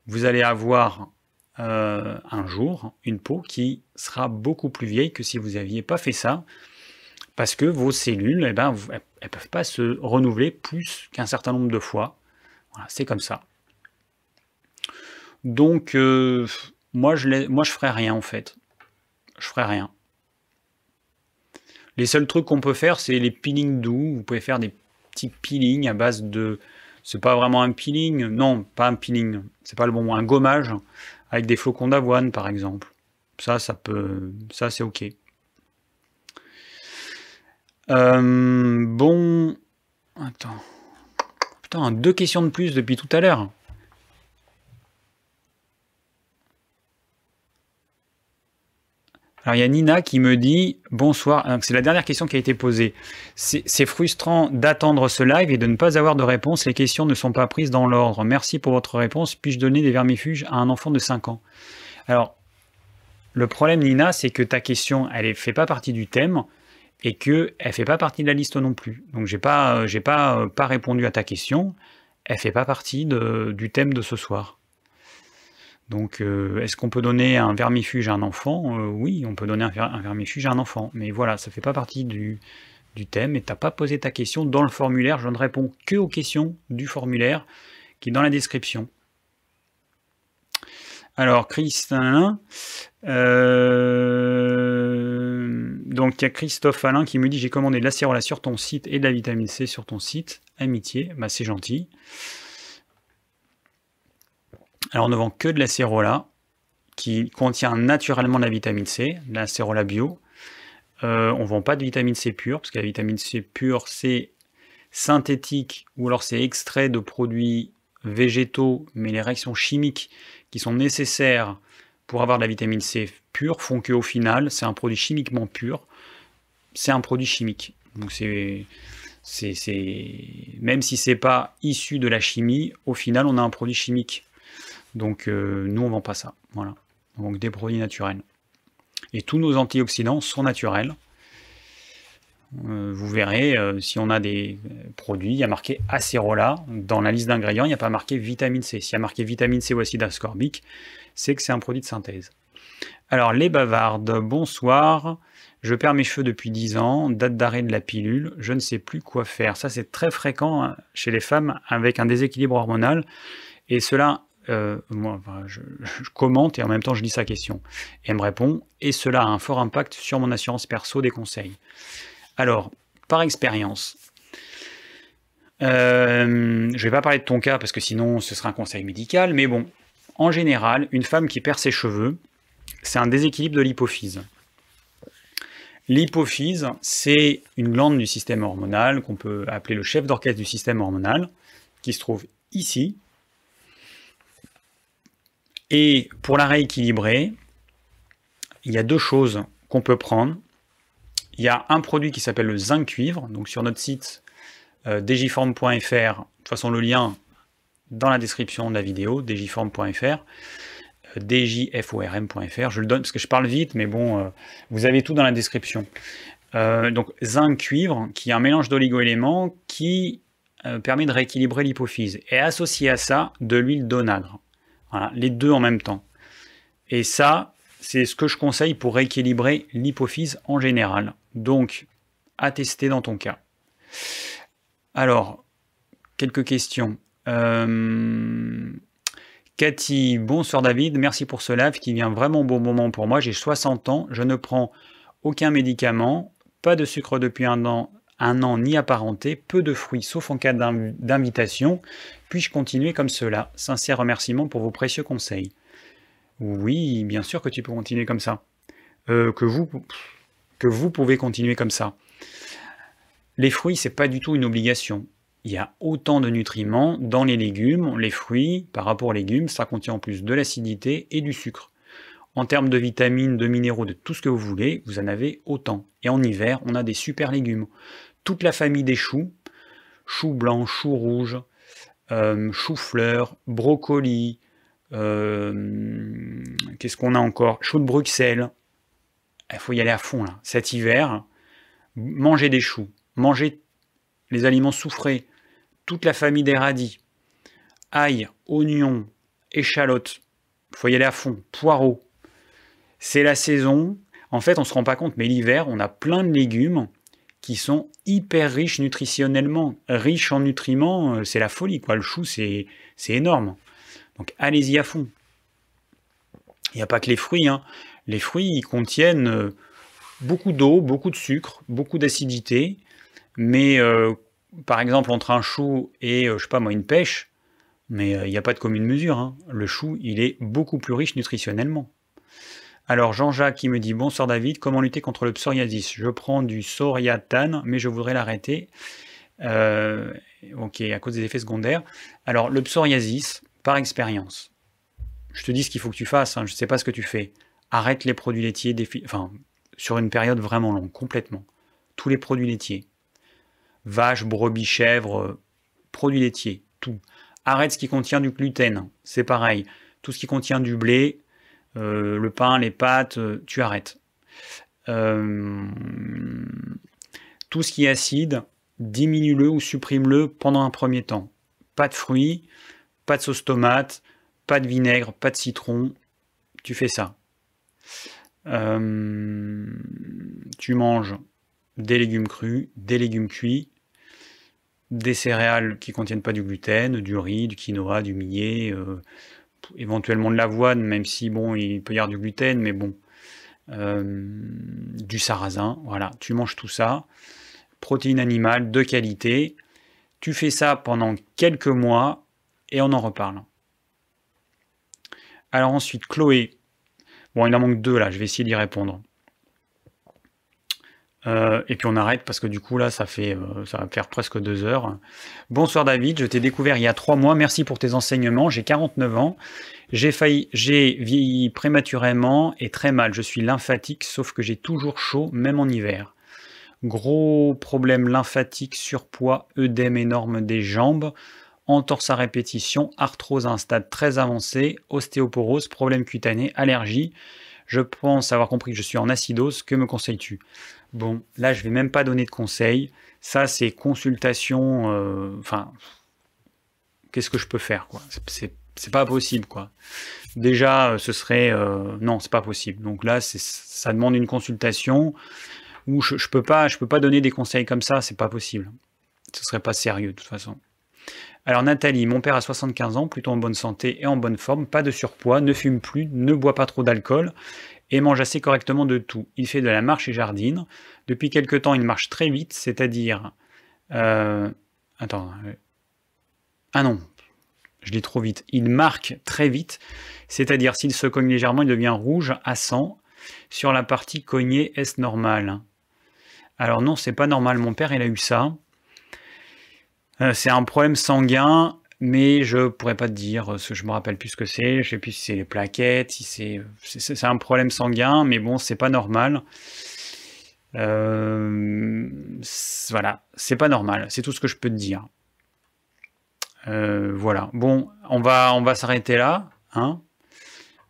vous allez avoir euh, un jour une peau qui sera beaucoup plus vieille que si vous n'aviez pas fait ça, parce que vos cellules, eh ben, elles ne peuvent pas se renouveler plus qu'un certain nombre de fois. Voilà, c'est comme ça. Donc, euh, moi, je moi, je ferai rien en fait. Je ferai rien. Les seuls trucs qu'on peut faire, c'est les peelings doux. Vous pouvez faire des petits peelings à base de... C'est pas vraiment un peeling, non, pas un peeling, c'est pas le bon mot, un gommage avec des flocons d'avoine par exemple. Ça, ça peut... Ça, c'est ok. Euh, bon... Attends. Putain, deux questions de plus depuis tout à l'heure. Alors il y a Nina qui me dit bonsoir. C'est la dernière question qui a été posée. C'est frustrant d'attendre ce live et de ne pas avoir de réponse. Les questions ne sont pas prises dans l'ordre. Merci pour votre réponse. Puis-je donner des vermifuges à un enfant de 5 ans? Alors le problème Nina, c'est que ta question, elle ne fait pas partie du thème et que elle fait pas partie de la liste non plus. Donc j'ai pas pas pas répondu à ta question. Elle fait pas partie du thème de ce soir. Donc, euh, est-ce qu'on peut donner un vermifuge à un enfant? Euh, Oui, on peut donner un, vermifuge à un enfant. Mais voilà, ça ne fait pas partie du, thème et tu n'as pas posé ta question dans le formulaire. Je ne réponds que aux questions du formulaire qui est dans la description. Alors, Christin, euh, donc il y a Christophe Alain qui me dit j'ai commandé de l'acérola sur ton site et de la vitamine C sur ton site. Amitié, bah, c'est gentil. Alors on ne vend que de la cérola qui contient naturellement la vitamine C, la cérola bio. Euh, on ne vend pas de vitamine C pure, parce que la vitamine C pure, c'est synthétique, ou alors c'est extrait de produits végétaux, mais les réactions chimiques qui sont nécessaires pour avoir de la vitamine C pure font qu'au final, c'est un produit chimiquement pur, c'est un produit chimique. Donc c'est, même si c'est pas issu de la chimie, au final, on a un produit chimique. Donc euh, nous, on vend pas ça. Voilà. Donc des produits naturels. Et tous nos antioxydants sont naturels. Euh, vous verrez, euh, si on a des produits, il y a marqué acérola. Dans la liste d'ingrédients, il n'y a pas marqué vitamine C. S'il y a marqué vitamine C ou acide ascorbique, c'est que c'est un produit de synthèse. Alors, les bavardes, bonsoir. Je perds mes cheveux depuis 10 ans, date d'arrêt de la pilule, je ne sais plus quoi faire. Ça, c'est très fréquent hein, chez les femmes avec un déséquilibre hormonal. Et cela euh, je, commente et en même temps je lis sa question. Et elle me répond, et cela a un fort impact sur mon assurance perso des conseils. Alors, par expérience, euh, je ne vais pas parler de ton cas parce que sinon ce sera un conseil médical, mais bon, en général, une femme qui perd ses cheveux, c'est un déséquilibre de l'hypophyse. L'hypophyse, c'est une glande du système hormonal qu'on peut appeler le chef d'orchestre du système hormonal, qui se trouve ici, et pour la rééquilibrer, il y a deux choses qu'on peut prendre. Il y a un produit qui s'appelle le zinc cuivre, donc sur notre site euh, digiform.fr, de toute façon le lien dans la description de la vidéo, digiform.fr, euh, djform.fr, je le donne parce que je parle vite, mais bon, euh, vous avez tout dans la description. Euh, donc zinc cuivre, qui est un mélange d'oligo-éléments qui permet de rééquilibrer l'hypophyse. Et associé à ça, de l'huile d'onagre les deux en même temps. Et ça, c'est ce que je conseille pour rééquilibrer l'hypophyse en général. Donc, à tester dans ton cas. Alors, quelques questions. Euh, Cathy, bonsoir David, merci pour ce live qui vient vraiment au bon moment pour moi. J'ai 60 ans, je ne prends aucun médicament, pas de sucre depuis un an, un an ni apparenté, peu de fruits sauf en cas d'invitation. Puis-je continuer comme cela? Sincère remerciement pour vos précieux conseils. Oui, bien sûr que tu peux continuer comme ça. Euh, que, vous, que vous pouvez continuer comme ça. Les fruits, c'est pas du tout une obligation il y a autant de nutriments dans les légumes, les fruits, par rapport aux légumes, ça contient en plus de l'acidité et du sucre. En termes de vitamines, de minéraux, de tout ce que vous voulez, vous en avez autant. Et en hiver, on a des super légumes. Toute la famille des choux, choux blancs, choux rouges, euh, choux fleurs, brocolis, euh, qu'est-ce qu'on a encore? Choux de Bruxelles. Il faut y aller à fond. Cet hiver, mangez des choux, mangez les aliments soufrés, toute la famille des radis, ail, oignons, échalotes, faut y aller à fond, poireaux. C'est la saison. En fait, on se rend pas compte, mais l'hiver, on a plein de légumes qui sont hyper riches nutritionnellement, riches en nutriments, euh, c'est la folie, quoi. Le chou, c'est énorme. Donc allez-y à fond. Il n'y a pas que les fruits. Hein. Les fruits, ils contiennent euh, beaucoup d'eau, beaucoup de sucre, beaucoup d'acidité, mais euh, par exemple, entre un chou et, je sais pas moi, une pêche, mais il n'y a pas de commune mesure. Hein. Le chou, il est beaucoup plus riche nutritionnellement. Alors Jean-Jacques qui me dit Bonsoir David, comment lutter contre le psoriasis? Je prends du soriatane, mais je voudrais l'arrêter. Euh, ok, à cause des effets secondaires. Alors le psoriasis, par expérience, je te dis ce qu'il faut que tu fasses, hein, je ne sais pas ce que tu fais. Arrête les produits laitiers, enfin, sur une période vraiment longue, complètement. Tous les produits laitiers vache, brebis, chèvre, produits laitiers, tout. Arrête ce qui contient du gluten, c'est pareil. Tout ce qui contient du blé, euh, le pain, les pâtes, euh, tu arrêtes. Euh, tout ce qui est acide, diminue-le ou supprime-le pendant un premier temps. Pas de fruits, pas de sauce tomate, pas de vinaigre, pas de citron. Tu fais ça. tu manges des légumes crus, des légumes cuits, des céréales qui contiennent pas du gluten, du riz, du quinoa, du millet, éventuellement de l'avoine, même si bon, il peut y avoir du gluten, mais bon, euh, du sarrasin, voilà, tu manges tout ça, protéines animales de qualité, tu fais ça pendant quelques mois et on en reparle. Alors ensuite, Chloé, bon, il en manque deux là, je vais essayer d'y répondre. Euh, et puis on arrête parce que du coup là ça fait euh, ça va faire presque deux heures. Bonsoir David, je t'ai découvert il y a trois mois. Merci pour tes enseignements. J'ai 49 ans. J'ai failli, j'ai vieilli prématurément et très mal. Je suis lymphatique, sauf que j'ai toujours chaud, même en hiver. Gros problème lymphatique, surpoids, œdème énorme des jambes, entorse à répétition, arthrose à un stade très avancé, ostéoporose, problème cutané, allergie. Je pense avoir compris que je suis en acidose. Que me conseilles-tu? Bon, là, je vais même pas donner de conseils. Ça, c'est consultation. Euh, enfin, qu'est-ce que je peux faire, quoi C'est pas possible, quoi. Déjà, euh, ce serait euh, non, c'est pas possible. Donc là, ça demande une consultation où je, je peux pas, je pas donner des conseils comme ça. C'est pas possible. Ce serait pas sérieux, de toute façon. Alors Nathalie, mon père a 75 ans, plutôt en bonne santé et en bonne forme, pas de surpoids, ne fume plus, ne boit pas trop d'alcool et mange assez correctement de tout. Il fait de la marche et jardine. Depuis quelque temps, il marche très vite, c'est-à-dire... Euh, attends. Euh, ah non, je lis trop vite. Il marque très vite, c'est-à-dire s'il se cogne légèrement, il devient rouge à 100. Sur la partie cognée, est-ce normal Alors non, c'est pas normal. Mon père, il a eu ça. Euh, c'est un problème sanguin mais je pourrais pas te dire, ce je me rappelle plus ce que c'est, je sais plus si c'est les plaquettes, si c'est, c'est un problème sanguin, mais bon, c'est pas normal. Euh, voilà, c'est pas normal, c'est tout ce que je peux te dire. Euh, voilà, bon, on va, on va s'arrêter là. Hein.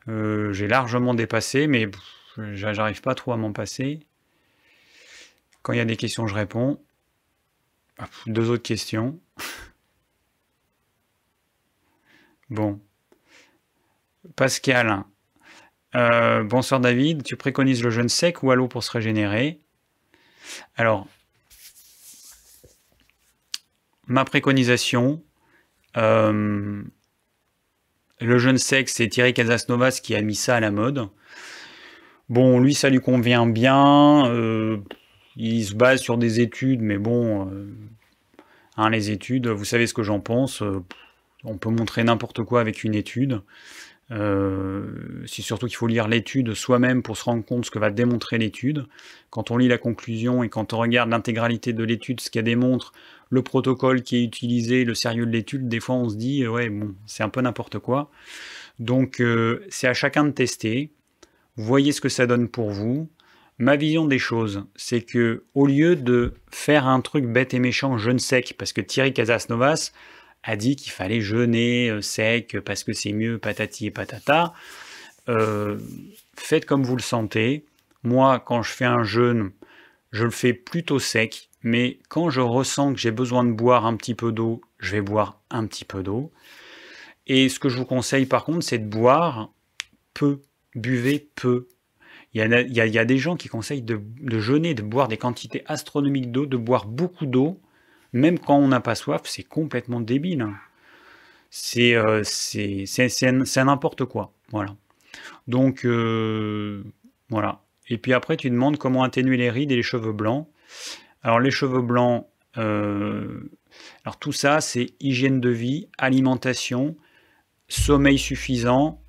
Euh, j'ai largement dépassé, mais j'arrive pas trop à m'en passer. Quand il y a des questions, je réponds. Deux autres questions. Bon. Pascal. Euh, bonsoir David, tu préconises le jeûne sec ou à l'eau pour se régénérer? Alors, ma préconisation, euh, le jeune sexe, c'est Thierry Casasnovas qui a mis ça à la mode. Bon, lui, ça lui convient bien. Euh, il se base sur des études, mais bon, hein, les études, vous savez ce que j'en pense. On peut montrer n'importe quoi avec une étude. c'est surtout qu'il faut lire l'étude soi-même pour se rendre compte ce que va démontrer l'étude. Quand on lit la conclusion et quand on regarde l'intégralité de l'étude, ce qu'elle démontre, le protocole qui est utilisé, le sérieux de l'étude, des fois on se dit, ouais, bon, c'est un peu n'importe quoi. Donc c'est à chacun de tester voyez ce que ça donne pour vous. Ma vision des choses, c'est que au lieu de faire un truc bête et méchant, jeûne sec, parce que Thierry Casasnovas a dit qu'il fallait jeûner euh, sec parce que c'est mieux, patati et patata, euh, faites comme vous le sentez. Moi, quand je fais un jeûne, je le fais plutôt sec, mais quand je ressens que j'ai besoin de boire un petit peu d'eau, je vais boire un petit peu d'eau. Et ce que je vous conseille par contre, c'est de boire peu buvez peu. Il y, a, des gens qui conseillent de, jeûner, de boire des quantités astronomiques d'eau, de boire beaucoup d'eau, même quand on n'a pas soif, c'est complètement débile. Hein. Euh, c'est n'importe quoi. Voilà. Donc, euh, voilà. Et puis après, tu demandes comment atténuer les rides et les cheveux blancs. Alors, les cheveux blancs, euh, alors tout ça, c'est hygiène de vie, alimentation, sommeil suffisant,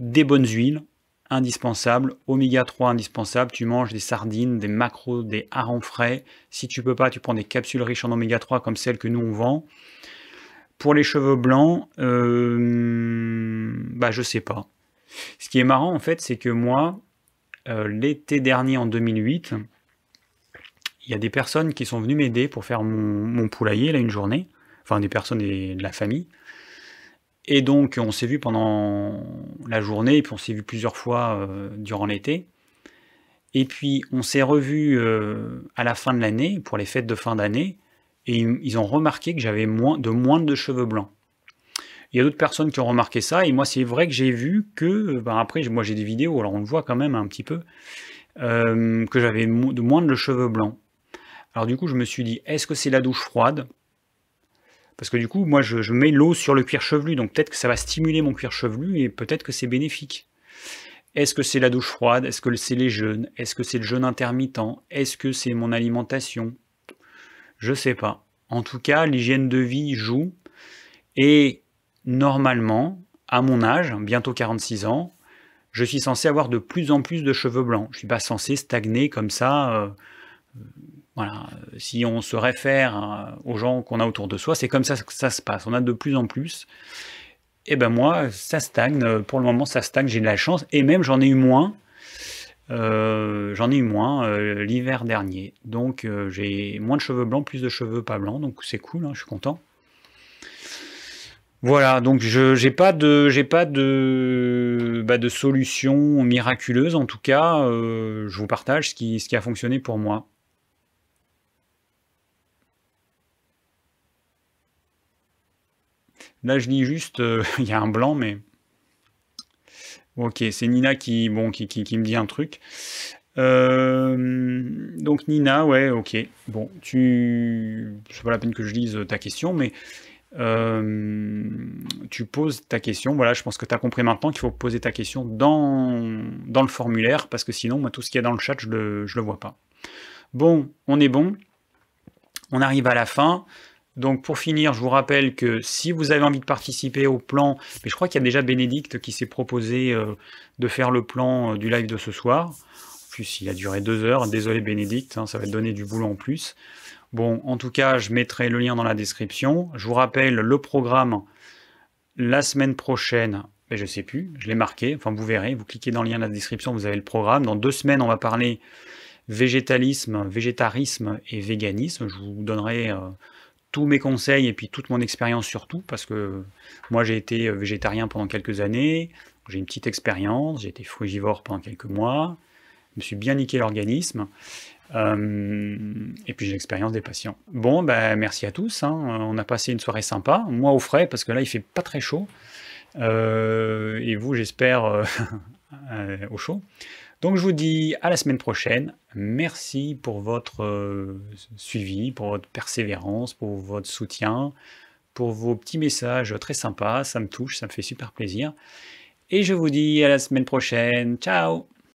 des bonnes huiles, indispensables, oméga 3 indispensable, tu manges des sardines, des macros, des harengs frais, si tu peux pas, tu prends des capsules riches en oméga 3 comme celles que nous on vend. Pour les cheveux blancs, euh, bah je sais pas. Ce qui est marrant en fait, c'est que moi, euh, l'été dernier en 2008, il y a des personnes qui sont venues m'aider pour faire mon, mon, poulailler là une journée, enfin des personnes de la famille. Et donc, on s'est vu pendant la journée, et puis on s'est vu plusieurs fois euh, durant l'été. Et puis, on s'est revu euh, à la fin de l'année, pour les fêtes de fin d'année, et ils ont remarqué que j'avais moins, de moins de cheveux blancs. Il y a d'autres personnes qui ont remarqué ça, et moi, c'est vrai que j'ai vu que, ben après, moi j'ai des vidéos, alors on le voit quand même un petit peu, euh, que j'avais de moins de cheveux blancs. Alors du coup, je me suis dit, est-ce que c'est la douche froide? Parce que du coup, moi, je, mets l'eau sur le cuir chevelu, donc peut-être que ça va stimuler mon cuir chevelu et peut-être que c'est bénéfique. Est-ce que c'est la douche froide? Est-ce que c'est les jeûnes? Est-ce que c'est le jeûne intermittent? Est-ce que c'est mon alimentation? Je sais pas. En tout cas, l'hygiène de vie joue. Et normalement, à mon âge, bientôt 46 ans, je suis censé avoir de plus en plus de cheveux blancs. Je ne suis pas censé stagner comme ça. Euh, voilà, si on se réfère euh, aux gens qu'on a autour de soi, c'est comme ça que ça se passe. On a de plus en plus. Et ben moi, ça stagne. Pour le moment, ça stagne. J'ai de la chance. Et même, j'en ai eu moins. Euh, j'en ai eu moins euh, l'hiver dernier. Donc, j'ai moins de cheveux blancs, plus de cheveux pas blancs. Donc, c'est cool. Hein, je suis content. Voilà, donc je j'ai pas de j'ai pas de bah, de solution miraculeuse en tout cas. je vous partage ce qui ce qui a fonctionné pour moi. Là, je lis juste, euh, il y a un blanc, mais... Ok, c'est Nina qui, bon, qui, me dit un truc. Euh, donc Nina, ouais, ok. Bon, tu... C'est pas la peine que je lise ta question, mais... Euh, tu poses ta question. Voilà, je pense que tu as compris maintenant qu'il faut poser ta question dans, dans le formulaire, parce que sinon, moi, tout ce qu'il y a dans le chat, je le, je le vois pas. Bon, on est bon. On arrive à la fin. Donc pour finir, je vous rappelle que si vous avez envie de participer au plan, mais je crois qu'il y a déjà Bénédicte qui s'est proposé euh, de faire le plan euh, du live de ce soir. En plus, il a duré deux heures. Désolé Bénédicte, hein, ça va te donner du boulot en plus. Bon, en tout cas, je mettrai le lien dans la description. Je vous rappelle le programme la semaine prochaine. Mais je sais plus, je l'ai marqué. Enfin, vous verrez, vous cliquez dans le lien dans la description, vous avez le programme. Dans deux semaines, on va parler végétalisme, végétarisme et véganisme. Je vous donnerai euh, tous mes conseils et puis toute mon expérience surtout, parce que moi j'ai été euh, végétarien pendant quelques années, j'ai une petite expérience, j'ai été frugivore pendant quelques mois, je me suis bien niqué l'organisme, euh, et puis j'ai l'expérience des patients. Bon, ben merci à tous, hein. on a passé une soirée sympa, moi au frais, parce que là il fait pas très chaud, euh, et vous j'espère au chaud. Donc je vous dis à la semaine prochaine. Merci pour votre euh, suivi, pour votre persévérance, pour votre soutien, pour vos petits messages très sympas. Ça me touche, ça me fait super plaisir. Et je vous dis à la semaine prochaine. Ciao